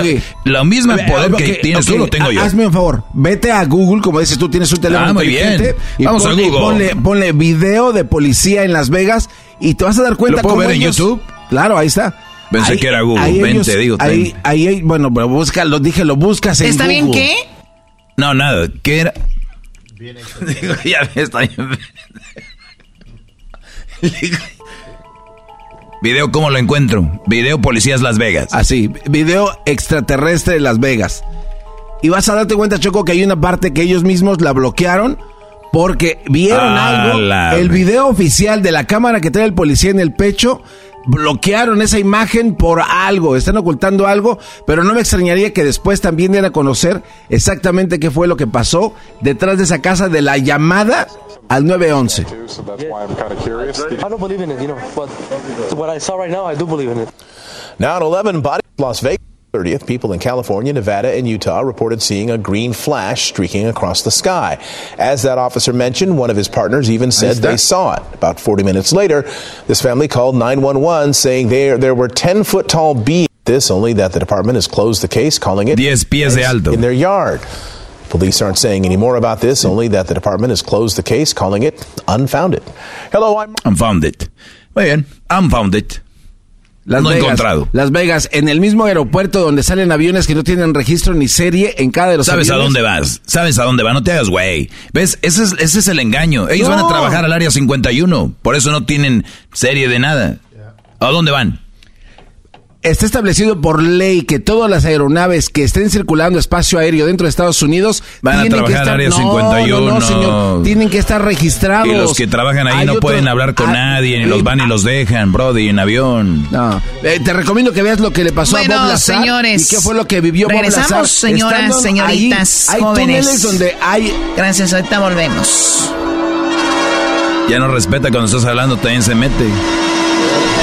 la, misma ver, poder que tienes tú ok, lo tengo yo. Hazme un favor, vete a Google, como dices tú, tienes un teléfono Ah, muy bien. y Vamos a Google. Ponle, ponle video de policía en Las Vegas y te vas a dar cuenta ¿Lo puedo cómo ver en YouTube? Claro, ahí está. Pensé Ahí- que era Google. ahí Ven, ellos- digo, Ahí, ahí, ahí- bueno, pero busca, lo dije, lo buscas en ¿Está bien qué? No, nada. ¿Qué era? [laughs] Digo, ya ves, está [laughs] bien. Video, ¿cómo lo encuentro? Video Policías Las Vegas. Así, video extraterrestre de Las Vegas. Y vas a darte cuenta, Choco, que hay una parte que ellos mismos la bloquearon porque vieron Ah, algo. la- El video oficial de la cámara que trae el policía en el pecho bloquearon esa imagen por algo, están ocultando algo, pero no me extrañaría que después también dieran a conocer exactamente qué fue lo que pasó detrás de esa casa de la llamada al 911. I don't believe in it, you know, but what I saw right now, I do believe in it. Now at 11, body Las Vegas. 30th, people in California, Nevada, and Utah reported seeing a green flash streaking across the sky. As that officer mentioned, one of his partners even said they saw it. About 40 minutes later, this family called 911 saying there, there were 10 foot tall beings. This only that the department has closed the case, calling it 10 pies de alto. in their yard. Police aren't saying any more about this, only that the department has closed the case, calling it unfounded. Hello, I'm Unfounded. Muy bien, unfounded. Las no Vegas, encontrado. Las Vegas, en el mismo aeropuerto donde salen aviones que no tienen registro ni serie en cada de los ¿Sabes a dónde vas? ¿Sabes a dónde vas? No te hagas güey. ¿Ves? Ese es, ese es el engaño. Ellos No. van a trabajar al área 51. Por eso no tienen serie de nada. ¿A dónde van? Está establecido por ley que todas las aeronaves que estén circulando espacio aéreo dentro de Estados Unidos Van a tienen que trabajar estar área No, 51. No, no, señor, tienen que estar registrados. Y los que trabajan ahí Hay no otro- pueden hablar con Ah, nadie, ni eh, los van y los dejan, Brody, en avión. No. Eh, te recomiendo que veas lo que le pasó Bueno, a Bob Lazar señores, y qué fue lo que vivió Bob regresamos, Lazar. señoras, Estando señoritas, ahí, hay jóvenes. túneles donde hay... Gracias, ahorita volvemos. Ya no respeta cuando estás hablando, también se mete.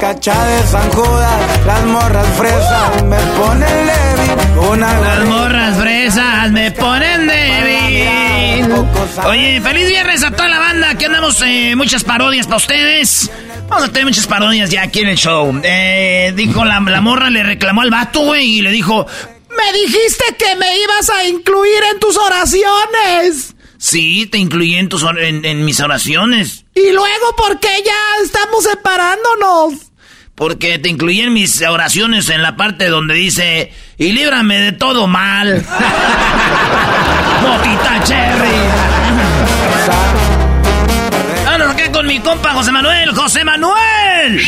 Cacha de San Judas, las morras fresas me ponen débil. Una Las morras fresas me ponen débil. Oye, feliz viernes a toda la banda. Aquí andamos eh, muchas parodias para ustedes. Vamos a tener muchas parodias ya aquí en el show. Eh, dijo la, la morra, le reclamó al vato, güey, y le dijo: Me dijiste que me ibas a incluir en tus oraciones. Sí, te incluí en, tus, or- en, en mis oraciones. Y luego, ¿por qué ya estamos separándonos? Porque te incluí en mis oraciones en la parte donde dice, y líbrame de todo mal. [laughs] Motita Cherry. Vámonos acá con mi compa José Manuel. ¡José Manuel!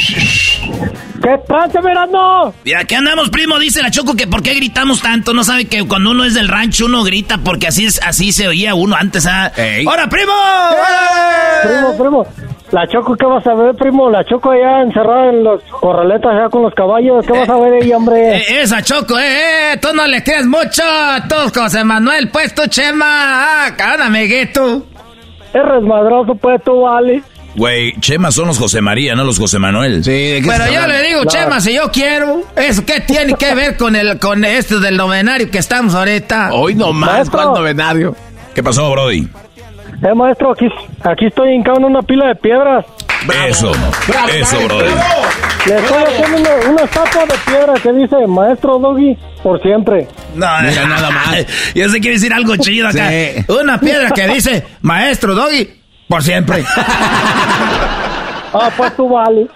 ¿Qué pasa, Verano? Y aquí andamos, primo, dice la Choco que por qué gritamos tanto. No sabe que cuando uno es del rancho uno grita porque así es, así se oía uno antes. ¿ah? ¡Hola, primo! Primo, primo. La Choco, ¿qué vas a ver, primo? La Choco allá encerrada en los corraletas allá con los caballos. ¿Qué vas a ver ahí, hombre? Eh, esa Choco, eh, eh, tú no le crees mucho. Tú, José Manuel, pues tú, Chema. Ah, cabrón, amiguito. Es resmadroso, pues, tú, vale. Güey, Chema son los José María, no los José Manuel. Sí, Pero yo le digo, Chema, si yo quiero, ¿eso qué tiene que ver con el con esto del novenario que estamos ahorita? Hoy no más, Maestro. ¿cuál novenario? ¿Qué pasó, Brody? Eh, maestro, aquí, aquí estoy hincado en una pila de piedras. Eso, eso, Brody. Le estoy haciendo una, una estatua de piedra que dice, maestro Doggy, por siempre. No, Mira, nada más. Yo sé quiere decir algo chido acá. Sí. Una piedra que dice, maestro Doggy, por siempre. Ah, [laughs] pues tú vale.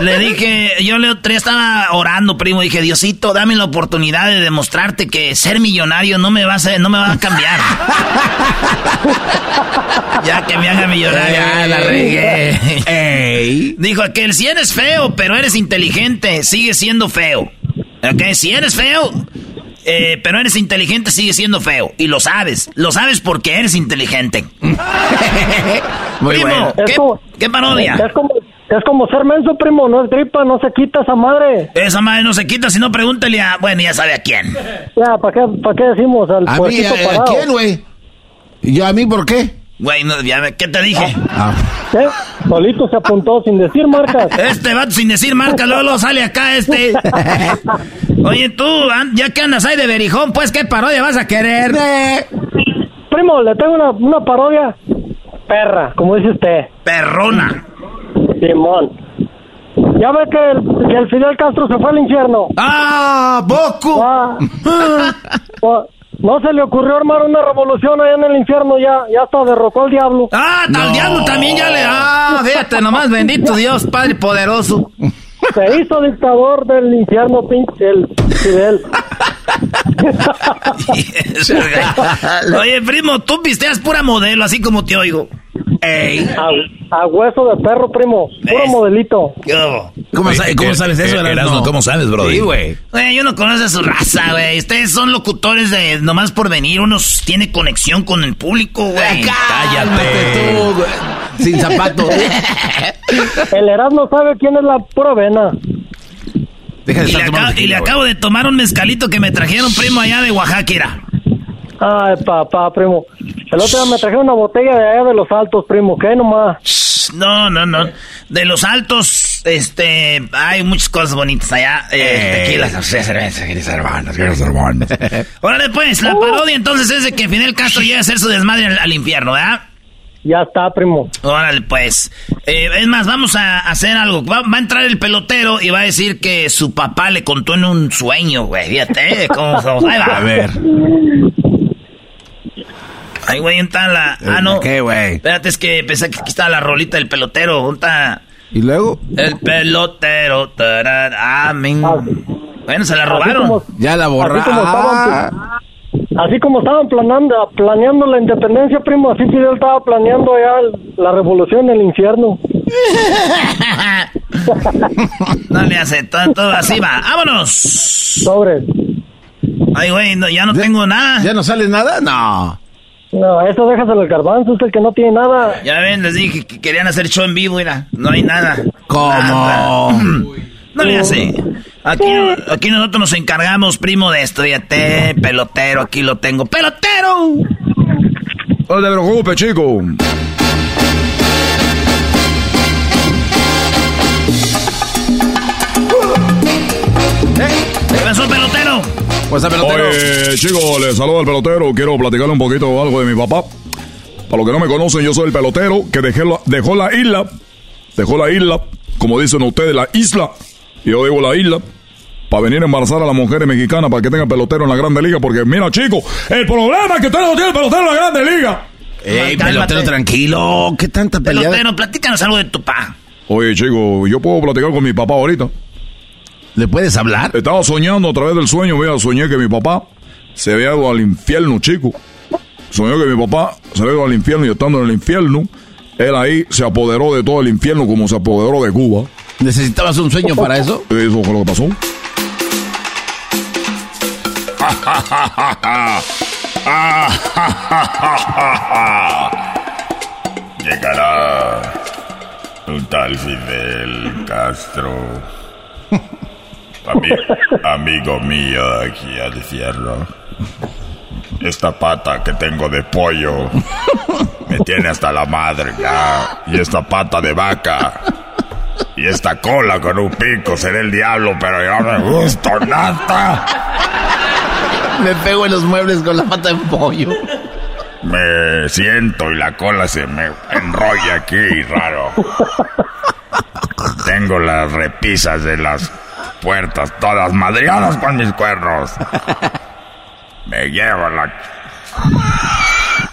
Le dije, yo le estaba orando, primo, dije, Diosito, dame la oportunidad de demostrarte que ser millonario no me va a hacer- no me va a cambiar. [laughs] ya que me haga millonario, ya la regué. Dijo aquel, si eres feo, pero eres inteligente, sigue siendo feo. ¿Ok? Si eres feo, eh, pero eres inteligente, sigue siendo feo. Y lo sabes, lo sabes porque eres inteligente. [laughs] Muy primo, bueno. ¿qué, Es como- qué parodia? Es como, es como ser menso, primo, no es gripa, no se quita esa madre. Esa madre no se quita, si no pregúntale a... Bueno, ya sabe a quién. Ya, ¿para qué, para qué decimos? Al A mí, ¿a, quién, güey? ¿Y yo a mí por qué? Güey, no, ya ¿qué te dije? ¿Qué? Solito se apuntó sin decir marcas. [laughs] Este vato sin decir marca, luego, luego sale acá este. [laughs] Oye, tú, ya que andas ahí de berijón, pues, ¿qué parodia vas a querer? Primo, le tengo una, una parodia. Perra, como dice usted. Perrona. Simón. Ya ve que el, que el Fidel Castro se fue al infierno. ¡Ah, Boco! Ah, ah, [laughs] no se le ocurrió armar una revolución allá en el infierno, ya, ya hasta derrocó al diablo. Ah, al diablo también ya le. Ah, fíjate nomás, bendito Dios, Padre poderoso. Se hizo dictador del infierno, pinche, el Fidel. [laughs] Oye, primo, tú pisteas pura modelo, así como te oigo. Ey. A, hueso de perro, primo. Puro modelito. ¿Cómo, ¿Cómo, sabes eso, Erasmo? ¿Cómo sabes, bro? Sí, güey. Yo no conozco a su raza, güey. Ustedes son locutores de nomás por venir. Unos tiene conexión con el público, güey. Cállate tú, güey. Sin zapatos. el Erasmo sabe quién es la pura vena. Deja de y, le acabo, y le acabo de tomar un mezcalito que me trajeron, primo, allá de Oaxaca. Era. Ay, papá, primo. El otro día me trajeron una botella de allá de los altos, primo. ¿Qué nomás? No, no, no. De los altos, este, hay muchas cosas bonitas allá. Eh, tequilas, cerveza, queridos hermanos, queridos hermanos. [laughs] Órale, pues, la parodia entonces es de que Fidel Castro llegue a hacer su desmadre al, al infierno, ¿verdad? Ya está, primo. Órale, pues. Eh, es más, vamos a hacer algo. Va, a entrar el pelotero y va a decir que su papá le contó en un sueño, güey. Fíjate cómo somos. Ahí va. A ver. Ahí, güey, está la... Ah, no. ¿Qué, güey? Espérate, es que pensé que aquí estaba la rolita del pelotero. ¿Dónde? ¿Y luego? El pelotero. Tarán, amén. Ah, bueno, se la robaron. ya la borraron. Así como estaban planeando, planeando la independencia, primo, así Fidel estaba planeando ya la revolución en el infierno. [laughs] no le hace, todo, así va. ¡Vámonos! Sobre. Ay, güey, ya no tengo nada. ¿Ya no sale nada? No. No, eso déjaselo al garbanzo, es el que no tiene nada. Ya ven, les dije que querían hacer show en vivo, mira, no hay nada. ¿Cómo? [clears throat] No le hace. Aquí, aquí nosotros nos encargamos, primo, de esto. Fíjate, pelotero, aquí lo tengo. ¡Pelotero! No te preocupes, chico. ¿Qué pasó, pelotero? Pues pelotero. Oye, chico, le saludo al pelotero. Quiero platicarle un poquito algo de mi papá. Para los que no me conocen, yo soy el pelotero que dejé dejó la isla. Dejó la isla, como dicen ustedes, la isla yo digo la isla para venir a embarazar a las mujeres mexicanas para que tengan pelotero en la Grande Liga. Porque mira, chicos, el problema es que usted no tiene pelotero en la Grande Liga. Ey, pelotero, tranquilo. ¿Qué tanta pelea? Pelotero, platícanos algo de tu papá. Oye, chico, yo puedo platicar con mi papá ahorita. ¿Le puedes hablar? Estaba soñando a través del sueño, mira, soñé que mi papá se había ido al infierno, chico. Soñé que mi papá se había ido al infierno y estando en el infierno, él ahí se apoderó de todo el infierno como se apoderó de Cuba. ¿Necesitabas un sueño para eso? [laughs] Eso fue lo que pasó. [laughs] Llegará un tal Fidel Castro. amigo mío aquí a decirlo. Esta pata que tengo de pollo me tiene hasta la madre ya. Y esta pata de vaca y esta cola con un pico será el diablo, pero yo no me gusta nada. Me pego en los muebles con la pata de pollo. Me siento y la cola se me enrolla aquí, raro. Tengo las repisas de las puertas todas madreadas con mis cuernos. Me llevo la...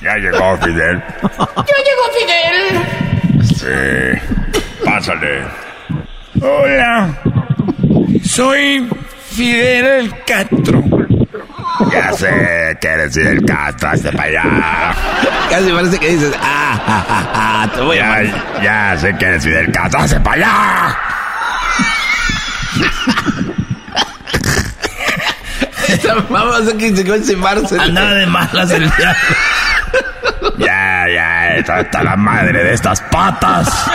Ya llegó Fidel. Ya llegó Fidel. Sí. Pásale. Hola, soy Fidel Castro. Ya sé que eres Fidel Castro, hazte para allá. Casi parece que dices, ah, ah, ah, ah te voy ya, a Ya sé que eres Fidel Castro, hazte para allá. Vamos a que se conoce Andaba de malas el diablo. Ya, ya, está, está la madre de estas patas.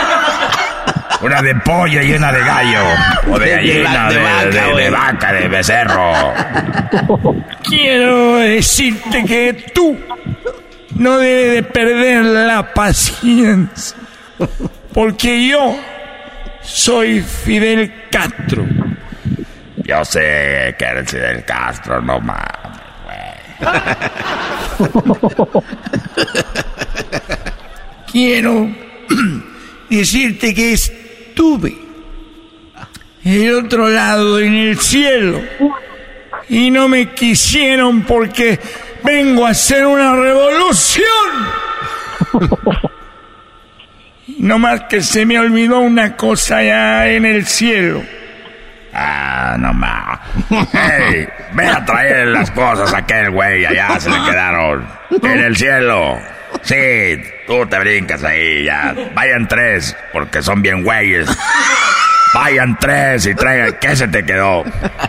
Una de pollo y una de gallo. O de gallina, de, vaca, de, vaca, de becerro. [laughs] Quiero decirte que tú no debes de perder la paciencia. Porque yo soy Fidel Castro. Yo sé que eres Fidel Castro, no mames, [laughs] Quiero [clears throat] decirte que es estuve el otro lado, en el cielo, y no me quisieron porque vengo a hacer una revolución. [laughs] no más que se me olvidó una cosa ya en el cielo. Ah, no más. ¡Ey! Ve a traer las cosas a aquel güey, allá se le quedaron. En el cielo. Sí, tú te brincas ahí, ya. Vayan tres, porque son bien güeyes. Vayan tres y traigan. ¿Qué se te quedó?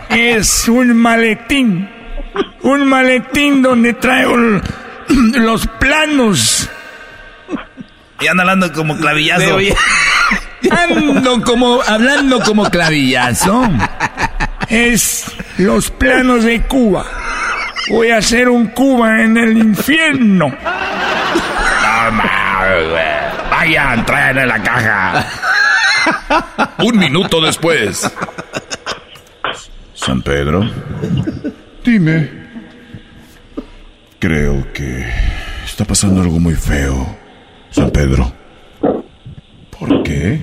Es un maletín. Un maletín donde traigo [clears throat] los planos. Y anda hablando como clavillazo. Ando como, hablando como clavillazo. Es los planos de Cuba. Voy a hacer un Cuba en el infierno. Vayan, traen la caja. Un minuto después. San Pedro. Dime. Creo que está pasando algo muy feo, San Pedro. ¿Por qué?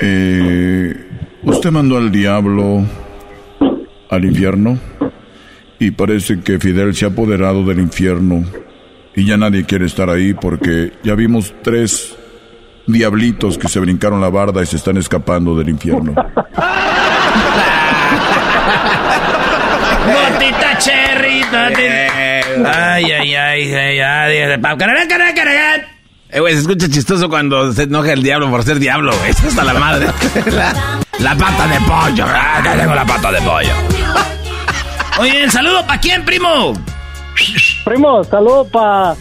Eh, usted mandó al diablo al infierno y parece que Fidel se ha apoderado del infierno y ya nadie quiere estar ahí porque ya vimos tres diablitos que se brincaron la barda y se están escapando del infierno. Gotita cherry, Ay, ay, ay, ay, ay. Eh, güey, se escucha chistoso cuando se enoja el diablo por ser diablo, güey. [laughs] Eso está la madre. [laughs] La, pata de pollo. Ah, ya tengo la pata de pollo. Oye, saludo para quién, primo. Primo, saludo para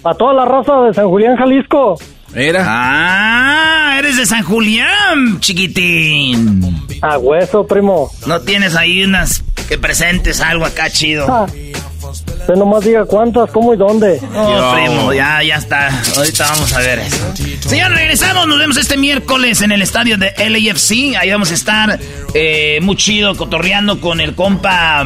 pa toda la raza de San Julián, Jalisco. Mira. Ah, eres de San Julián, chiquitín. A hueso, primo. ¿No tienes ahí unas que presentes algo acá chido? Ah, usted nomás diga cuántas, cómo y dónde. Oh, primo, ya, ya está. Ahorita vamos a ver eso. Señor, regresamos. Nos vemos este miércoles en el estadio de LAFC. Ahí vamos a estar eh, muy chido, cotorreando con el compa...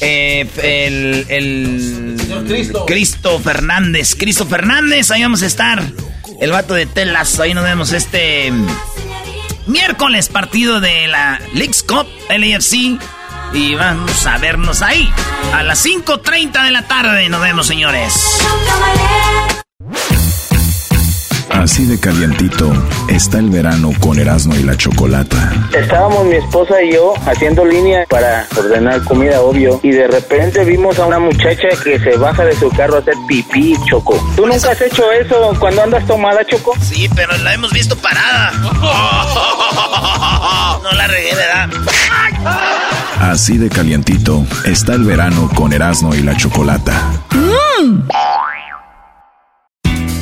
Eh, el, el Cristo. Cristo Fernández. Cristo Fernández, ahí vamos a estar. El vato de telas, ahí nos vemos este miércoles, partido de la Leagues Cup LAFC. Y vamos a vernos ahí. A las 5.30 de la tarde nos vemos, señores. Así de calientito está el verano con Erasmo y la Chocolata. Estábamos mi esposa y yo haciendo línea para ordenar comida, obvio, y de repente vimos a una muchacha que se baja de su carro a hacer pipí, Choco. ¿Tú nunca has hecho eso cuando andas tomada, Choco? Sí, pero la hemos visto parada. [laughs] No la regué, ¿verdad? Así de calientito está el verano con Erasmo y la Chocolata.